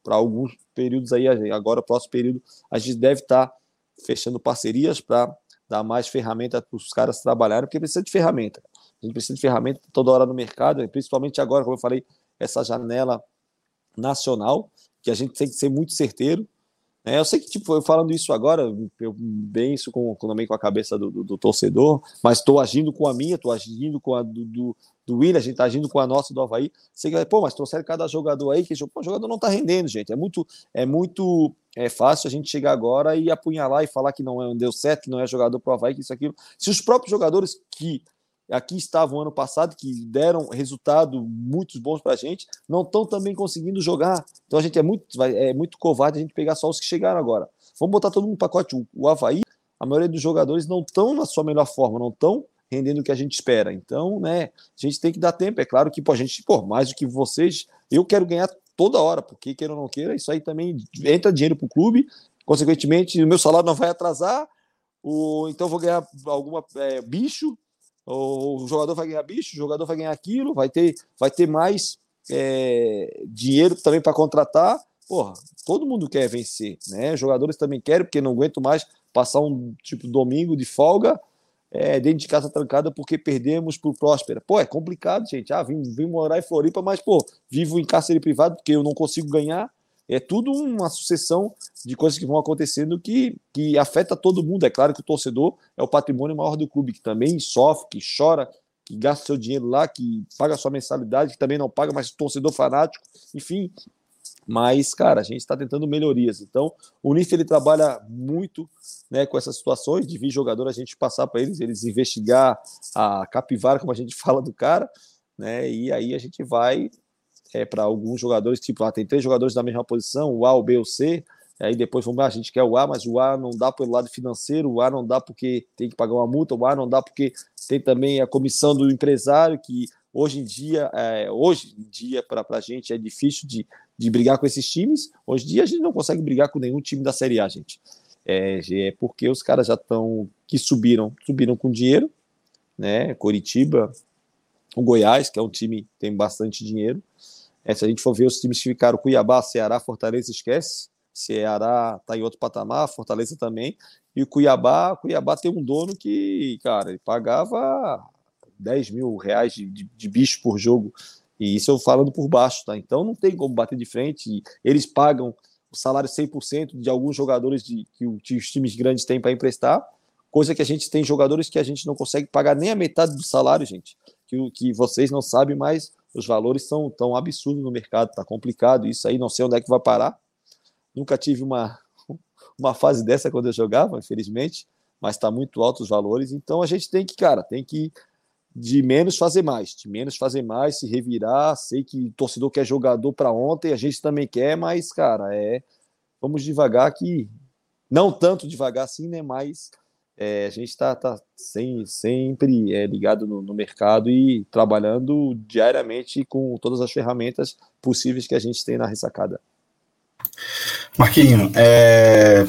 Para alguns períodos aí, agora, próximo período, a gente deve estar tá fechando parcerias para dar mais ferramenta para os caras trabalharem, porque precisa de ferramenta. A gente precisa de ferramenta toda hora no mercado, principalmente agora, como eu falei, essa janela nacional, que a gente tem que ser muito certeiro. É, eu sei que, tipo, falando isso agora, eu isso com, também com a cabeça do, do, do torcedor, mas estou agindo com a minha, estou agindo com a do, do, do William, a gente está agindo com a nossa do Havaí. Sei que, pô, mas trouxeram cada jogador aí, que pô, o jogador não está rendendo, gente. É muito, é muito é fácil a gente chegar agora e apunhalar e falar que não, é, deu certo, que não é jogador pro Havaí, que isso, aquilo. Se os próprios jogadores que aqui estavam ano passado, que deram resultado muito bons para a gente, não estão também conseguindo jogar. Então a gente é muito, é muito covarde a gente pegar só os que chegaram agora. Vamos botar todo mundo no pacote. O, Havaí, a maioria dos jogadores não estão na sua melhor forma, não estão rendendo o que a gente espera. Então, né, a gente tem que dar tempo. É claro que, pô, a gente, pô, mais do que vocês, eu quero ganhar toda hora, porque queira ou não queira, isso aí também entra dinheiro para o clube, consequentemente, o meu salário não vai atrasar, o, então vou ganhar alguma é, bicho, o jogador vai ganhar bicho, o jogador vai ganhar aquilo, vai ter, vai ter mais é, dinheiro também para contratar. Porra, todo mundo quer vencer, né? Jogadores também querem, porque não aguento mais passar um tipo domingo de folga é, dentro de casa trancada porque perdemos por Próspera. Pô, é complicado, gente. Ah, vim, vim morar em Floripa, mas, pô, vivo em cárcere privado porque eu não consigo ganhar. É tudo uma sucessão de coisas que vão acontecendo que, que afeta todo mundo. É claro que o torcedor é o patrimônio maior do clube, que também sofre, que chora, que gasta seu dinheiro lá, que paga sua mensalidade, que também não paga, mas torcedor fanático, enfim. Mas, cara, a gente está tentando melhorias. Então, o NIF ele trabalha muito né, com essas situações de vir jogador, a gente passar para eles, eles investigar a capivara, como a gente fala do cara, né? E aí a gente vai é, para alguns jogadores, tipo, ah, tem três jogadores da mesma posição, o A, o B o C, aí depois vamos, ah, a gente quer o A, mas o A não dá pelo lado financeiro, o A não dá porque tem que pagar uma multa, o A não dá porque tem também a comissão do empresário, que hoje em dia, é, hoje em dia, para a gente é difícil de, de brigar com esses times. Hoje em dia a gente não consegue brigar com nenhum time da Série A, gente. É, é porque os caras já estão que subiram, subiram com dinheiro, né? Coritiba, o Goiás, que é um time que tem bastante dinheiro, é, se a gente for ver os times que ficaram, Cuiabá, Ceará, Fortaleza, esquece. Ceará está em outro patamar, Fortaleza também. E o Cuiabá, Cuiabá tem um dono que, cara, ele pagava 10 mil reais de, de, de bicho por jogo. E isso eu falando por baixo, tá? Então não tem como bater de frente. Eles pagam o salário 100% de alguns jogadores de, que os times grandes têm para emprestar, coisa que a gente tem jogadores que a gente não consegue pagar nem a metade do salário, gente. Que, que vocês não sabem, mas os valores são tão absurdos no mercado, tá complicado. Isso aí não sei onde é que vai parar. Nunca tive uma, uma fase dessa quando eu jogava, infelizmente, mas está muito alto os valores. Então a gente tem que, cara, tem que de menos fazer mais, de menos fazer mais, se revirar. Sei que o torcedor quer jogador para ontem, a gente também quer, mas, cara, é vamos devagar que não tanto devagar assim, né? Mas é, a gente está tá sem, sempre é, ligado no, no, mercado e trabalhando diariamente com todas as ferramentas possíveis que a gente tem na ressacada. Marquinho, é,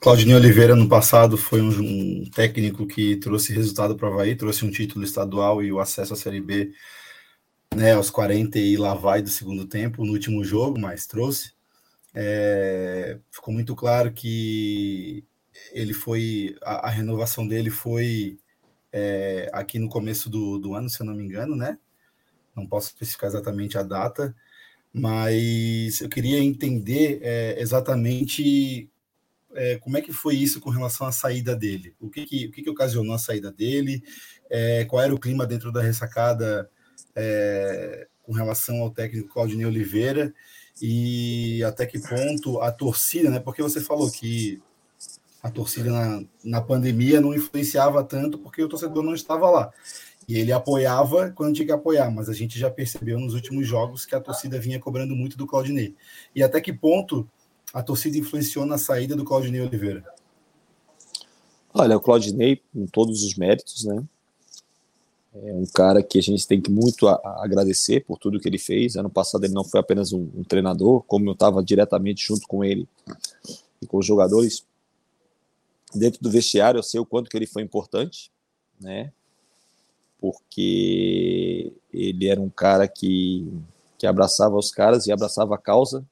Claudinho Oliveira no passado foi um, um técnico que trouxe resultado para o Havaí, trouxe um título estadual e o acesso à Série B né, aos 40 e lá vai do segundo tempo no último jogo, mas trouxe. É, ficou muito claro que ele foi a, a renovação dele foi é, aqui no começo do, do ano, se eu não me engano, né? Não posso especificar exatamente a data, mas eu queria entender é, exatamente é, como é que foi isso com relação à saída dele? O que, que o que, que ocasionou a saída dele? É, qual era o clima dentro da ressacada é, com relação ao técnico Claudinei Oliveira? E até que ponto a torcida, né? Porque você falou que a torcida na, na pandemia não influenciava tanto porque o torcedor não estava lá. E ele apoiava quando tinha que apoiar, mas a gente já percebeu nos últimos jogos que a torcida vinha cobrando muito do Claudinei. E até que ponto a torcida influenciou na saída do Claudinei Oliveira? Olha, o Claudinei, com todos os méritos, né? É um cara que a gente tem que muito agradecer por tudo que ele fez. Ano passado ele não foi apenas um, um treinador, como eu estava diretamente junto com ele e com os jogadores dentro do vestiário. Eu sei o quanto que ele foi importante, né? Porque ele era um cara que, que abraçava os caras e abraçava a causa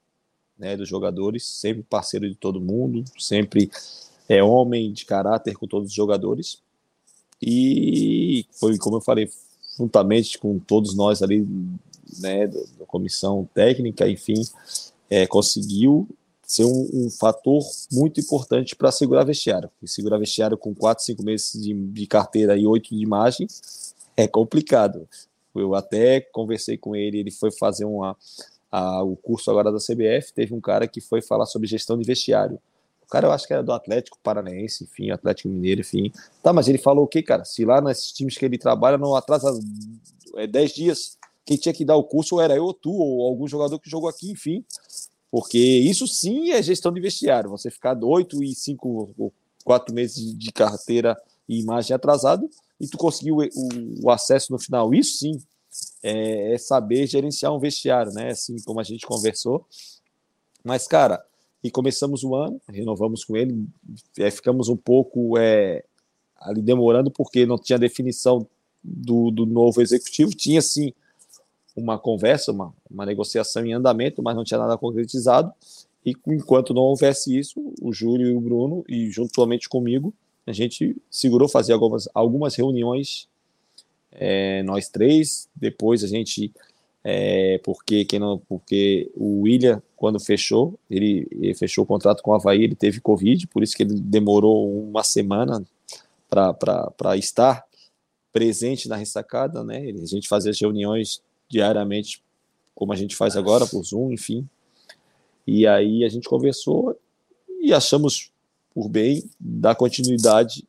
né, dos jogadores, sempre parceiro de todo mundo, sempre é homem de caráter com todos os jogadores. E foi, como eu falei, juntamente com todos nós ali, né, da comissão técnica, enfim, é, conseguiu ser um, um, fator muito importante para segurar vestiário. Porque segurar vestiário com 4, 5 meses de, de carteira e 8 de imagem é complicado. Eu até conversei com ele, ele foi fazer uma, a, o curso agora da CBF, teve um cara que foi falar sobre gestão de vestiário. O cara eu acho que era do Atlético Paranaense, enfim, Atlético Mineiro, enfim. Tá, mas ele falou o que, cara? Se lá nesses times que ele trabalha não atrasa é, 10 dias, quem tinha que dar o curso era eu ou tu, ou algum jogador que jogou aqui, enfim. Porque isso sim é gestão de vestiário. Você ficar oito e cinco ou quatro meses de carteira e imagem atrasado e tu conseguiu o, o acesso no final. Isso sim é, é, saber gerenciar um vestiário, né? Assim como a gente conversou. Mas, cara, e começamos o ano, renovamos com ele, é, ficamos um pouco é, ali demorando porque não tinha definição do, do novo executivo. Tinha sim uma conversa, uma, uma negociação em andamento, mas não tinha nada concretizado. E enquanto não houvesse isso, o Júlio e o Bruno, e juntamente comigo, a gente segurou fazer algumas, algumas reuniões é, nós três. Depois a gente, é, porque quem não, porque o William quando fechou, ele, ele, fechou o contrato com o Havaí, ele teve Covid, por isso que ele demorou uma semana para estar presente na ressacada, né? A gente fazia as reuniões diariamente, como a gente faz agora por Zoom, enfim. E aí a gente conversou e achamos por bem dar continuidade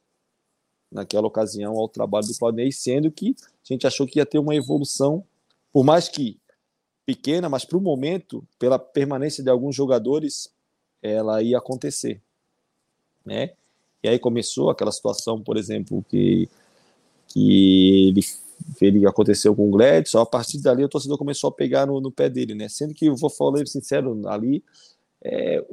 naquela ocasião ao trabalho do Claudinei, sendo que a gente achou que ia ter uma evolução, por mais que pequena, mas para o momento, pela permanência de alguns jogadores, ela ia acontecer, né? E aí começou aquela situação, por exemplo, que que ele, ele aconteceu com o Gladson, a partir dali o torcedor começou a pegar no, no pé dele, né? Sendo que vou falar sincero ali, é,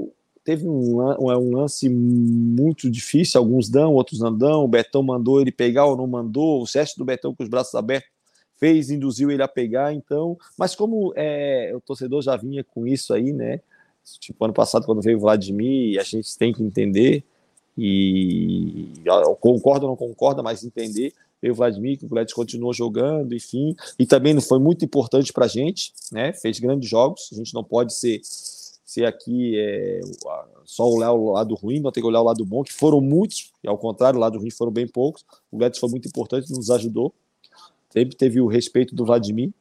teve um, um, lance muito difícil, alguns dão, outros não dão. O Betão mandou ele pegar ou não mandou. O gesto do Betão com os braços abertos fez, induziu ele a pegar. Então, mas como é, o torcedor já vinha com isso aí, né? Tipo, ano passado, quando veio o Vladimir, a gente tem que entender. E concorda ou não concorda, mas entender. Veio o Vladimir, que o Vladimir continuou jogando, enfim. E também foi muito importante para a gente, né? Fez grandes jogos. A gente não pode ser ser aqui é, só olhar o lado ruim, não ter que olhar o lado bom, que foram muitos, e ao contrário, o lado ruim foram bem poucos. O Gladys foi muito importante, nos ajudou. Sempre teve o respeito do Vladimir.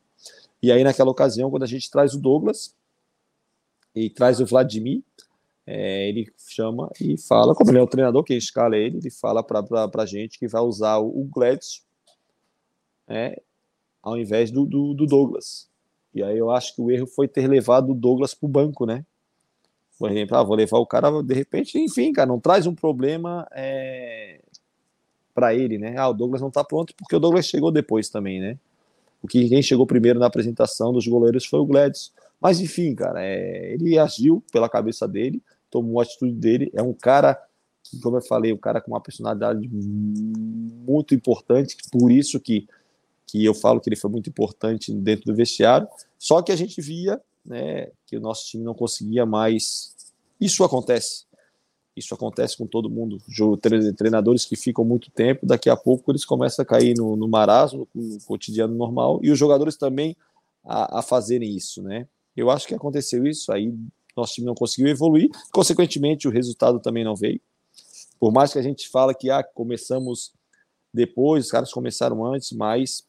E aí, naquela ocasião, quando a gente traz o Douglas e traz o Vladimir, é, ele chama e fala, como ele é o treinador, quem escala ele, ele fala para a gente que vai usar o, o Gladys é, ao invés do, do, do Douglas. E aí eu acho que o erro foi ter levado o Douglas para o banco, né? Por exemplo, ah, vou levar o cara, de repente, enfim, cara, não traz um problema é, para ele, né? Ah, o Douglas não tá pronto porque o Douglas chegou depois também, né? O que quem chegou primeiro na apresentação dos goleiros foi o Gladys. Mas enfim, cara, é, ele agiu pela cabeça dele, tomou a atitude dele. É um cara que, como eu falei, um cara com uma personalidade muito importante, por isso que, que eu falo que ele foi muito importante dentro do vestiário. Só que a gente via né, que o nosso time não conseguia mais. Isso acontece. Isso acontece com todo mundo. Treinadores que ficam muito tempo, daqui a pouco eles começam a cair no, no marasmo, no cotidiano normal, e os jogadores também a, a fazerem isso, né? Eu acho que aconteceu isso, aí nosso time não conseguiu evoluir, consequentemente o resultado também não veio. Por mais que a gente fala que ah, começamos depois, os caras começaram antes, mas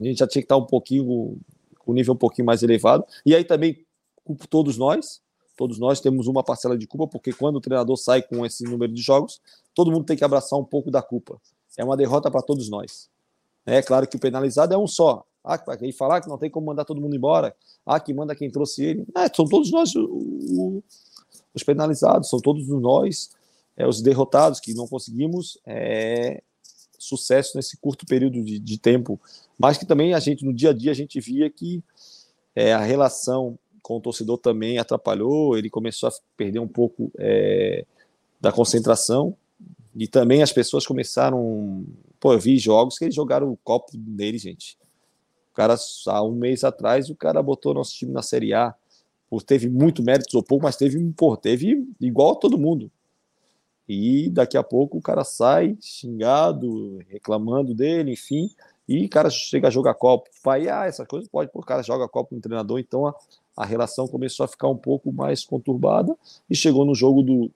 a gente já tinha que estar um pouquinho, com o nível um pouquinho mais elevado. E aí também culpo todos nós, todos nós temos uma parcela de culpa, porque quando o treinador sai com esse número de jogos, todo mundo tem que abraçar um pouco da culpa. É uma derrota para todos nós. É claro que o penalizado é um só. Ah, quem falar que não tem como mandar todo mundo embora. Ah, que manda quem trouxe ele. É, são todos nós o, o, os penalizados, são todos nós é, os derrotados que não conseguimos é, sucesso nesse curto período de, de, tempo, mas que também a gente no dia a dia a gente via que é, a relação com o torcedor também atrapalhou, ele começou a perder um pouco é, da concentração e também as pessoas começaram, pô, eu vi jogos que eles jogaram o copo nele, gente. Cara há um mês atrás o cara botou nosso time na Série A, teve muito mérito ou pouco, mas teve, pô, teve igual a todo mundo e daqui a pouco o cara sai xingado, reclamando dele, enfim, e o cara chega a jogar copo. Pai, ah, essa coisa pode, o cara joga copo com o treinador, então a, a relação começou a ficar um pouco mais conturbada e chegou no jogo do,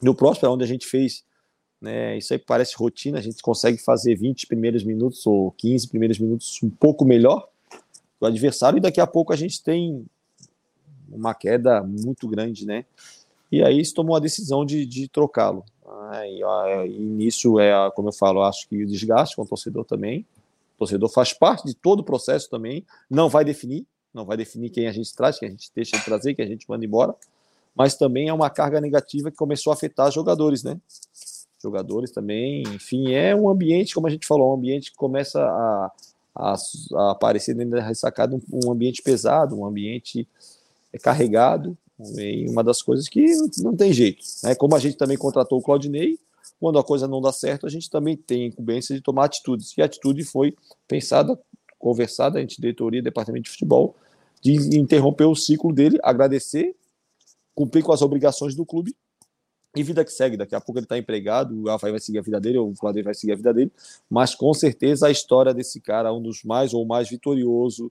do Próspero, onde a gente fez, né, isso aí parece rotina, a gente consegue fazer 20 primeiros minutos ou 15 primeiros minutos um pouco melhor do adversário e daqui a pouco a gente tem uma queda muito grande, né? e aí se tomou a decisão de, de trocá-lo. Ah, e, e, nisso é, como eu falo, acho que o desgaste com o torcedor também. O torcedor faz parte de todo o processo também, não vai definir, não vai definir quem a gente traz, quem a gente deixa de trazer, quem a gente manda embora, mas também é uma carga negativa que começou a afetar jogadores, né? Jogadores também, enfim, é um ambiente, como a gente falou, um ambiente que começa a, a, a aparecer dentro da ressacada, um, um ambiente pesado, um ambiente carregado, e uma das coisas que não tem jeito. Né? Como a gente também contratou o Claudinei, quando a coisa não dá certo, a gente também tem incumbência de tomar atitudes. E a atitude foi pensada, conversada entre diretoria e departamento de futebol, de interromper o ciclo dele, agradecer, cumprir com as obrigações do clube e vida que segue. Daqui a pouco ele está empregado, o Alfa vai seguir a vida dele, ou o Flávio vai seguir a vida dele, mas com certeza a história desse cara, um dos mais ou mais vitorioso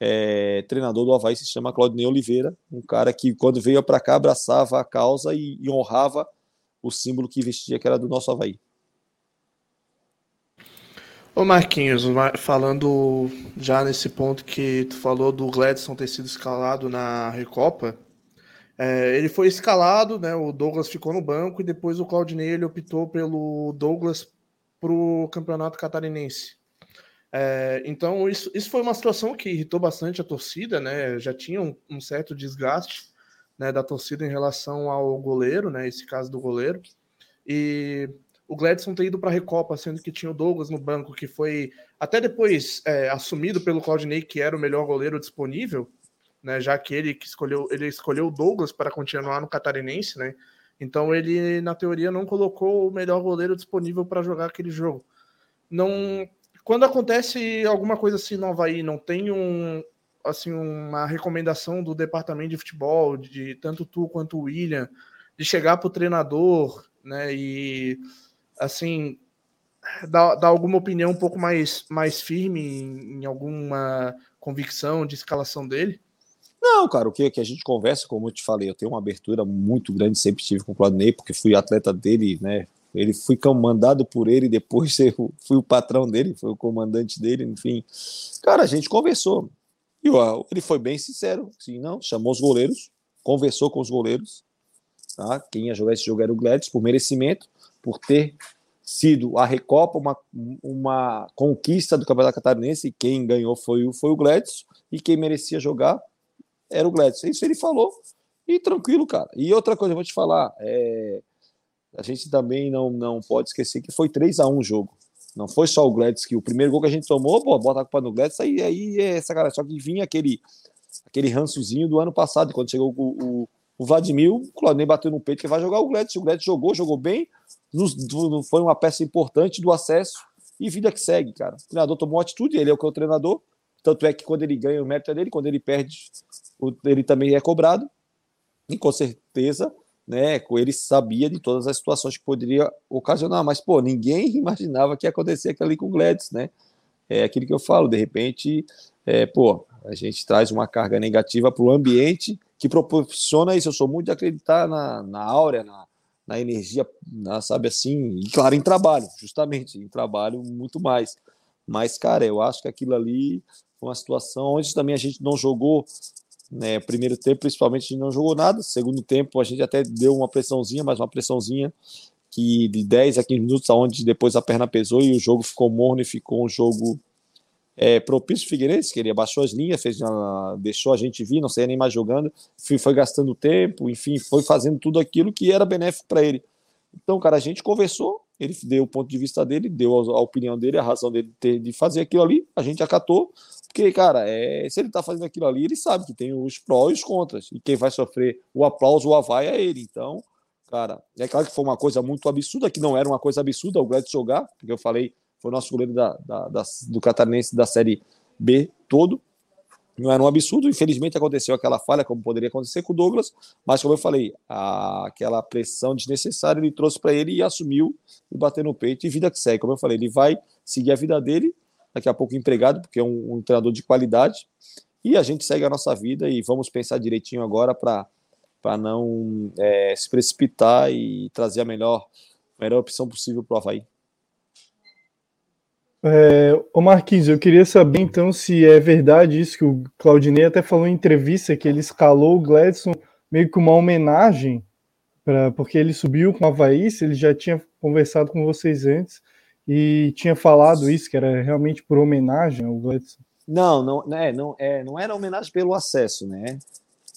é, treinador do Havaí se chama Claudinei Oliveira, um cara que quando veio para cá abraçava a causa e, e, honrava o símbolo que vestia, que era do nosso Havaí. Ô Marquinhos, falando já nesse ponto que tu falou do Gladson ter sido escalado na Recopa, é, ele foi escalado, né? O Douglas ficou no banco e depois o Claudinei ele optou pelo Douglas para o campeonato catarinense. É, então, isso, isso foi uma situação que irritou bastante a torcida, né? Já tinha um, um, certo desgaste né, da torcida em relação ao goleiro, né? Esse caso do goleiro. E o Gladson ter ido para a Recopa, sendo que tinha o Douglas no banco, que foi até depois é, assumido pelo Claudinei, que era o melhor goleiro disponível, né? Já que ele que escolheu, ele escolheu o Douglas para continuar no Catarinense, né? Então ele, na teoria, não colocou o melhor goleiro disponível para jogar aquele jogo. Não quando acontece alguma coisa assim no Havaí, não tem um, assim, uma recomendação do departamento de futebol, de tanto tu quanto o William, de chegar para o treinador, né, e assim, dar, alguma opinião um pouco mais, mais firme em, em alguma convicção de escalação dele? Não, cara, o que, que a gente conversa, como eu te falei, eu tenho uma abertura muito grande, sempre tive com o Claudinei, porque fui atleta dele, né, ele fui comandado por ele, depois eu fui o patrão dele, foi o comandante dele, enfim. Cara, a gente conversou. E ele foi bem sincero, assim, não, chamou os goleiros, conversou com os goleiros, tá? Quem ia jogar esse jogo era o Gladys, por merecimento, por ter sido a Recopa uma, uma conquista do Campeonato Catarinense, e quem ganhou foi foi o Gladys, e quem merecia jogar era o Gladys. Isso ele falou, e tranquilo, cara. E outra coisa, eu vou te falar, é, a gente também não, não pode esquecer que foi 3 a 1 o jogo. Não foi só o Gladys que o primeiro gol que a gente tomou, pô, bota a culpa no Gladys, aí, aí é cara Só que vinha aquele, aquele rançozinho do ano passado, quando chegou o, o, o Vladimir, o Claudinei bateu no peito que vai jogar o Gladys. O Gladys jogou, jogou bem, nos, foi uma peça importante do acesso e vida que segue, cara. O treinador tomou atitude, ele é o que é o treinador. Tanto é que quando ele ganha o mérito é dele, quando ele perde, ele também é cobrado. E com certeza né? Ele sabia de todas as situações que poderia ocasionar, mas pô, ninguém imaginava que ia acontecer aquilo ali com o Gladys, né? É aquilo que eu falo, de repente, é, pô, a gente traz uma carga negativa para o ambiente que proporciona isso. Eu sou muito de acreditar na, na áurea, na, na energia, na, sabe assim, e claro, em trabalho, justamente, em trabalho muito mais. Mas, cara, eu acho que aquilo ali foi uma situação onde também a gente não jogou né, primeiro tempo, principalmente, a gente não jogou nada. Segundo tempo, a gente até deu uma pressãozinha, mas uma pressãozinha que de 10 a 15 minutos, aonde depois a perna pesou e o jogo ficou morno e ficou um jogo é, propício Figueirense, que ele abaixou as linhas, fez, deixou a gente vir, não sei nem mais jogando, foi, foi gastando tempo, enfim, foi fazendo tudo aquilo que era benéfico para ele. Então, cara, a gente conversou, ele deu o ponto de vista dele, deu a, a opinião dele, a razão dele de, ter, de fazer aquilo ali, a gente acatou, porque, cara, é, se ele tá fazendo aquilo ali, ele sabe que tem os prós e os contras. E quem vai sofrer o aplauso, o avai é ele. Então, cara, é claro que foi uma coisa muito absurda, que não era uma coisa absurda o Gladys jogar, porque eu falei, foi o nosso goleiro da, da, da, do Catarinense da Série B todo. Não era um absurdo, infelizmente aconteceu aquela falha, como poderia acontecer com o Douglas, mas como eu falei, a, aquela pressão desnecessária ele trouxe para ele e assumiu e bateu no peito e vida que segue. Como eu falei, ele vai seguir a vida dele daqui a pouco empregado, porque é um, um treinador de qualidade. E a gente segue a nossa vida e vamos pensar direitinho agora para não é, se precipitar e trazer a melhor, melhor opção possível para o Havaí. É, ô Marquinhos, eu queria saber então se é verdade isso que o Claudinei até falou em entrevista, que ele escalou o Gladson meio que uma homenagem, pra, porque ele subiu com o Havaí, ele já tinha conversado com vocês antes, e tinha falado isso, que era realmente por homenagem ao Gladson. Não, não, é, não, é, não era homenagem pelo acesso, né?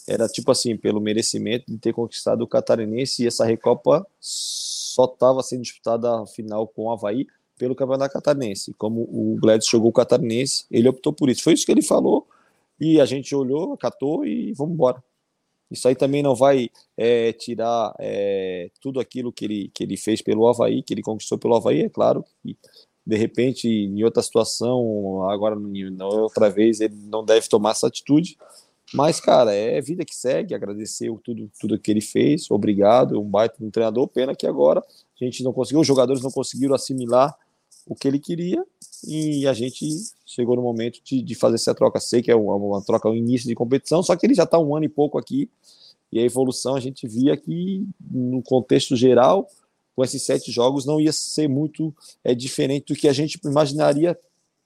Era tipo assim, pelo merecimento de ter conquistado o Catarinense e essa Recopa só estava sendo disputada a final com o Havaí pelo Campeonato Catarinense. Como o Gladys jogou o Catarinense, ele optou por isso. Foi isso que ele falou e a gente olhou, acatou e vamos embora. Isso aí também não vai é, tirar é, tudo aquilo que ele, que ele fez pelo Havaí, que ele conquistou pelo Havaí, é claro que de repente, em outra situação, agora outra vez, ele não deve tomar essa atitude. Mas, cara, é vida que segue, agradecer tudo, tudo que ele fez, obrigado, um baita um treinador, pena que agora a gente não conseguiu, os jogadores não conseguiram assimilar o que ele queria e a gente chegou no momento de, de fazer essa troca. Sei que é uma, uma troca, um início de competição, só que ele já está um ano e pouco aqui e a evolução a gente via que no contexto geral, com esses sete jogos, não ia ser muito é, diferente do que a gente imaginaria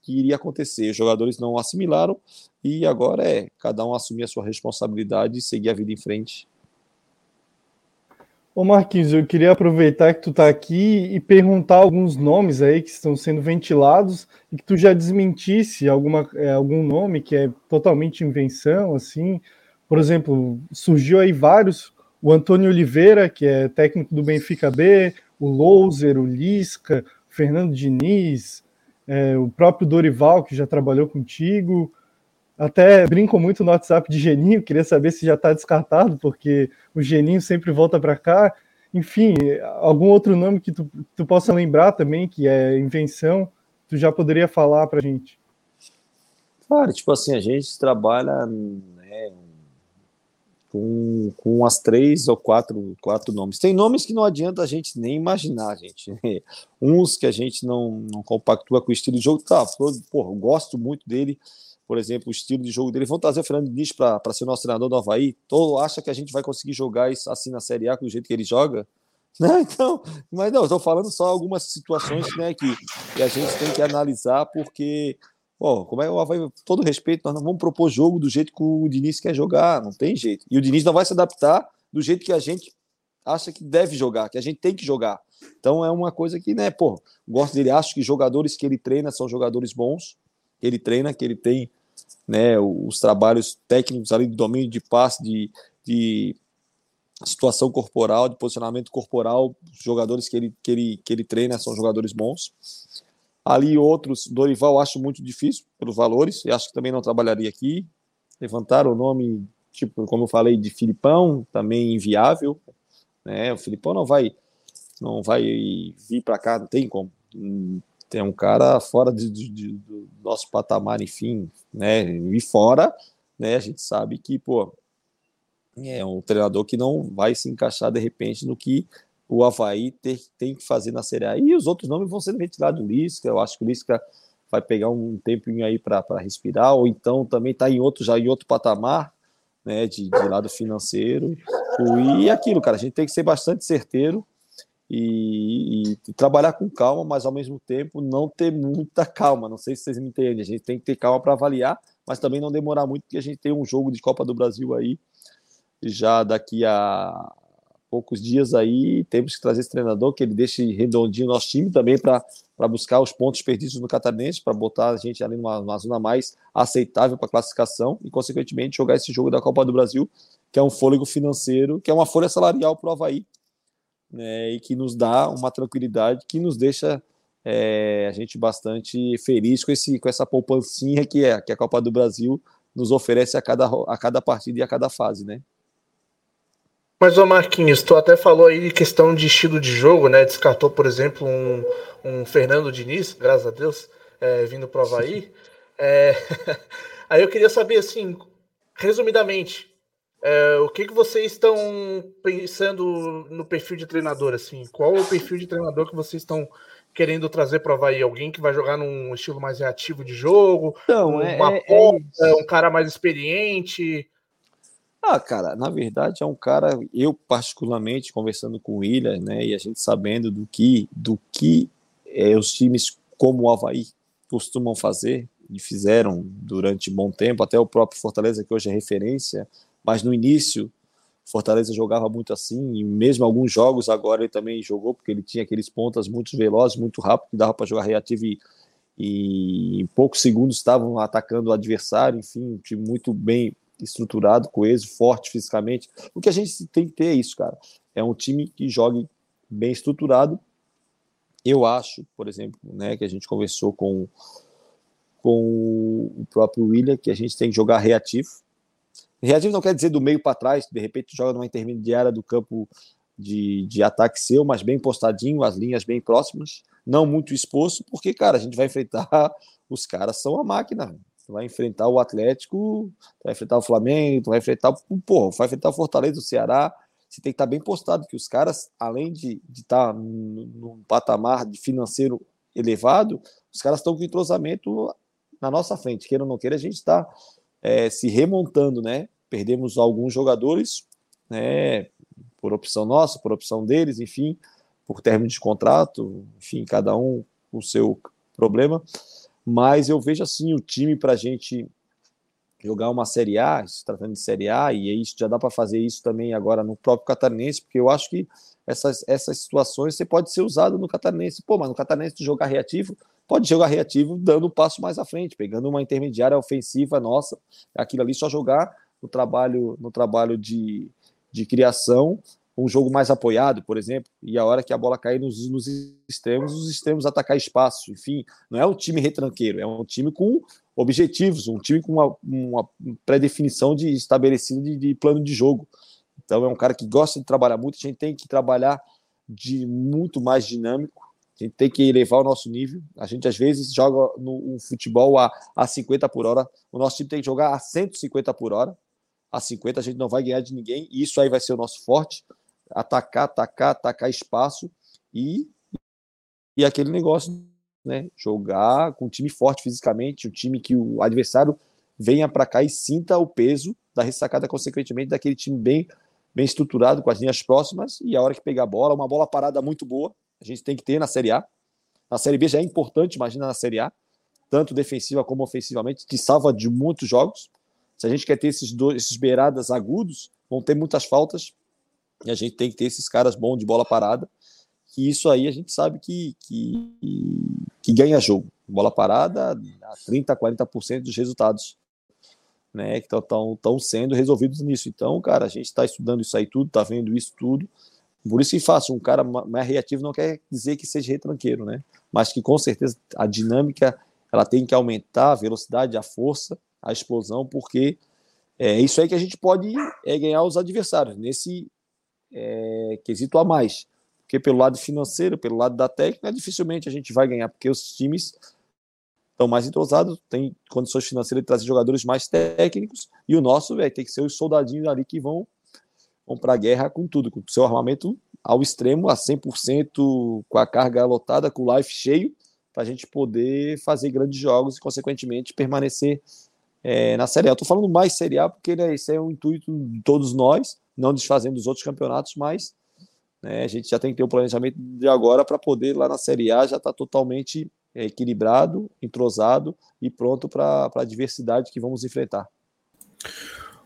que iria acontecer. Os jogadores não assimilaram e agora é cada um assumir a sua responsabilidade e seguir a vida em frente Ô Marquinhos, eu queria aproveitar que tu está aqui e perguntar alguns nomes aí que estão sendo ventilados e que tu já desmentisse alguma, é, algum nome que é totalmente invenção, assim. Por exemplo, surgiu aí vários, o Antônio Oliveira, que é técnico do Benfica B, o Louser, o Lisca, o Fernando Diniz, é, o próprio Dorival, que já trabalhou contigo, até brinco muito no WhatsApp de Geninho, queria saber se já está descartado, porque o Geninho sempre volta para cá. Enfim, algum outro nome que tu, tu possa lembrar também, que é invenção, tu já poderia falar para a gente? Claro, tipo assim, a gente trabalha né, com, com as três ou quatro, quatro nomes. Tem nomes que não adianta a gente nem imaginar, gente. Uns que a gente não, não compactua com o estilo de jogo. Tá, porra, gosto muito dele por exemplo, o estilo de jogo dele. Vamos trazer o Fernando Diniz para ser nosso treinador do Havaí. Todo acha que a gente vai conseguir jogar isso assim na Série A, com o jeito que ele joga? Não, então, mas não, estou falando só algumas situações né, que, que a gente tem que analisar, porque, ó, como é o Havaí, todo respeito, nós não vamos propor jogo do jeito que o Diniz quer jogar, não tem jeito. E o Diniz não vai se adaptar do jeito que a gente acha que deve jogar, que a gente tem que jogar. Então é uma coisa que, né, pô, gosto dele, acho que jogadores que ele treina são jogadores bons, que ele treina, que ele tem né, os trabalhos técnicos ali de domínio de passe, de, de situação corporal, de posicionamento corporal, os jogadores que ele, que ele, que ele treina são jogadores bons. Ali outros, Dorival acho muito difícil pelos valores, e acho que também não trabalharia aqui. Levantaram o nome, tipo, como eu falei, de Filipão, também inviável. Né? O Filipão não vai não vai vir para cá, não tem como tem um cara fora de, de, de, do nosso patamar, enfim, né? E fora, né? A gente sabe que, pô, é um treinador que não vai se encaixar de repente no que o Havaí ter, tem que fazer na Série A. E os outros nomes vão sendo retirados do Lisca. Eu acho que o Lisca vai pegar um tempinho aí para respirar, ou então também está em outro, já em outro patamar, né, de, de lado financeiro. E aquilo, cara, a gente tem que ser bastante certeiro e, e, trabalhar com calma, mas ao mesmo tempo não ter muita calma. Não sei se vocês me entendem. A gente tem que ter calma para avaliar, mas também não demorar muito, porque a gente tem um jogo de Copa do Brasil aí já daqui a poucos dias aí. Temos que trazer esse treinador que ele deixe redondinho o nosso time também para buscar os pontos perdidos no Catarinense, para botar a gente ali numa, numa zona mais aceitável para classificação e, consequentemente, jogar esse jogo da Copa do Brasil, que é um fôlego financeiro, que é uma folha salarial para o Havaí né, e que nos dá uma tranquilidade que nos deixa é, a gente bastante feliz com, esse, com essa poupancinha que é que a Copa do Brasil nos oferece a cada, a cada partida e a cada fase, né? Mas, ô Marquinhos, tu até falou aí de questão de estilo de jogo, né? Descartou, por exemplo, um, um Fernando Diniz, graças a Deus, é, vindo pro Havaí. É... aí eu queria saber, assim, resumidamente, é, o que, que vocês estão pensando no perfil de treinador? Assim, qual é o perfil de treinador que vocês estão querendo trazer para o Havaí? Alguém que vai jogar num estilo mais reativo de jogo? Então, uma é, porta, é um cara mais experiente? Ah, cara, na verdade é um cara, eu particularmente conversando com o William, né, e a gente sabendo do que, do que é, os times como o Havaí costumam fazer e fizeram durante um bom tempo, até o próprio Fortaleza, que hoje é referência, mas no início Fortaleza jogava muito assim, e mesmo alguns jogos agora ele também jogou, porque ele tinha aqueles pontas muito velozes, muito rápido, que dava para jogar reativo e, e, em poucos segundos estavam atacando o adversário, enfim, um time muito bem estruturado, coeso, forte fisicamente. O que a gente tem que ter é isso, cara. É um time que jogue bem estruturado. Eu acho, por exemplo, né, que a gente conversou com, com o próprio William, que a gente tem que jogar reativo, Reativo não quer dizer do meio para trás, de repente joga numa intermediária do campo de, de ataque seu, mas bem postadinho, as linhas bem próximas, não muito exposto, porque, cara, a gente vai enfrentar os caras são a máquina. Tu vai enfrentar o Atlético, vai enfrentar o Flamengo, vai enfrentar, porra, vai enfrentar o Fortaleza, o Ceará. Você tem que estar bem postado, que os caras, além de estar num patamar de financeiro elevado, os caras estão com entrosamento na nossa frente. Queira ou não queira, a gente está é, se remontando, né? Perdemos alguns jogadores, né? Por opção nossa, por opção deles, enfim, por término de contrato, enfim, cada um com o seu problema. Mas eu vejo assim o time para a gente jogar uma Série A, se tratando de Série A, e isso já dá para fazer isso também agora no próprio Catarinense, porque eu acho que essas, essas situações você pode ser usado no Catarinense. Pô, mas no Catarinense tu jogar reativo, pode jogar reativo dando um passo mais à frente, pegando uma intermediária ofensiva nossa, aquilo ali só jogar no trabalho, no trabalho de, de criação, um jogo mais apoiado, por exemplo, e a hora que a bola cair nos, nos extremos, os extremos atacar espaço, enfim, não é um time retranqueiro, é um time com objetivos, um time com uma, uma pré-definição de estabelecido de, de plano de jogo. Então é um cara que gosta de trabalhar muito, a gente tem que trabalhar de muito mais dinâmico, a gente tem que elevar o nosso nível. A gente às vezes joga no um futebol a, a 50 por hora. O nosso time tem que jogar a 150 por hora. A 50 a gente não vai ganhar de ninguém. E isso aí vai ser o nosso forte. Atacar, atacar, atacar espaço e, e aquele negócio, né? Jogar com um time forte fisicamente, um time que o adversário venha para cá e sinta o peso da ressacada, consequentemente, daquele time bem, bem estruturado, com as linhas próximas, e a hora que pegar a bola, uma bola parada muito boa, a gente tem que ter na Série A. Na Série B já é importante, imagina na Série A, tanto defensiva como ofensivamente, que salva de muitos jogos. Se a gente quer ter esses, dois, esses beiradas agudos, vão ter muitas faltas, e a gente tem que ter esses caras bons de bola parada, que isso aí a gente sabe que, que, que ganha jogo. Bola parada, a 30%, 40% dos resultados né, que estão sendo resolvidos nisso. Então, cara, a gente está estudando isso aí tudo, está vendo isso tudo, por isso que faço, um cara mais reativo não quer dizer que seja retranqueiro, né? Mas que com certeza a dinâmica ela tem que aumentar a velocidade, a força, a explosão, porque é isso aí que a gente pode é, ganhar os adversários, nesse é, quesito a mais. Porque pelo lado financeiro, pelo lado da técnica, dificilmente a gente vai ganhar, porque os times estão mais entrosados, têm condições financeiras de trazer jogadores mais técnicos, e o nosso vai ter que ser os soldadinhos ali que vão vão para a guerra com tudo, com o seu armamento ao extremo, a 100%, com a carga lotada, com o life cheio, para a gente poder fazer grandes jogos e, consequentemente, permanecer é, na Série A. Estou falando mais Série A porque né, esse é o intuito de todos nós, não desfazendo os outros campeonatos, mas né, a gente já tem que ter o um planejamento de agora para poder lá na Série A já estar tá totalmente é, equilibrado, entrosado e pronto para a diversidade que vamos enfrentar.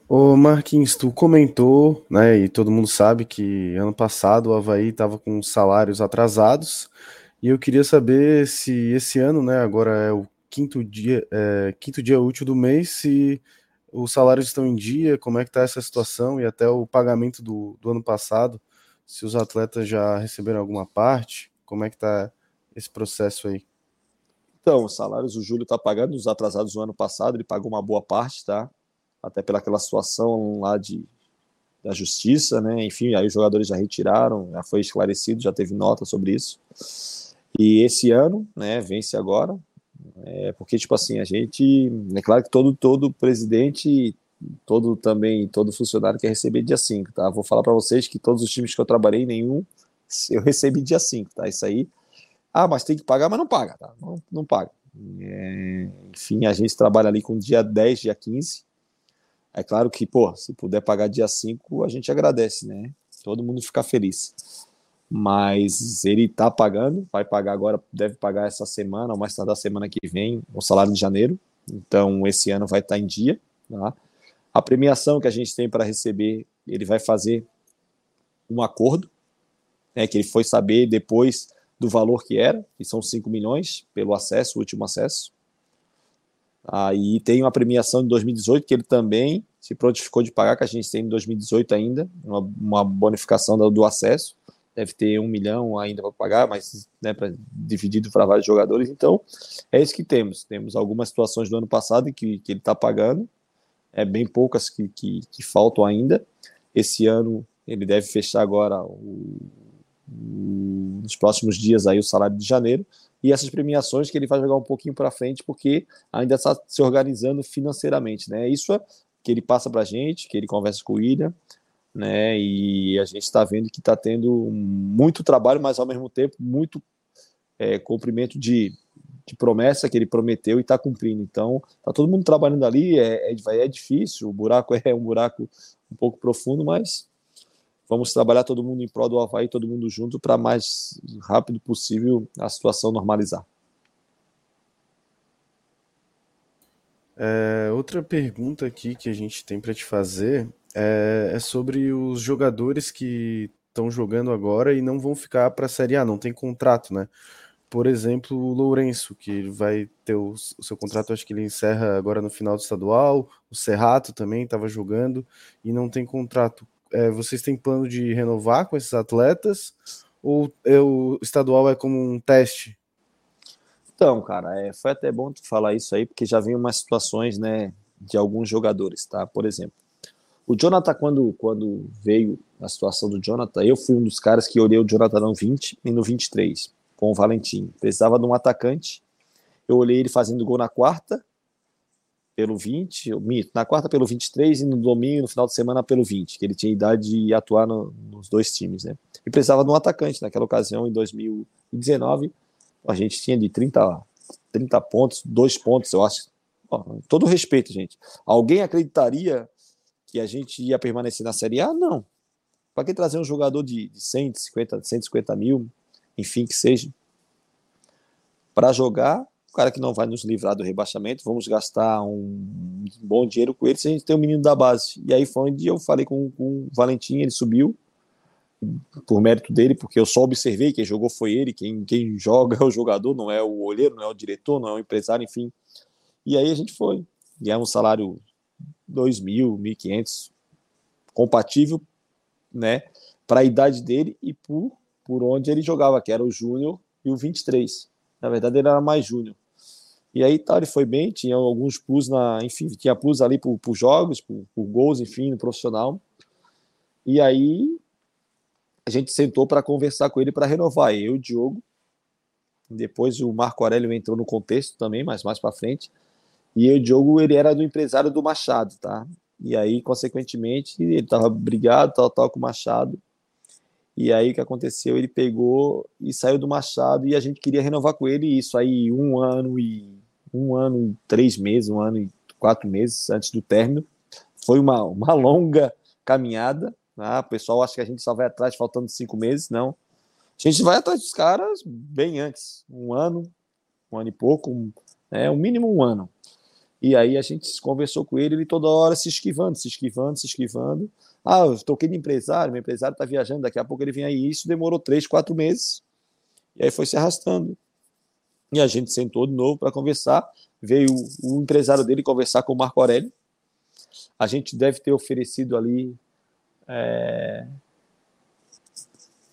Ô Marquinhos, tu comentou, né, e todo mundo sabe que ano passado o Havaí estava com salários atrasados, e eu queria saber se esse ano, né, agora é o quinto dia, é, quinto dia útil do mês, se os salários estão em dia, como é que está essa situação e até o pagamento do, do ano passado, se os atletas já receberam alguma parte, como é que está esse processo aí? Então, os salários o Júlio está pagando, os atrasados do ano passado, ele pagou uma boa parte, tá? Até pelaquela situação lá de, da justiça, né? Enfim, aí os jogadores já retiraram, já foi esclarecido, já teve nota sobre isso. E esse ano, né, vence agora, é, porque, tipo assim, a gente. É claro que todo, todo presidente, todo também, todo funcionário quer receber dia 5, tá? Vou falar para vocês que todos os times que eu trabalhei, nenhum eu recebi dia 5, tá? Isso aí. Ah, mas tem que pagar, mas não paga, tá? Não, não paga. É, enfim, a gente trabalha ali com dia 10, dia 15. É claro que, pô, se puder pagar dia 5, a gente agradece, né? Todo mundo fica feliz mas ele está pagando, vai pagar agora, deve pagar essa semana, ou mais tarde da semana que vem, o salário de janeiro. Então, esse ano vai estar tá em dia. Tá? A premiação que a gente tem para receber, ele vai fazer um acordo, né, que ele foi saber depois do valor que era, que são 5 milhões pelo acesso, último acesso. Aí tem uma premiação de 2018 que ele também se prontificou de pagar, que a gente tem em 2018 ainda, uma, uma bonificação do, do acesso deve ter um milhão ainda para pagar, mas né, pra, dividido para vários jogadores. Então, é isso que temos. Temos algumas situações do ano passado que, que ele está pagando, é bem poucas que, que, que, faltam ainda. Esse ano ele deve fechar agora o, o, nos próximos dias aí o salário de janeiro e essas premiações que ele vai jogar um pouquinho para frente porque ainda está se organizando financeiramente, né? Isso é que ele passa para a gente, que ele conversa com o William, né? E a gente está vendo que está tendo muito trabalho, mas ao mesmo tempo muito é, cumprimento de, de promessa que ele prometeu e está cumprindo. Então, está todo mundo trabalhando ali, é, é, é difícil, o buraco é um buraco um pouco profundo, mas vamos trabalhar todo mundo em prol do Havaí, todo mundo junto, para mais rápido possível a situação normalizar. É, outra pergunta aqui que a gente tem para te fazer é, é sobre os jogadores que estão jogando agora e não vão ficar para a Série A, não tem contrato, né? Por exemplo, o Lourenço, que vai ter o, o, seu contrato, acho que ele encerra agora no final do estadual. O Serrato também estava jogando e não tem contrato. É, vocês têm plano de renovar com esses atletas? Ou é, o estadual é como um teste? Então, cara, é, foi até bom tu falar isso aí, porque já vem umas situações, né, de alguns jogadores, tá? Por exemplo, o Jonathan, quando, quando veio a situação do Jonathan, eu fui um dos caras que olhei o Jonathan no 20 e no 23, com o Valentim. Precisava de um atacante. Eu olhei ele fazendo gol na quarta, pelo 20, eu mito, na quarta pelo 23 e no domingo, no final de semana, pelo 20, que ele tinha idade de atuar no, nos dois times, né? E precisava de um atacante. Naquela ocasião, em 2019, a gente tinha de 30, 30 pontos, dois pontos, eu acho. Bom, todo respeito, gente. Alguém acreditaria que a gente ia permanecer na Série A? Não. Para que trazer um jogador de, de 150, 150 mil, enfim, que seja, para jogar, cara que não vai nos livrar do rebaixamento, vamos gastar um bom dinheiro com ele se a gente tem um menino da base. E aí foi onde eu falei com, com o Valentim, ele subiu, por mérito dele, porque eu só observei, quem jogou foi ele, quem, quem joga é o jogador, não é o olheiro, não é o diretor, não é o empresário, enfim. E aí a gente foi. Ganhar um salário 2.000, 1.500, compatível, né, para a idade dele e por, por onde ele jogava, que era o Júnior e o 23. Na verdade, ele era mais Júnior. E aí, tá, ele foi bem, tinha alguns plus na, enfim, tinha plus ali por, por jogos, por, por gols, enfim, no profissional. E aí a gente sentou para conversar com ele para renovar. Eu, o Diogo, depois o Marco Aurélio entrou no contexto também, mas mais para frente. E o Diogo, ele era do empresário do Machado, tá? E aí, consequentemente, ele estava brigado, tal, tal, com o Machado. E aí, o que aconteceu? Ele pegou e saiu do Machado e a gente queria renovar com ele isso aí um ano e um ano e três meses, um ano e quatro meses antes do término. Foi uma, uma longa caminhada. Né? O pessoal acha que a gente só vai atrás faltando cinco meses. Não. A gente vai atrás dos caras bem antes. Um ano, um ano e pouco, um, é, um mínimo um ano. E aí a gente conversou com ele, ele toda hora se esquivando, se esquivando, se esquivando. Ah, eu toquei de empresário, meu empresário está viajando, daqui a pouco ele vem aí. Isso demorou três, quatro meses. E aí foi se arrastando. E a gente sentou de novo para conversar. Veio o, empresário dele conversar com o Marco Aurélio. A gente deve ter oferecido ali. É...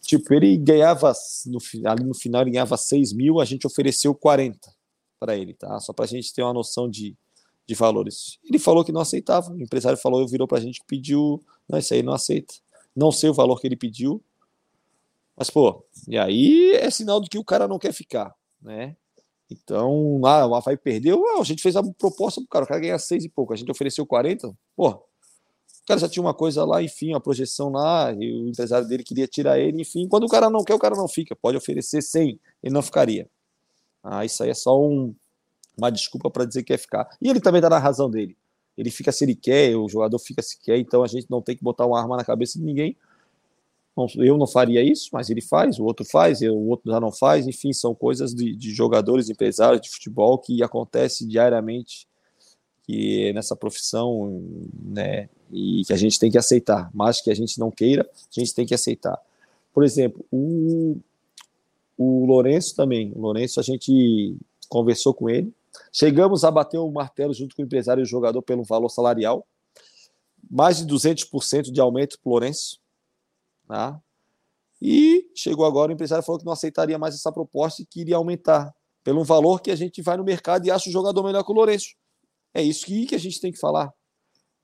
Tipo, ele ganhava, no, ali no final, ele ganhava 6 mil, a gente ofereceu 40 para ele, tá? Só para a gente ter uma noção de, de valores. Ele falou que não aceitava. O empresário falou, virou para a gente que pediu, não, isso aí não aceita. Não sei o valor que ele pediu, mas pô, e aí é sinal de que o cara não quer ficar, né? Então, ah, o Havaí perdeu, ah, a gente fez a proposta pro cara, o cara ganha seis e pouco, a gente ofereceu 40, pô, o cara já tinha uma coisa lá, enfim, uma projeção lá, e o empresário dele queria tirar ele, enfim, quando o cara não quer, o cara não fica, pode oferecer 100, ele não ficaria. Ah, isso aí é só um, uma desculpa para dizer que quer ficar. E ele também dá na razão dele. Ele fica se ele quer, o jogador fica se quer, então a gente não tem que botar uma arma na cabeça de ninguém. Eu não faria isso, mas ele faz, o outro faz, o outro já não faz, enfim, são coisas de, de jogadores, empresários de futebol que acontece diariamente que nessa profissão, né, e que a gente tem que aceitar, mais que a gente não queira, a gente tem que aceitar. Por exemplo, o, o Lourenço também, o Lourenço a gente conversou com ele, chegamos a bater o martelo junto com o empresário e o jogador pelo valor salarial, mais de 200% de aumento para o Lourenço, Tá? E chegou agora, o empresário falou que não aceitaria mais essa proposta e queria aumentar pelo valor que a gente vai no mercado e acha o jogador melhor que o Lourenço. É isso que, que a gente tem que falar.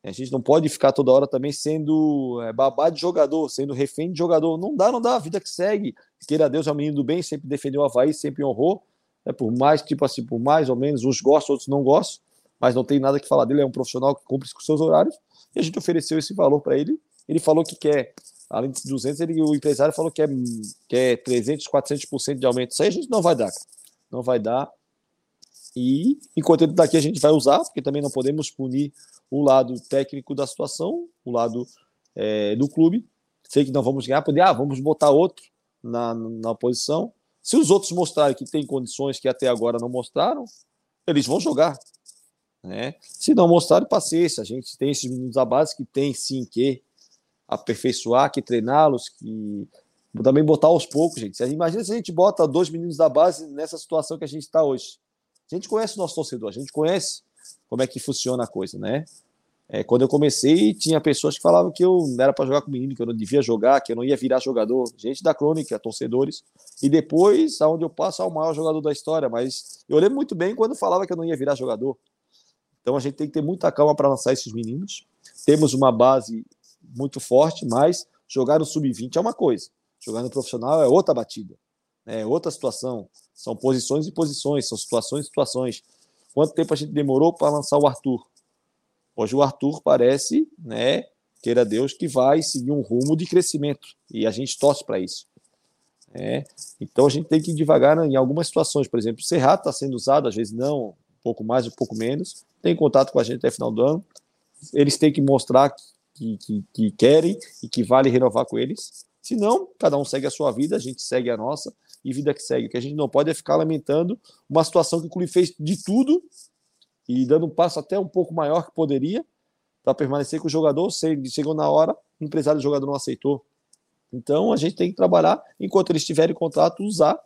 A gente não pode ficar toda hora também sendo é, babá de jogador, sendo refém de jogador. Não dá, não dá. A vida que segue. Queira Deus, é um menino do bem, sempre defendeu o Havaí, sempre honrou. É, por mais, tipo assim, por mais ou menos, uns gostam, outros não gostam, mas não tem nada que falar dele. É um profissional que cumpre com seus horários. E a gente ofereceu esse valor para ele. Ele falou que quer além de 200, ele, o empresário falou que é, que é 300, 400% de aumento. Isso aí a gente não vai dar, não vai dar. E enquanto ele está aqui, a gente vai usar, porque também não podemos punir o lado técnico da situação, o lado é, do clube. Sei que não vamos ganhar, poder, ah, vamos botar outro na, na posição. Se os outros mostrarem que tem condições que até agora não mostraram, eles vão jogar. Né? Se não mostrarem, paciência. A gente tem esses meninos da base que tem sim que aperfeiçoar, que treiná-los, que também botar aos poucos, gente. Imagina se a gente bota dois meninos da base nessa situação que a gente está hoje. A gente conhece o nosso torcedor, a gente conhece como é que funciona a coisa, né? É, quando eu comecei, tinha pessoas que falavam que eu não era para jogar com menino, que eu não devia jogar, que eu não ia virar jogador. Gente da crônica, torcedores. E depois, aonde eu passo, é o maior jogador da história. Mas eu lembro muito bem quando falava que eu não ia virar jogador. Então a gente tem que ter muita calma para lançar esses meninos. Temos uma base muito forte, mas jogar no sub-20 é uma coisa, jogar no profissional é outra batida, né? é outra situação. São posições e posições, são situações e situações. Quanto tempo a gente demorou para lançar o Arthur? Hoje o Arthur parece, né, queira Deus, que vai seguir um rumo de crescimento e a gente torce para isso. É, então a gente tem que ir devagar em algumas situações, por exemplo, o Serrato está sendo usado, às vezes não, um pouco mais, um pouco menos, tem contato com a gente até final do ano. Eles têm que mostrar que, que, que querem e que vale renovar com eles. Se não, cada um segue a sua vida, a gente segue a nossa e vida que segue. O que a gente não pode é ficar lamentando uma situação que o clube fez de tudo e dando um passo até um pouco maior que poderia para permanecer com o jogador. Chegou na hora, o empresário do jogador não aceitou. Então a gente tem que trabalhar enquanto eles tiverem contrato, usar.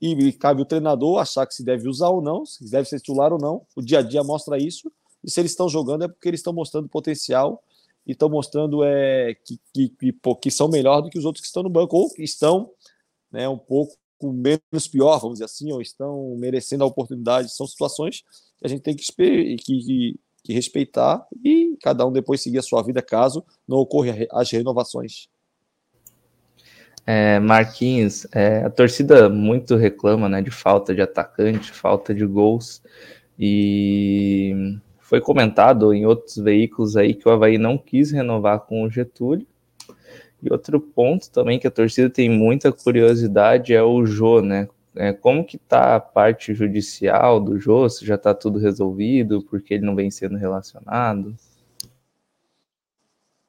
E cabe o treinador achar que se deve usar ou não, se deve ser titular ou não. O dia a dia mostra isso. E se eles estão jogando é porque eles estão mostrando potencial e estão mostrando é, que, que, que, que, são melhor do que os outros que estão no banco, ou que estão né, um pouco menos pior, vamos dizer assim, ou estão merecendo a oportunidade. São situações que a gente tem que, que, que respeitar e cada um depois seguir a sua vida caso não ocorra as renovações. É, Marquinhos, é, a torcida muito reclama né, de falta de atacante, falta de gols. E foi comentado em outros veículos aí que o Havaí não quis renovar com o Getúlio. E outro ponto também que a torcida tem muita curiosidade é o Jô, né? É, como que tá a parte judicial do Jô? Se já está tudo resolvido, porque ele não vem sendo relacionado?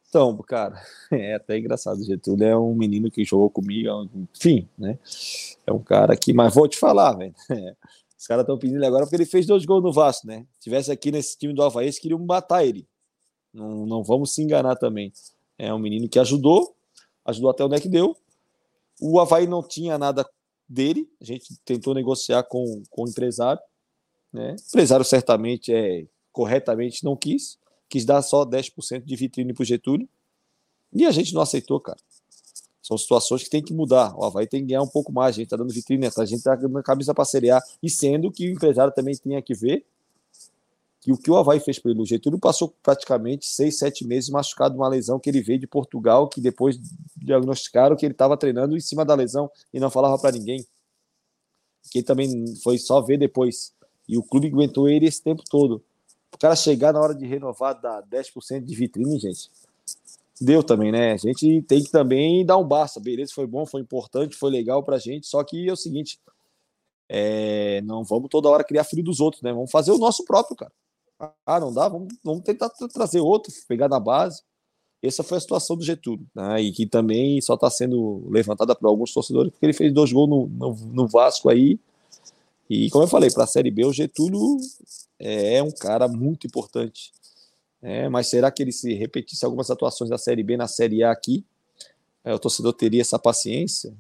Então, cara, é até engraçado. Getúlio é um menino que jogou comigo, enfim, né? É um cara que, mas vou te falar, velho. Os caras estão pedindo ele agora porque ele fez dois gols no Vasco, né? Se tivesse aqui nesse time do Havaí, eles queriam matar ele. Não, não vamos se enganar também. É um menino que ajudou, ajudou até onde é que deu. O Havaí não tinha nada dele, a gente tentou negociar com, com o empresário. Né? O empresário certamente é corretamente não quis, quis dar só 10% de vitrine para o Getúlio. E a gente não aceitou, cara. São situações que tem que mudar. O Havaí tem que ganhar um pouco mais. A gente está dando vitrine, a gente está dando camisa para A. E sendo que o empresário também tinha que ver que o que o Havaí fez para ele, o Getúlio passou praticamente seis, sete meses machucado de uma lesão que ele veio de Portugal, que depois diagnosticaram que ele estava treinando em cima da lesão e não falava para ninguém. Que também foi só ver depois. E o clube aguentou ele esse tempo todo. O cara chegar na hora de renovar, dar 10% de vitrine, gente, deu também, né? A gente tem que também dar um basta. Beleza, foi bom, foi importante, foi legal pra gente. Só que é o seguinte: é, não vamos toda hora criar filho dos outros, né? Vamos fazer o nosso próprio, cara. Ah, não dá? Vamos, vamos tentar trazer outro, pegar na base. Essa foi a situação do Getúlio, né? e que também só está sendo levantada por alguns torcedores, porque ele fez dois gols no, no, no Vasco aí. E como eu falei, para a Série B, o Getúlio é, é um cara muito importante. É, mas será que ele se repetisse algumas atuações da Série B na Série A aqui? É, o torcedor teria essa paciência?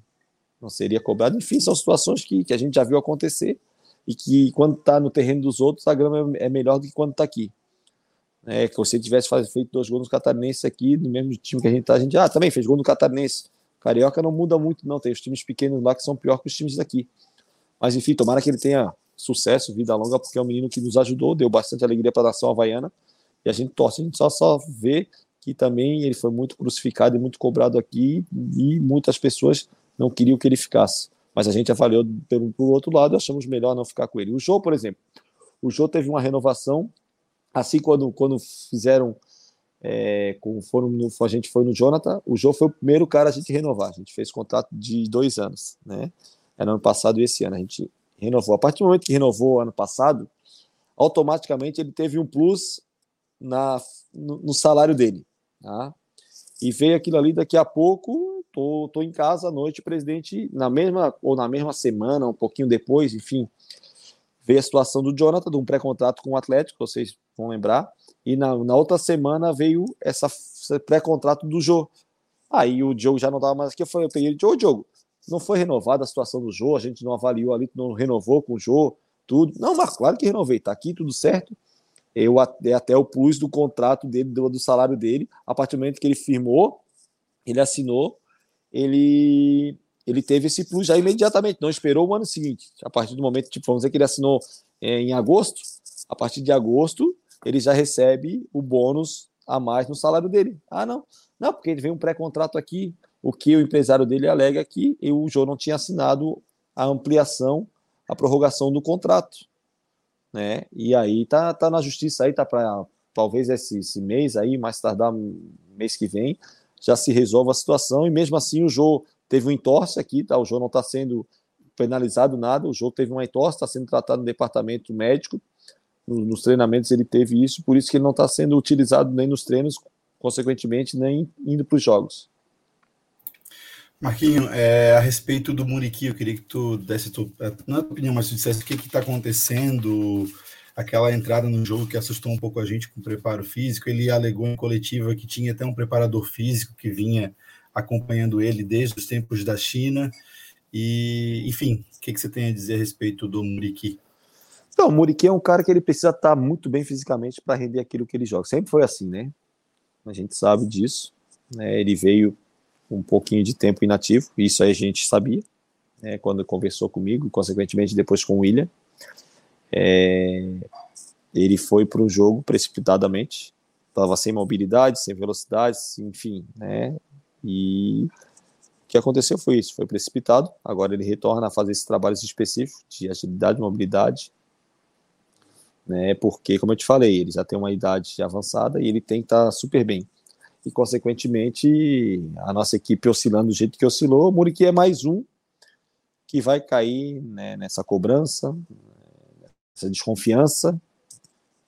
Não seria cobrado? Enfim, são situações que, que a gente já viu acontecer e que quando está no terreno dos outros, a grama é melhor do que quando está aqui. É, que você tivesse feito dois gols no Catarinense aqui, no mesmo time que a gente está, a gente, ah, também fez gol no Catarinense. Carioca não muda muito, não. Tem os times pequenos lá que são pior que os times daqui. Mas enfim, tomara que ele tenha sucesso, vida longa, porque é um menino que nos ajudou, deu bastante alegria para a nação havaiana. E a gente torce, a gente só, só vê que também ele foi muito crucificado e muito cobrado aqui, e muitas pessoas não queriam que ele ficasse mas a gente avaliou pelo, pelo outro lado achamos melhor não ficar com ele. O Jô, por exemplo, o Jô teve uma renovação, assim quando, quando fizeram, é, foram no, a gente foi no Jonathan, o Jô foi o primeiro cara a gente renovar, a gente fez contrato de dois anos, né? Era ano passado e esse ano, a gente renovou. A partir do momento que renovou ano passado, automaticamente ele teve um plus na, no, no salário dele, tá? E veio aquilo ali daqui a pouco, tô, tô em casa à noite, o presidente, na mesma ou na mesma semana, um pouquinho depois, enfim, veio a situação do Jonathan, de um pré-contrato com o Atlético, vocês vão lembrar, e na, na outra semana veio essa, esse pré-contrato do Jô. Aí o Diogo já não dava mais aqui, eu falei, eu peguei, Diogo, Diogo, não foi renovada a situação do Jô, a gente não avaliou ali, não renovou com o Jô, tudo. Não, mas claro que renovei, tá aqui tudo certo. Eu é até o plus do contrato dele, do, do salário dele, a partir do momento que ele firmou, ele assinou, ele ele teve esse plus já imediatamente, não esperou o ano seguinte. A partir do momento, tipo, vamos dizer que ele assinou é, em agosto, a partir de agosto ele já recebe o bônus a mais no salário dele. Ah, não, não, porque ele vem um pré-contrato aqui, o que o empresário dele alega que o João não tinha assinado a ampliação, a prorrogação do contrato, né? E aí tá, tá na justiça aí, tá para talvez esse, esse mês aí, mais tardar mês que vem, já se resolve a situação, e mesmo assim o Jô teve um entorse aqui, tá? O Jô não está sendo penalizado nada, o Jô teve uma entorse, está sendo tratado no departamento médico, nos treinamentos ele teve isso, por isso que ele não está sendo utilizado nem nos treinos, consequentemente, nem indo para os jogos. Marquinho, é, a respeito do Muriqui, eu queria que tu desse tu, não é a tua opinião, mas tu dissesse o que está acontecendo, aquela entrada no jogo que assustou um pouco a gente com o preparo físico. Ele alegou em coletiva que tinha até um preparador físico que vinha acompanhando ele desde os tempos da China. E, enfim, o que, que você tem a dizer a respeito do Muriqui? Então, o Muriqui é um cara que ele precisa estar muito bem fisicamente para render aquilo que ele joga. Sempre foi assim, né? A gente sabe disso. Né? Ele veio um pouquinho de tempo inativo, isso aí a gente sabia, né? quando conversou comigo, consequentemente depois com o William. É, ele foi para o jogo precipitadamente, estava sem mobilidade, sem velocidade, enfim, né? E o que aconteceu foi isso, foi precipitado. Agora ele retorna a fazer esses trabalhos específicos de agilidade, mobilidade, né? Porque, como eu te falei, ele já tem uma idade avançada e ele tem que estar tá super bem. E, consequentemente, a nossa equipe oscilando do jeito que oscilou, o Muriqui é mais um que vai cair né, nessa cobrança, essa desconfiança,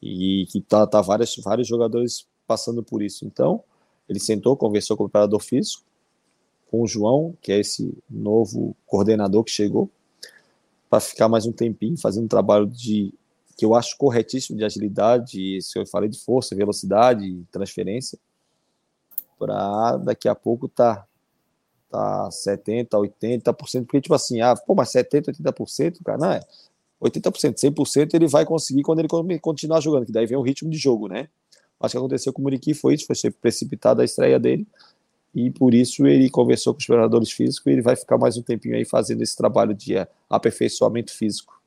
e que tá, tá vários, vários jogadores passando por isso. Então, ele sentou, conversou com o preparador físico, com o João, que é esse novo coordenador que chegou, para ficar mais um tempinho fazendo um trabalho de que eu acho corretíssimo de agilidade, se eu falei de força, velocidade, transferência, para daqui a pouco tá tá 70, 80%, porque tipo assim, ah, pô, mas 70, 80%, cara, não é. 80%, 100% ele vai conseguir quando ele continuar jogando, que daí vem o ritmo de jogo, né? Acho que aconteceu com o Muriqui foi isso, foi ser precipitado a estreia dele, e por isso ele conversou com os treinadores físicos e ele vai ficar mais um tempinho aí fazendo esse trabalho de aperfeiçoamento físico.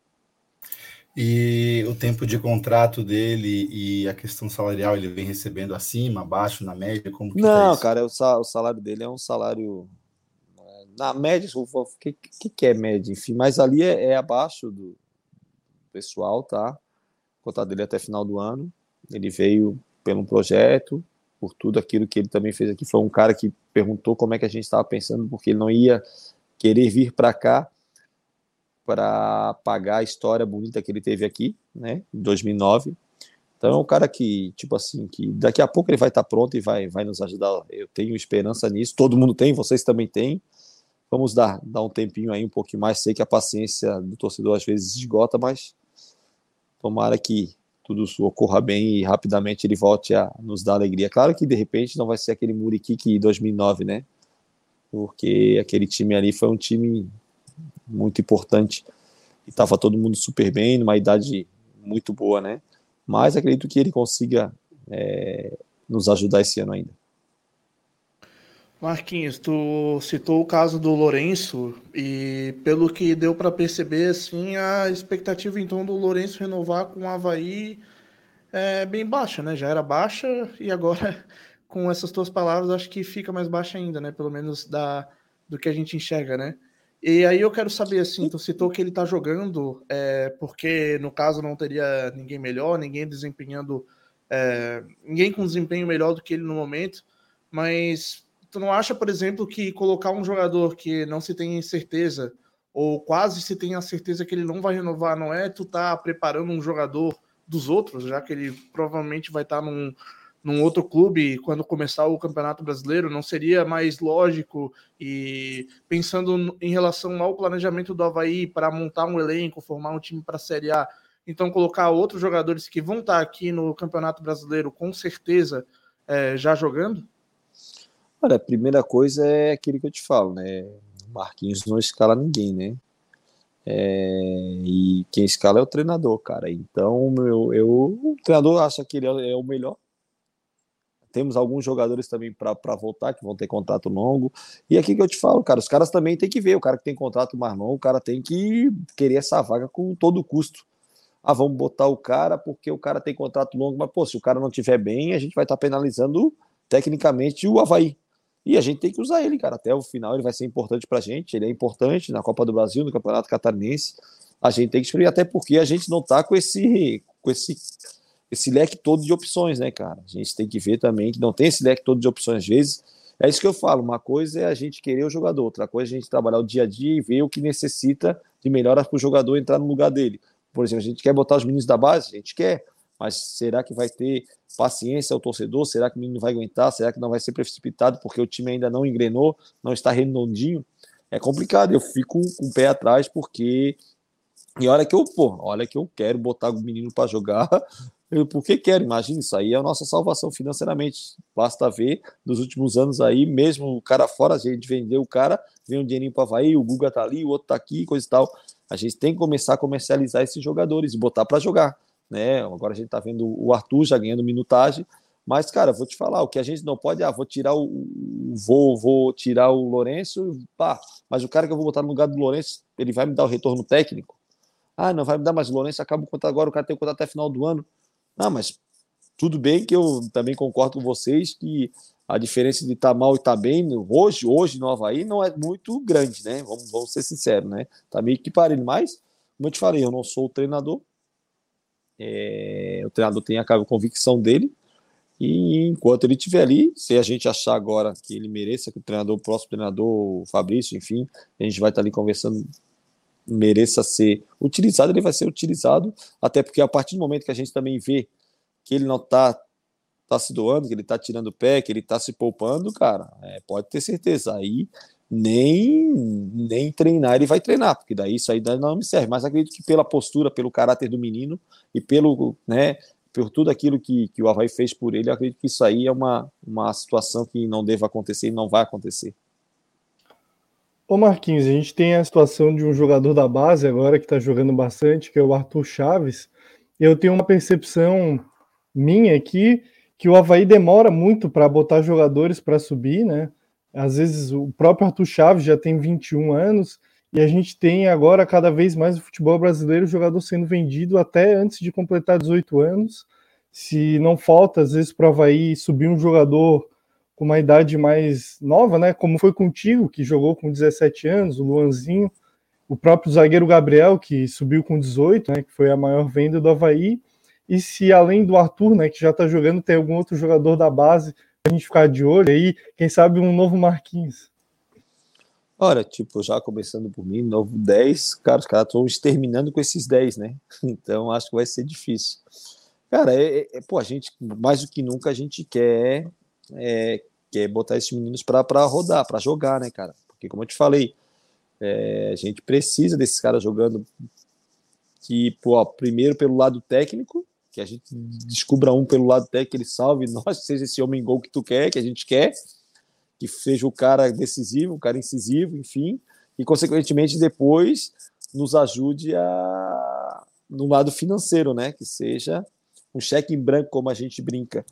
E o tempo de contrato dele e a questão salarial, ele vem recebendo acima, abaixo, na média? Como tá Não, tá cara, o salário dele é um salário na média, o que, que, que é média, enfim, mas ali é, é abaixo do pessoal, tá? O contrato dele é até final do ano. Ele veio pelo projeto, por tudo aquilo que ele também fez aqui. Foi um cara que perguntou como é que a gente estava pensando, porque ele não ia querer vir para cá para pagar a história bonita que ele teve aqui, né, em 2009. Então é um cara que, tipo assim, que daqui a pouco ele vai estar tá pronto e vai, vai nos ajudar. Eu tenho esperança nisso, todo mundo tem, vocês também têm. Vamos dar, dar um tempinho aí, um pouquinho mais. Sei que a paciência do torcedor às vezes esgota, mas tomara que tudo ocorra bem e rapidamente ele volte a nos dar alegria. Claro que de repente não vai ser aquele Muriqui que 2009, né? Porque aquele time ali foi um time muito importante e estava todo mundo super bem, numa idade muito boa, né? Mas acredito que ele consiga é, nos ajudar esse ano ainda. Marquinhos, tu citou o caso do Lourenço e pelo que deu para perceber, assim, a expectativa então do Lourenço renovar com o Havaí é bem baixa, né? Já era baixa e agora com essas tuas palavras acho que fica mais baixa ainda, né? Pelo menos da, do que a gente enxerga, né? E aí eu quero saber, assim, tu citou que ele tá jogando é, porque no caso não teria ninguém melhor, ninguém desempenhando, é, ninguém com desempenho melhor do que ele no momento, mas tu não acha, por exemplo, que colocar um jogador que não se tem certeza, ou quase se tem a certeza que ele não vai renovar, não é tu tá preparando um jogador dos outros, já que ele provavelmente vai estar tá num, num outro clube quando começar o Campeonato Brasileiro, não seria mais lógico e pensando em relação ao planejamento do Havaí para montar um elenco, formar um time para a Série A, então colocar outros jogadores que vão estar tá aqui no Campeonato Brasileiro com certeza é, já jogando? Olha, a primeira coisa é aquilo que eu te falo, né? Marquinhos não escala ninguém, né? É, e quem escala é o treinador, cara. Então, eu, eu, o treinador acha que ele é o melhor. Temos alguns jogadores também para voltar, que vão ter contrato longo. E aqui que eu te falo, cara, os caras também tem que ver. O cara que tem contrato mais longo, o cara tem que querer essa vaga com todo custo. Ah, vamos botar o cara porque o cara tem contrato longo, mas, pô, se o cara não tiver bem, a gente vai estar tá penalizando tecnicamente o Havaí. E a gente tem que usar ele, cara. Até o final ele vai ser importante pra gente. Ele é importante na Copa do Brasil, no Campeonato Catarinense. A gente tem que exprimir, até porque a gente não tá com esse, com esse, esse leque todo de opções, né, cara? A gente tem que ver também que não tem esse leque todo de opções. Às vezes, é isso que eu falo. Uma coisa é a gente querer o jogador, outra coisa é a gente trabalhar o dia a dia e ver o que necessita de melhoras para o jogador entrar no lugar dele. Por exemplo, a gente quer botar os meninos da base, a gente quer, mas será que vai ter paciência ao torcedor? Será que o menino vai aguentar? Será que não vai ser precipitado porque o time ainda não engrenou, não está redondinho? É complicado, eu fico com o pé atrás porque. E olha que eu, pô, olha que eu quero botar o menino para jogar, eu, porque quero, imagina, isso aí é a nossa salvação financeiramente. Basta ver, nos últimos anos aí, mesmo o cara fora, a gente vendeu o cara, vem um dinheirinho para Havaí, o Guga tá ali, o outro tá aqui, coisa e tal. A gente tem que começar a comercializar esses jogadores e botar para jogar né? Agora a gente está vendo o Arthur já ganhando minutagem, mas, cara, vou te falar, o que a gente não pode, ah, vou tirar o. Vou, vou tirar o Lourenço, pá, mas o cara que eu vou botar no lugar do Lourenço, ele vai me dar o retorno técnico? Ah, não vai me dar, mas o Lourenço acaba o contrato agora, o cara tem o contrato até final do ano. Não, mas tudo bem que eu também concordo com vocês que a diferença de estar tá mal e estar tá bem hoje, hoje no Havaí não é muito grande, né? Vamos, vamos ser sinceros, né? Tá meio que parelho, mas, como eu te falei, eu não sou o treinador, é, o treinador tem a convicção dele, e enquanto ele estiver ali, se a gente achar agora que ele mereça, que o treinador, o próximo treinador, o Fabrício, enfim, a gente vai estar ali conversando, mereça ser utilizado, ele vai ser utilizado, até porque a partir do momento que a gente também vê que ele não está tá se doando, que ele está tirando o pé, que ele está se poupando, cara, é, pode ter certeza. Aí nem, nem treinar ele vai treinar, porque daí isso aí não me serve. Mas acredito que pela postura, pelo caráter do menino e pelo, né, por tudo aquilo que, que o Havaí fez por ele, acredito que isso aí é uma, uma situação que não deva acontecer e não vai acontecer. Ô Marquinhos, a gente tem a situação de um jogador da base agora que está jogando bastante, que é o Arthur Chaves. Eu tenho uma percepção minha aqui que o Havaí demora muito para botar jogadores para subir, né? Às vezes o próprio Arthur Chaves já tem 21 anos e a gente tem agora cada vez mais o futebol brasileiro, o jogador sendo vendido até antes de completar 18 anos. Se não falta, às vezes, para o Havaí subir um jogador com uma idade mais nova, né? Como foi contigo, que jogou com 17 anos, o Luanzinho, o próprio zagueiro Gabriel, que subiu com 18, né? Que foi a maior venda do Havaí. E se além do Arthur, né, que já está jogando, tem algum outro jogador da base a gente ficar de olho aí, quem sabe um novo Marquinhos. Olha, tipo, já começando por mim, novo 10, cara, os caras estão exterminando com esses 10, né? Então acho que vai ser difícil. Cara, é, é, é, pô, a gente, mais do que nunca, a gente quer, é, quer botar esses meninos para rodar, para jogar, né, cara? Porque, como eu te falei, é, a gente precisa desses caras jogando que, pô, primeiro pelo lado técnico, que a gente descubra um pelo lado técnico, ele salve nós, seja esse homem gol que tu quer, que a gente quer, que seja o cara decisivo, o cara incisivo, enfim, e consequentemente depois nos ajude a no lado financeiro, né, que seja um cheque em branco como a gente brinca,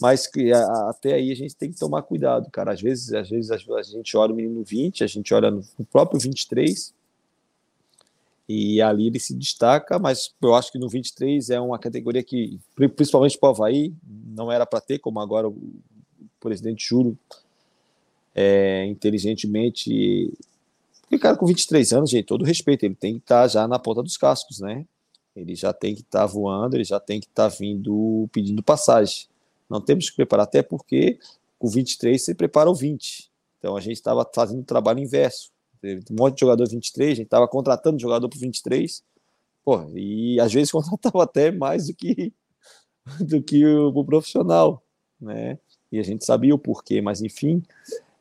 mas que até aí a gente tem que tomar cuidado, cara. Às vezes, às vezes a, gente olha o menino 20, a gente olha no, próprio 23 e ali ele se destaca, mas eu acho que no 23 é uma categoria que, principalmente para o Havaí, não era para ter, como agora o presidente Júlio é, inteligentemente. Porque, cara, com 23 anos, gente, todo respeito, ele tem que estar tá já na ponta dos cascos, né? Ele já tem que estar tá voando, ele já tem que estar tá vindo pedindo passagem. Não temos que preparar, até porque com 23 você prepara o 20. Então a gente estava fazendo o trabalho inverso. Teve um monte de jogador 23, a gente estava contratando jogador para 23. Pô, e às vezes contratava até mais do que do que o, o profissional, né? E a gente sabia o porquê, mas enfim,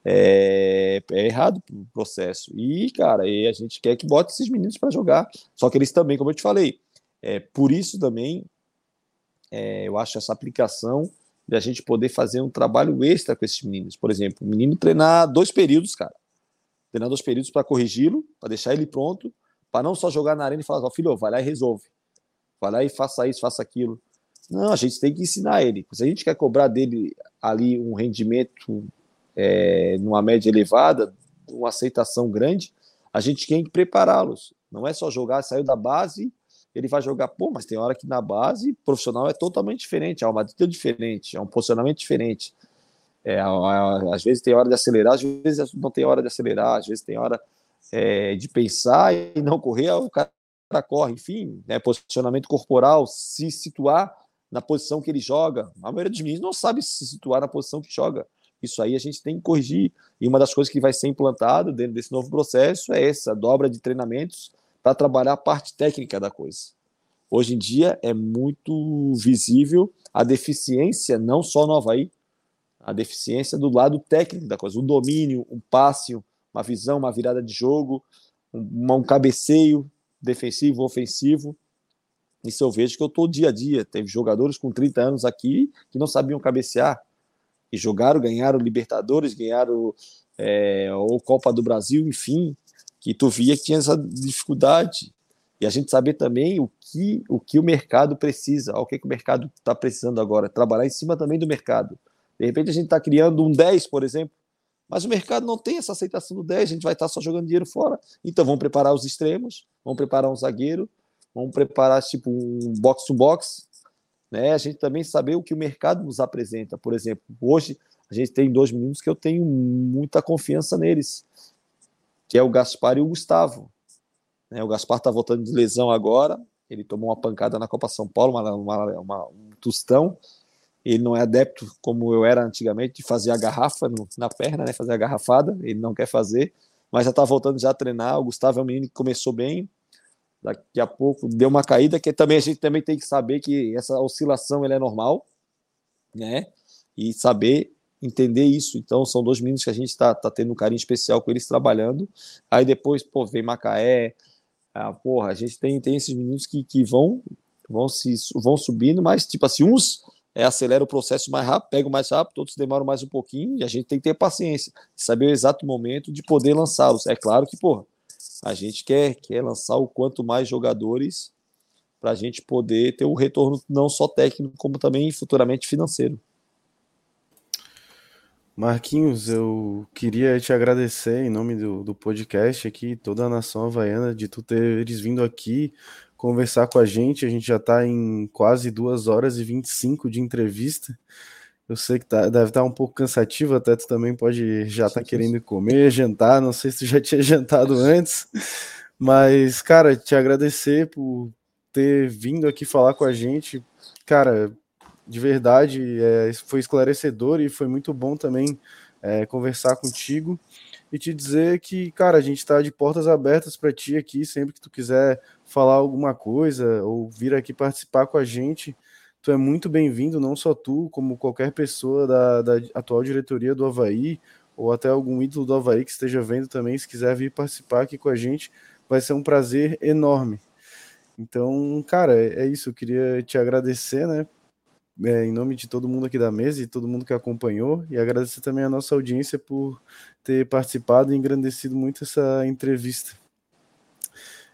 é, é errado o processo. E, cara, e a gente quer que bote esses meninos para jogar. Só que eles também, como eu te falei, é, por isso também é, eu acho essa aplicação de a gente poder fazer um trabalho extra com esses meninos. Por exemplo, o menino treinar dois períodos, cara. Treinar dois períodos para corrigi-lo, para deixar ele pronto, para não só jogar na arena e falar, oh, filho, vai lá e resolve. Vai lá e faça isso, faça aquilo. Não, a gente tem que ensinar ele. Se a gente quer cobrar dele ali um rendimento é, numa média elevada, uma aceitação grande, a gente tem que prepará-los. Não é só jogar, saiu da base, ele vai jogar, pô, mas tem hora que na base profissional é totalmente diferente, é uma é diferente, é um posicionamento diferente. É, às vezes tem hora de acelerar, às vezes não tem hora de acelerar, às vezes tem hora é, de pensar e não correr, o cara corre, enfim, né, posicionamento corporal, se situar na posição que ele joga. A maioria dos meninos não sabe se situar na posição que joga. Isso aí a gente tem que corrigir. E uma das coisas que vai ser implantado dentro desse novo processo é essa dobra de treinamentos para trabalhar a parte técnica da coisa. Hoje em dia é muito visível a deficiência, não só no Havaí, a deficiência do lado técnico da coisa, o domínio, um passe, uma visão, uma virada de jogo, um, um cabeceio defensivo, ofensivo. Isso eu vejo que eu estou dia a dia. Teve jogadores com 30 anos aqui que não sabiam cabecear, e jogaram, ganharam Libertadores, ganharam é, ou Copa do Brasil, enfim, que tu via que tinha essa dificuldade. E a gente saber também o que o, que o mercado precisa, o que, que o mercado está precisando agora, trabalhar em cima também do mercado. De repente a gente está criando um 10, por exemplo, mas o mercado não tem essa aceitação do 10, a gente vai estar tá só jogando dinheiro fora. Então vamos preparar os extremos, vamos preparar um zagueiro, vamos preparar tipo um box to box, né, a gente também saber o que o mercado nos apresenta. Por exemplo, hoje a gente tem dois meninos que eu tenho muita confiança neles, que é o Gaspar e o Gustavo. Né, o Gaspar está voltando de lesão agora, Ele tomou uma pancada na Copa São Paulo, uma, uma, uma um tostão. Ele não é adepto, como eu era antigamente, de fazer a garrafa no, na perna, né? Fazer a garrafada. Ele não quer fazer, mas já está voltando já a treinar. O Gustavo é um menino que começou bem. Daqui a pouco deu uma caída, que também a gente também tem que saber que essa oscilação ele é normal, né? E saber entender isso. Então, são dois meninos que a gente está tá tendo um carinho especial com eles trabalhando. Aí depois, pô, vem Macaé. Ah, porra, a gente tem, tem esses meninos que, que vão, vão, se, vão subindo, mas, tipo assim, uns é, acelera o processo mais rápido, pega mais rápido, outros demoram mais um pouquinho, e a gente tem que ter paciência, saber o exato momento de poder lançá-los. É claro que, porra, a gente quer, quer lançar o quanto mais jogadores para a gente poder ter um retorno não só técnico, como também futuramente financeiro. Marquinhos, eu queria te agradecer em nome do, do podcast aqui, toda a nação havaiana, de tu teres vindo aqui conversar com a gente. A gente já está em quase duas horas e 25 de entrevista. Eu sei que tá, deve estar tá um pouco cansativo, até tu também pode já estar tá querendo comer, jantar. Não sei se tu já tinha jantado antes, mas, cara, te agradecer por ter vindo aqui falar com a gente. Cara, de verdade, é, foi esclarecedor e foi muito bom também é, conversar contigo e te dizer que, cara, a gente está de portas abertas para ti aqui, sempre que tu quiser falar alguma coisa ou vir aqui participar com a gente, tu é muito bem-vindo, não só tu, como qualquer pessoa da, da atual diretoria do Havaí, ou até algum ídolo do Havaí que esteja vendo também, se quiser vir participar aqui com a gente, vai ser um prazer enorme. Então, cara, é, é isso. Eu queria te agradecer, né, é, em nome de todo mundo aqui da mesa e todo mundo que acompanhou, e agradecer também a nossa audiência por ter participado e engrandecido muito essa entrevista.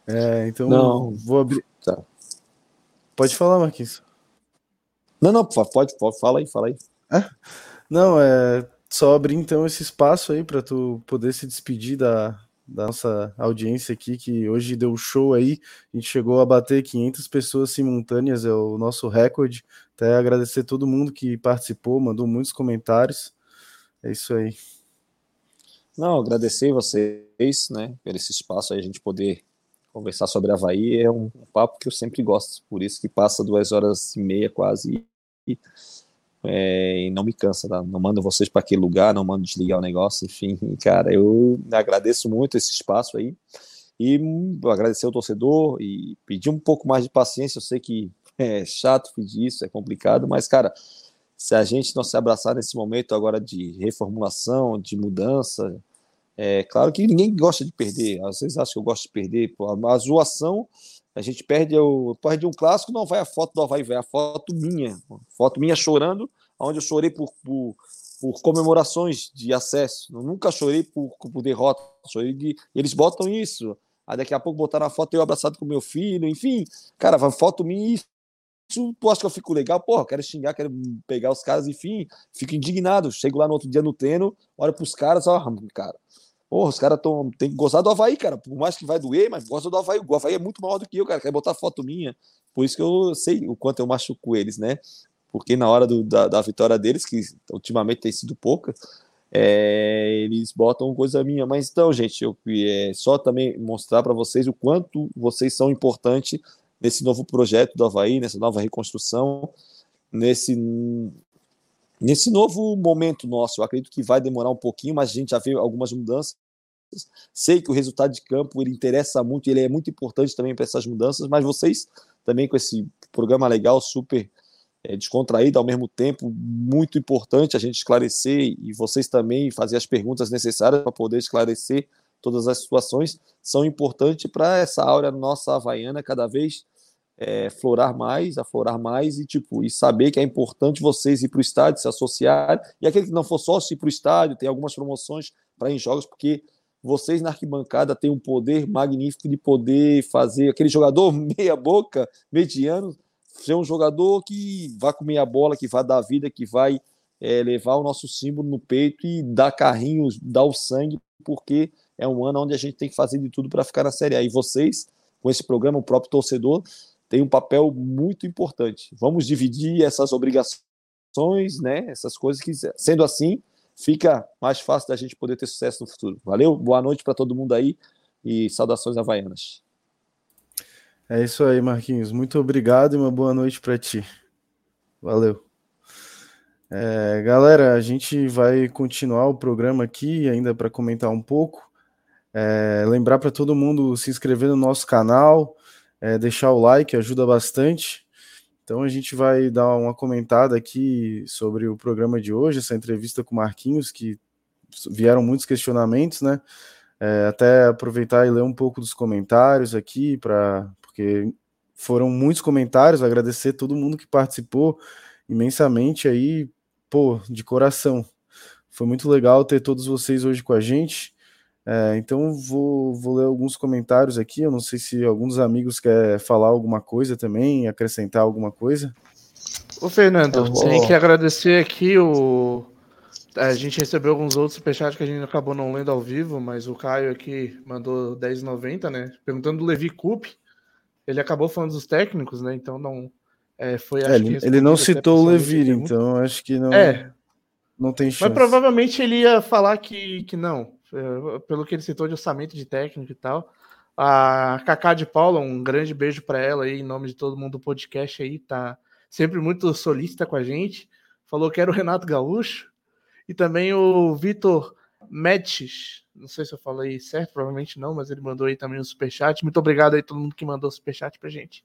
É, então, não. vou abrir. Tá. Pode falar, Marquinhos. Não, não, pode, pode, fala aí, fala aí. É? Não, é só abrir então esse espaço aí para tu poder se despedir da, da nossa audiência aqui, que hoje deu show aí. A gente chegou a bater 500 pessoas simultâneas, é o nosso recorde. Até agradecer todo mundo que participou, mandou muitos comentários. É isso aí. Não, agradecer vocês, né, por esse espaço aí, a gente poder conversar sobre Havaí. É um, papo que eu sempre gosto, por isso que passa duas horas e meia quase. E, é, e não me cansa, tá? não mando vocês para aquele lugar, não mando desligar o negócio, enfim, cara, eu agradeço muito esse espaço aí e agradecer ao torcedor e pedir um pouco mais de paciência. Eu sei que é chato pedir isso, é complicado, mas, cara, se a gente não se abraçar nesse momento agora de reformulação, de mudança, é claro que ninguém gosta de perder. Vezes acho que eu gosto de perder. A zoação a gente perde, o, perde um clássico, não vai a foto do Havaí, vai a foto minha. Foto minha chorando, onde eu chorei por, por, por comemorações de acesso. Eu nunca chorei por, por derrota. Chorei de, eles botam isso. Aí daqui a pouco botaram a foto eu abraçado com meu filho, enfim. Cara, vai foto minha isso. Tu acha que eu fico legal? Porra, quero xingar, quero pegar os caras, enfim, fico indignado. Chego lá no outro dia no treino, olho pros caras, ó, cara, Porra, os caras tem que gostar do Havaí, cara. Por mais que vai doer, mas gosta do Havaí. O Havaí é muito maior do que eu, cara. Quer botar foto minha. Por isso que eu sei o quanto eu machuco eles, né? Porque na hora do, da, da, vitória deles, que ultimamente tem sido pouca, é, eles botam coisa minha. Mas então, gente, eu é, só também mostrar para vocês o quanto vocês são importantes nesse novo projeto do Havaí, nessa nova reconstrução, nesse Nesse novo momento nosso, eu acredito que vai demorar um pouquinho, mas a gente já vê algumas mudanças. Sei que o resultado de campo ele interessa muito, ele é muito importante também para essas mudanças, mas vocês também com esse programa legal, super é, descontraído, ao mesmo tempo muito importante a gente esclarecer e vocês também fazer as perguntas necessárias para poder esclarecer todas as situações, são importantes para essa áurea nossa havaiana cada vez é, florar mais, aflorar mais e tipo e saber que é importante vocês ir para o estádio, se associar e aquele que não for sócio ir para o estádio, tem algumas promoções para em jogos, porque vocês na arquibancada têm um poder magnífico de poder fazer aquele jogador meia boca, mediano, ser um jogador que vai comer a bola, que vai dar vida, que vai é, levar o nosso símbolo no peito e dar carrinhos, dar o sangue, porque é um ano onde a gente tem que fazer de tudo para ficar na Série A. E vocês, com esse programa, o próprio torcedor, tem um papel muito importante. Vamos dividir essas obrigações, né? Essas coisas que, sendo assim, fica mais fácil da gente poder ter sucesso no futuro. Valeu, boa noite para todo mundo aí e saudações havaianas. É isso aí, Marquinhos. Muito obrigado e uma boa noite para ti. Valeu. É, galera, a gente vai continuar o programa aqui ainda para comentar um pouco. É, lembrar para todo mundo se inscrever no nosso canal, é, deixar o like, ajuda bastante. Então a gente vai dar uma comentada aqui sobre o programa de hoje, essa entrevista com o Marquinhos, que vieram muitos questionamentos, né? É, até aproveitar e ler um pouco dos comentários aqui, para porque foram muitos comentários, agradecer todo mundo que participou imensamente aí, pô, de coração. Foi muito legal ter todos vocês hoje com a gente. É, então vou, vou ler alguns comentários aqui. Eu não sei se alguns amigos quer falar alguma coisa também, acrescentar alguma coisa. Ô Fernando, vou... tem que agradecer aqui o. A gente recebeu alguns outros superchats que a gente acabou não lendo ao vivo, mas o Caio aqui mandou 10,90, né? Perguntando do Levi Coupe. Ele acabou falando dos técnicos, né? Então não. É, foi, é, ele, ele não citou o Levir, então acho que não. É. Não tem chance. Mas provavelmente ele ia falar que, que não. É, pelo que ele citou de orçamento de técnico e tal. A Cacá de Paula, um grande beijo para ela aí, em nome de todo mundo do podcast aí, tá sempre muito solícita com a gente. Falou que era o Renato Gaúcho. E também o Vitor Médicis. Não sei se eu falei certo, provavelmente não, mas ele mandou aí também um superchat. Muito obrigado aí todo mundo que mandou superchat pra gente.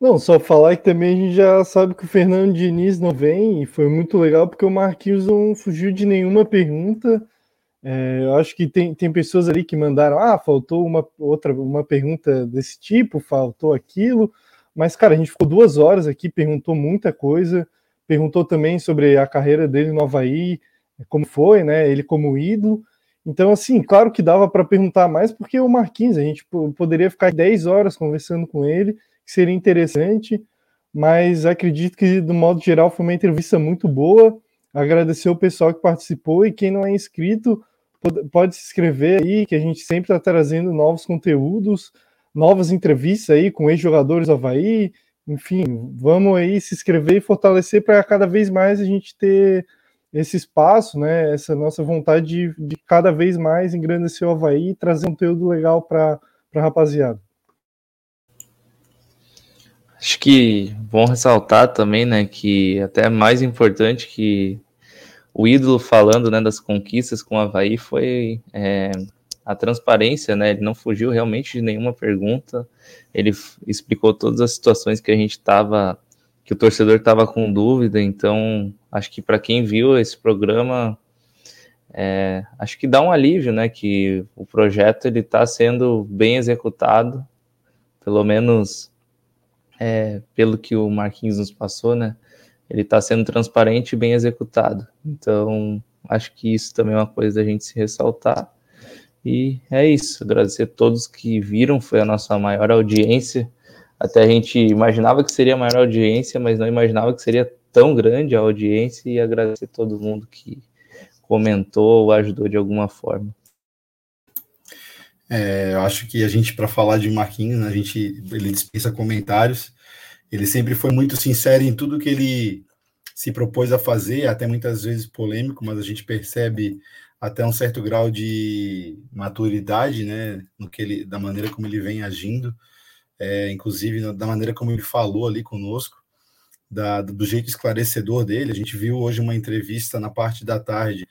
Não, só falar que também a gente já sabe que o Fernando Diniz não vem e foi muito legal porque o Marquinhos não fugiu de nenhuma pergunta. É, eu acho que tem, tem pessoas ali que mandaram, ah, faltou uma outra uma pergunta desse tipo, faltou aquilo, mas cara, a gente ficou duas horas aqui, perguntou muita coisa, perguntou também sobre a carreira dele no Havaí, como foi, né? Ele como ídolo. Então, assim, claro que dava para perguntar mais, porque o Marquinhos, a gente poderia ficar 10 horas conversando com ele, que seria interessante, mas acredito que, do modo geral, foi uma entrevista muito boa. Agradecer o pessoal que participou e quem não é inscrito, pode se inscrever aí, que a gente sempre está trazendo novos conteúdos, novas entrevistas aí com ex-jogadores do Havaí. Enfim, vamos aí se inscrever e fortalecer para cada vez mais a gente ter esse espaço, né? Essa nossa vontade de, de cada vez mais engrandecer o Havaí e trazer um conteúdo legal para a rapaziada. Acho que bom ressaltar também, né, que até mais importante que o ídolo falando né, das conquistas com o Havaí foi é, a transparência, né? Ele não fugiu realmente de nenhuma pergunta. Ele explicou todas as situações que a gente estava, que o torcedor estava com dúvida. Então, acho que para quem viu esse programa, é, acho que dá um alívio, né? Que o projeto ele está sendo bem executado, pelo menos é, pelo que o Marquinhos nos passou, né? ele está sendo transparente e bem executado. Então, acho que isso também é uma coisa da gente se ressaltar. E é isso. Agradecer a todos que viram, foi a nossa maior audiência. Até a gente imaginava que seria a maior audiência, mas não imaginava que seria tão grande a audiência. E agradecer a todo mundo que comentou ou ajudou de alguma forma. É, eu acho que a gente, para falar de Marquinhos, né, a gente ele dispensa comentários. Ele sempre foi muito sincero em tudo que ele se propôs a fazer, até muitas vezes polêmico, mas a gente percebe até um certo grau de maturidade, né, no que ele, da maneira como ele vem agindo, é, inclusive da maneira como ele falou ali conosco, da, do jeito esclarecedor dele. A gente viu hoje uma entrevista na parte da tarde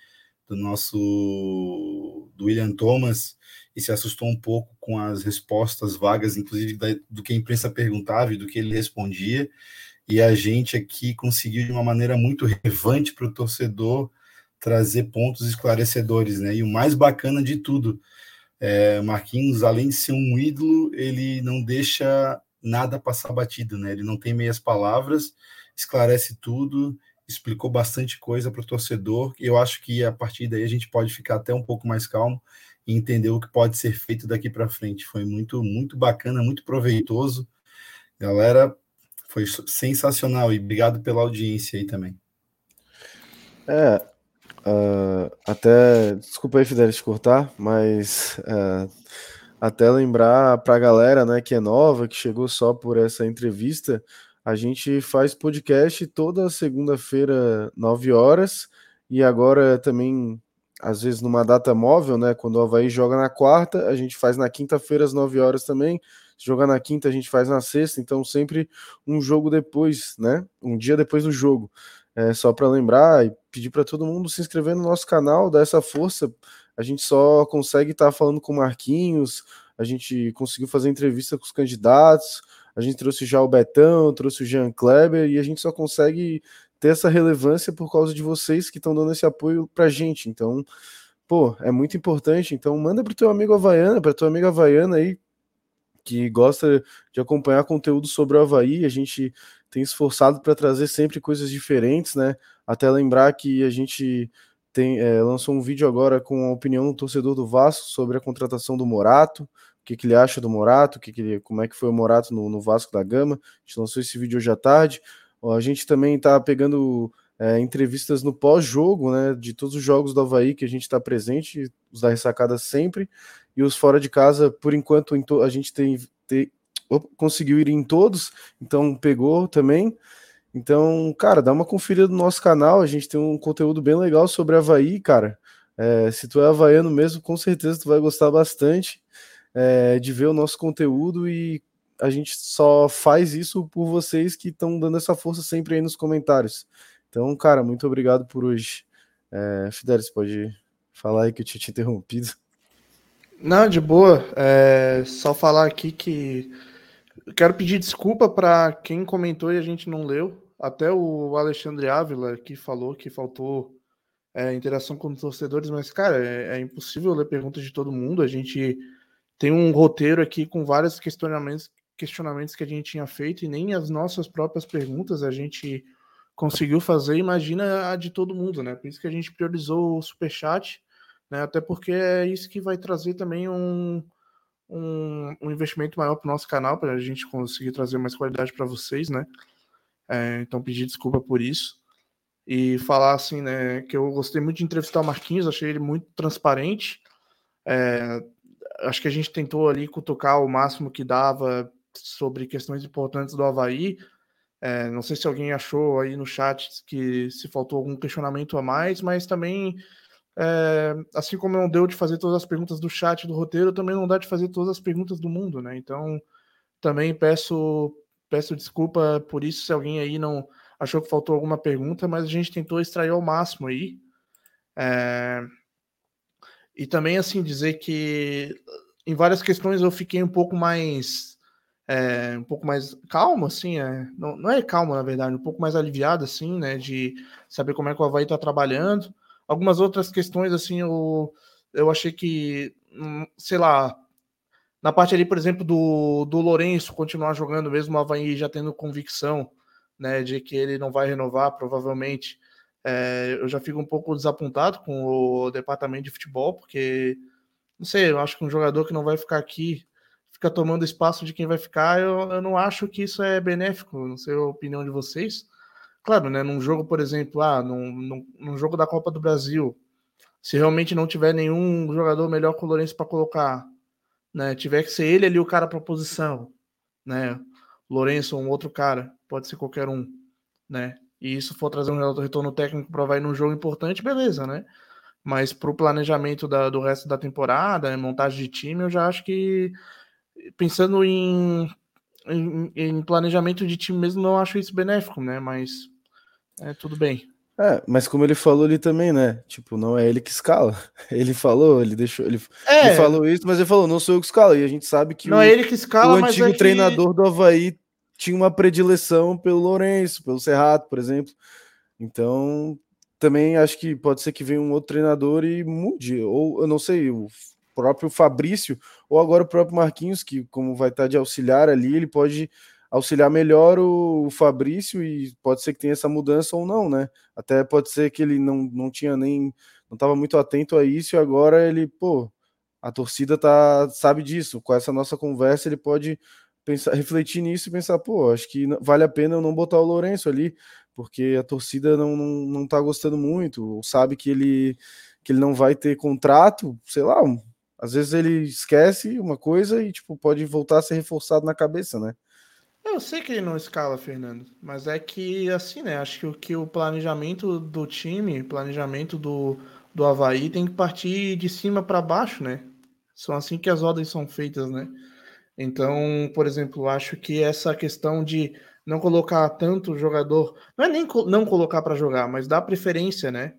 do nosso do William Thomas e se assustou um pouco com as respostas vagas, inclusive da, do que a imprensa perguntava e do que ele respondia. E a gente aqui conseguiu, de uma maneira muito relevante para o torcedor, trazer pontos esclarecedores. Né? E o mais bacana de tudo, é, Marquinhos, além de ser um ídolo, ele não deixa nada passar batido, né? ele não tem meias palavras, esclarece tudo explicou bastante coisa para o torcedor. Eu acho que a partir daí a gente pode ficar até um pouco mais calmo e entender o que pode ser feito daqui para frente. Foi muito, muito bacana, muito proveitoso. Galera, foi sensacional e obrigado pela audiência aí também. É, uh, até, desculpa aí, Fidel, te cortar, mas uh, até lembrar para a galera né, que é nova, que chegou só por essa entrevista, a gente faz podcast toda segunda-feira, 9 horas, e agora também às vezes numa data móvel, né? Quando o Havaí joga na quarta, a gente faz na quinta-feira às 9 horas também. Jogar na quinta, a gente faz na sexta, então sempre um jogo depois, né? Um dia depois do jogo. É, só para lembrar e pedir para todo mundo se inscrever no nosso canal, dar essa força. A gente só consegue estar tá falando com o Marquinhos, a gente conseguiu fazer entrevista com os candidatos, a gente trouxe já o Betão, trouxe o Jean Kleber, e a gente só consegue ter essa relevância por causa de vocês que estão dando esse apoio pra gente. Então, pô, é muito importante. Então, manda pro teu amigo Havaiana, pra tua amiga Havaiana aí, que gosta de acompanhar conteúdo sobre o Havaí. A gente tem esforçado para trazer sempre coisas diferentes, né? Até lembrar que a gente tem, é, lançou um vídeo agora com a opinião do torcedor do Vasco sobre a contratação do Morato, o que, que ele acha do Morato, que que ele, como é que foi o Morato no, no Vasco da Gama. A gente lançou esse vídeo hoje à tarde. A gente também está pegando é, entrevistas no pós-jogo, né, de todos os jogos do Havaí que a gente está presente, os da ressacada sempre, e os fora de casa, por enquanto, a gente tem, tem, conseguiu ir em todos, então pegou também. Então, cara, dá uma conferida no nosso canal, a gente tem um conteúdo bem legal sobre Havaí, cara. É, se tu é havaiano mesmo, com certeza tu vai gostar bastante é, de ver o nosso conteúdo e a gente só faz isso por vocês que estão dando essa força sempre aí nos comentários. Então, cara, muito obrigado por hoje. É, Fidelis, pode falar aí que eu tinha te interrompido. Não, de boa. É, só falar aqui que quero pedir desculpa para quem comentou e a gente não leu. Até o Alexandre Ávila que falou que faltou é, interação com os torcedores, mas, cara, é, é, impossível ler perguntas de todo mundo. A gente tem um roteiro aqui com vários questionamentos, questionamentos que a gente tinha feito e nem as nossas próprias perguntas a gente conseguiu fazer, imagina a de todo mundo, né? Por isso que a gente priorizou o superchat, né? Até porque é isso que vai trazer também um, um, um investimento maior para o nosso canal, para a gente conseguir trazer mais qualidade para vocês, né? É, então, pedir desculpa por isso. E falar assim, né, que eu gostei muito de entrevistar o Marquinhos, achei ele muito transparente. É, acho que a gente tentou ali cutucar o máximo que dava sobre questões importantes do Havaí. É, não sei se alguém achou aí no chat que se faltou algum questionamento a mais, mas também, é, assim como não deu de fazer todas as perguntas do chat do roteiro, também não dá de fazer todas as perguntas do mundo, né? Então, também peço, peço desculpa por isso se alguém aí não achou que faltou alguma pergunta, mas a gente tentou extrair ao máximo aí. É, e também, assim, dizer que em várias questões eu fiquei um pouco mais é, um pouco mais calmo, assim, é, não, não é calmo, na verdade, um pouco mais aliviado, assim, né, de saber como é que o Havaí está trabalhando. Algumas outras questões, assim, eu, eu achei que, hum, sei lá, na parte ali, por exemplo, do, do Lourenço continuar jogando, mesmo o Havaí já tendo convicção, né, de que ele não vai renovar, provavelmente, é, eu já fico um pouco desapontado com o departamento de futebol, porque, não sei, eu acho que um jogador que não vai ficar aqui fica tomando espaço de quem vai ficar, eu, eu não acho que isso é benéfico, não sei a opinião de vocês. Claro, né, num jogo, por exemplo, ah, num, num, num jogo da Copa do Brasil, se realmente não tiver nenhum jogador melhor que o Lourenço para colocar, né, tiver que ser ele ali o cara para posição, né, Lourenço ou um outro cara, pode ser qualquer um, né, e isso for trazer um retorno técnico para vai num jogo importante, beleza, né, mas para o planejamento da, do resto da temporada, montagem de time, eu já acho que pensando em, em, em, planejamento de time mesmo, não acho isso benéfico, né? Mas é tudo bem. É, mas como ele falou ali também, né? Tipo, não é ele que escala. Ele falou, ele deixou, ele, é, ele falou isso, mas ele falou, não sou eu que escalo. E a gente sabe que não o, é ele que escala, o antigo é treinador do Havaí tinha uma predileção pelo Lourenço, pelo Serrato, por exemplo. Então, também acho que pode ser que venha um outro treinador e mude. Ou eu não sei, o próprio Fabrício, ou agora o próprio Marquinhos, que como vai estar de auxiliar ali, ele pode auxiliar melhor o, Fabrício e pode ser que tenha essa mudança ou não, né? Até pode ser que ele não, não tinha nem não estava muito atento a isso e agora ele, pô, a torcida tá sabe disso. Com essa nossa conversa, ele pode pensar, refletir nisso e pensar, pô, acho que vale a pena eu não botar o Lourenço ali, porque a torcida não, não, não tá gostando muito, ou sabe que ele que ele não vai ter contrato, sei lá, às vezes ele esquece uma coisa e tipo pode voltar a ser reforçado na cabeça, né? Eu sei que ele não escala, Fernando, mas é que assim, né? Acho que o, que o planejamento do time, planejamento do, do Havaí tem que partir de cima para baixo, né? São assim que as ordens são feitas, né? Então, por exemplo, acho que essa questão de não colocar tanto jogador, não é nem não colocar para jogar, mas dar preferência, né,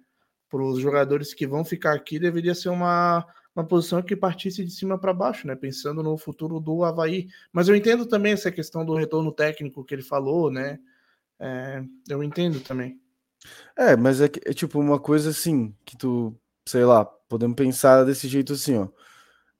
para os jogadores que vão ficar aqui, deveria ser uma, uma posição que partisse de cima para baixo, né, pensando no futuro do Havaí. Mas eu entendo também essa questão do retorno técnico que ele falou, né, é, eu entendo também. É, mas é, é tipo uma coisa assim, que tu, sei lá, podemos pensar desse jeito assim, ó.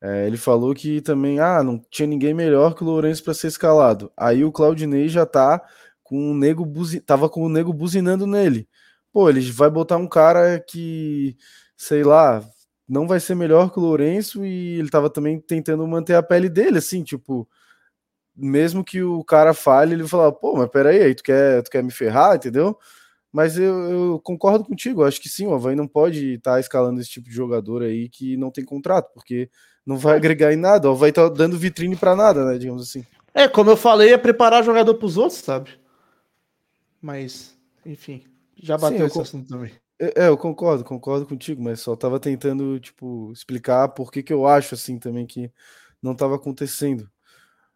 É, ele falou que também, ah, não tinha ninguém melhor que o Lourenço para ser escalado. Aí o Claudinei já tá com o nego buzi... tava com o nego buzinando nele. Pô, ele vai botar um cara que, sei lá, não vai ser melhor que o Lourenço e ele tava também tentando manter a pele dele, assim, tipo, mesmo que o cara fale, ele vai falar, pô, mas peraí, aí tu quer, tu quer me ferrar, entendeu? Mas eu, eu concordo contigo, acho que sim, o Havaí não pode estar tá escalando esse tipo de jogador aí que não tem contrato, porque não vai agregar em nada, vai estar tá dando vitrine para nada, né, digamos assim. É, como eu falei, é preparar jogador para os outros, sabe? Mas, enfim, já bateu Sim, esse assunto também. É, é, eu concordo, concordo contigo, mas só tava tentando, tipo, explicar por que que eu acho, assim, também que não tava acontecendo.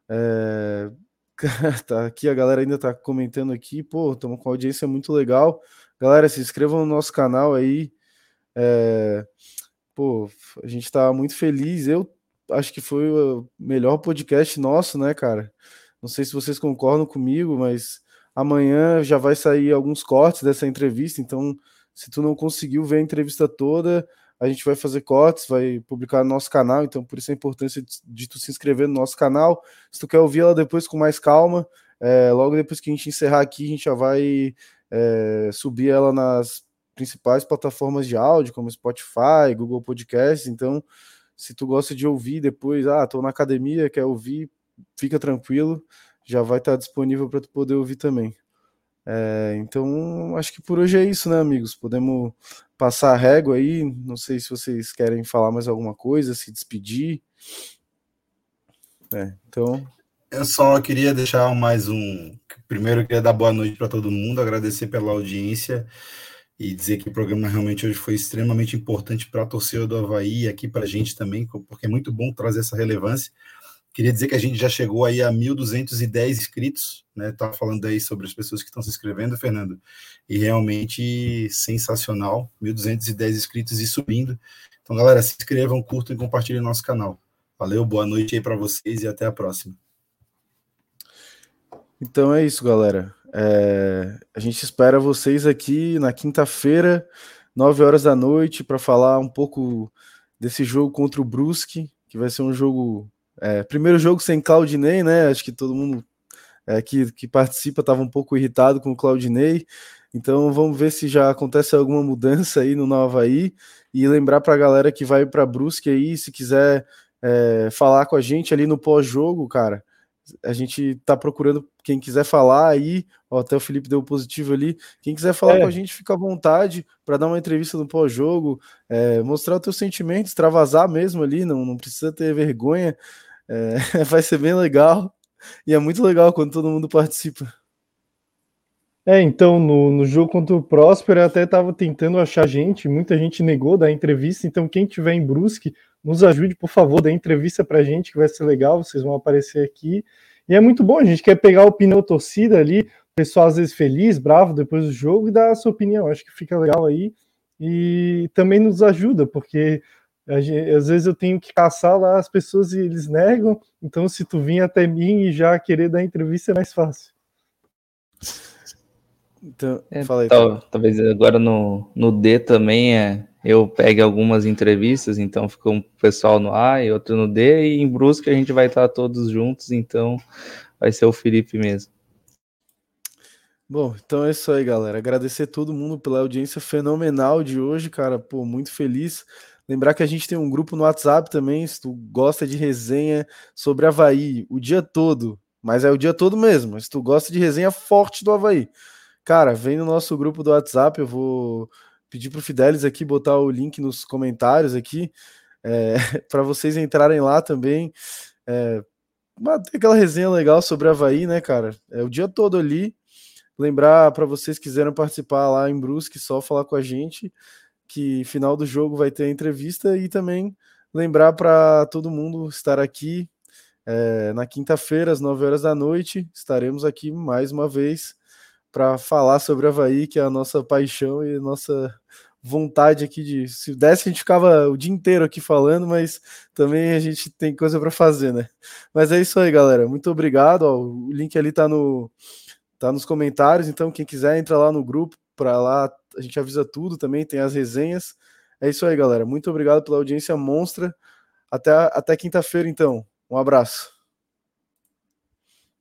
É... tá aqui, a galera ainda tá comentando aqui, pô, estamos com audiência muito legal. Galera, se inscrevam no nosso canal aí. É pô, a gente tá muito feliz. Eu acho que foi o melhor podcast nosso, né, cara? Não sei se vocês concordam comigo, mas amanhã já vai sair alguns cortes dessa entrevista, então se tu não conseguiu ver a entrevista toda, a gente vai fazer cortes, vai publicar no nosso canal, então por isso a importância de, de tu se inscrever no nosso canal. Se tu quer ouvir ela depois com mais calma, é, logo depois que a gente encerrar aqui, a gente já vai é, subir ela nas principais plataformas de áudio, como Spotify, Google Podcasts. Então, se tu gosta de ouvir depois, ah, tô na academia, quer ouvir, fica tranquilo, já vai estar disponível para tu poder ouvir também. É, então, acho que por hoje é isso, né, amigos? Podemos passar a régua aí. Não sei se vocês querem falar mais alguma coisa, se despedir. É, então. Eu só queria deixar mais um. Primeiro, eu queria dar boa noite para todo mundo, agradecer pela audiência e dizer que o programa realmente hoje foi extremamente importante para a torcida do Havaí e aqui para a gente também, porque é muito bom trazer essa relevância. Queria dizer que a gente já chegou aí a 1.210 inscritos, né? Tá falando aí sobre as pessoas que estão se inscrevendo, Fernando, e realmente sensacional, 1.210 inscritos e subindo. Então, galera, se inscrevam, curtam e compartilhem nosso canal. Valeu, boa noite aí para vocês e até a próxima. Então é isso, galera. É, a gente espera vocês aqui na quinta-feira, 9 horas da noite, para falar um pouco desse jogo contra o Brusque, que vai ser um jogo. É, primeiro jogo sem Claudinei, né? Acho que todo mundo é, que, que participa estava um pouco irritado com o Claudinei. Então vamos ver se já acontece alguma mudança aí no Nova Havaí. E lembrar para a galera que vai para Brusque aí, se quiser é, falar com a gente ali no pós-jogo, cara a gente tá procurando quem quiser falar aí, ó, até o Felipe deu positivo ali. Quem quiser falar é. com a gente, fica à vontade para dar uma entrevista no pós-jogo, é, mostrar os teus sentimentos, extravasar mesmo ali, não, não precisa ter vergonha. É, vai ser bem legal. E é muito legal quando todo mundo participa. É, então, no, no jogo contra o Próspero, eu até estava tentando achar gente, muita gente negou da entrevista, então quem tiver em Brusque, nos ajude, por favor, dê entrevista para a gente, que vai ser legal, vocês vão aparecer aqui. E é muito bom, a gente quer pegar a opinião torcida ali, pessoal às vezes feliz, bravo depois do jogo, e dar a sua opinião, acho que fica legal aí. E também nos ajuda, porque às vezes eu tenho que caçar lá as pessoas e eles negam. Então, se tu vir até mim e já querer dar entrevista, é mais fácil. Então, é, aí, tal, talvez agora no, no D também é eu pegue algumas entrevistas, então fica um pessoal no A e outro no D, e em Brusque a gente vai estar todos juntos, então vai ser o Felipe mesmo. Bom, então é isso aí, galera. Agradecer todo mundo pela audiência fenomenal de hoje, cara. Pô, muito feliz. Lembrar que a gente tem um grupo no WhatsApp também, se tu gosta de resenha sobre Havaí o dia todo, mas é o dia todo mesmo. Se tu gosta de resenha forte do Havaí, cara, vem no nosso grupo do WhatsApp, eu vou pedir para o Fidelis aqui botar o link nos comentários aqui, é, para vocês entrarem lá também. É, ter aquela resenha legal sobre Havaí, né, cara? É o dia todo ali. Lembrar para vocês que quiserem participar lá em Brusque, só falar com a gente que final do jogo vai ter a entrevista e também lembrar para todo mundo estar aqui É, na quinta-feira, às 9 horas da noite, estaremos aqui mais uma vez para falar sobre Havaí, que é a nossa paixão e a nossa vontade aqui de. Se desse, a gente ficava o dia inteiro aqui falando, mas também a gente tem coisa para fazer, né? Mas é isso aí, galera. Muito obrigado. Ó, o link ali tá, no, tá nos comentários, então quem quiser entra lá no grupo, para lá a gente avisa tudo também, tem as resenhas. É isso aí, galera. Muito obrigado pela audiência monstra. Até, até quinta-feira, então. Um abraço.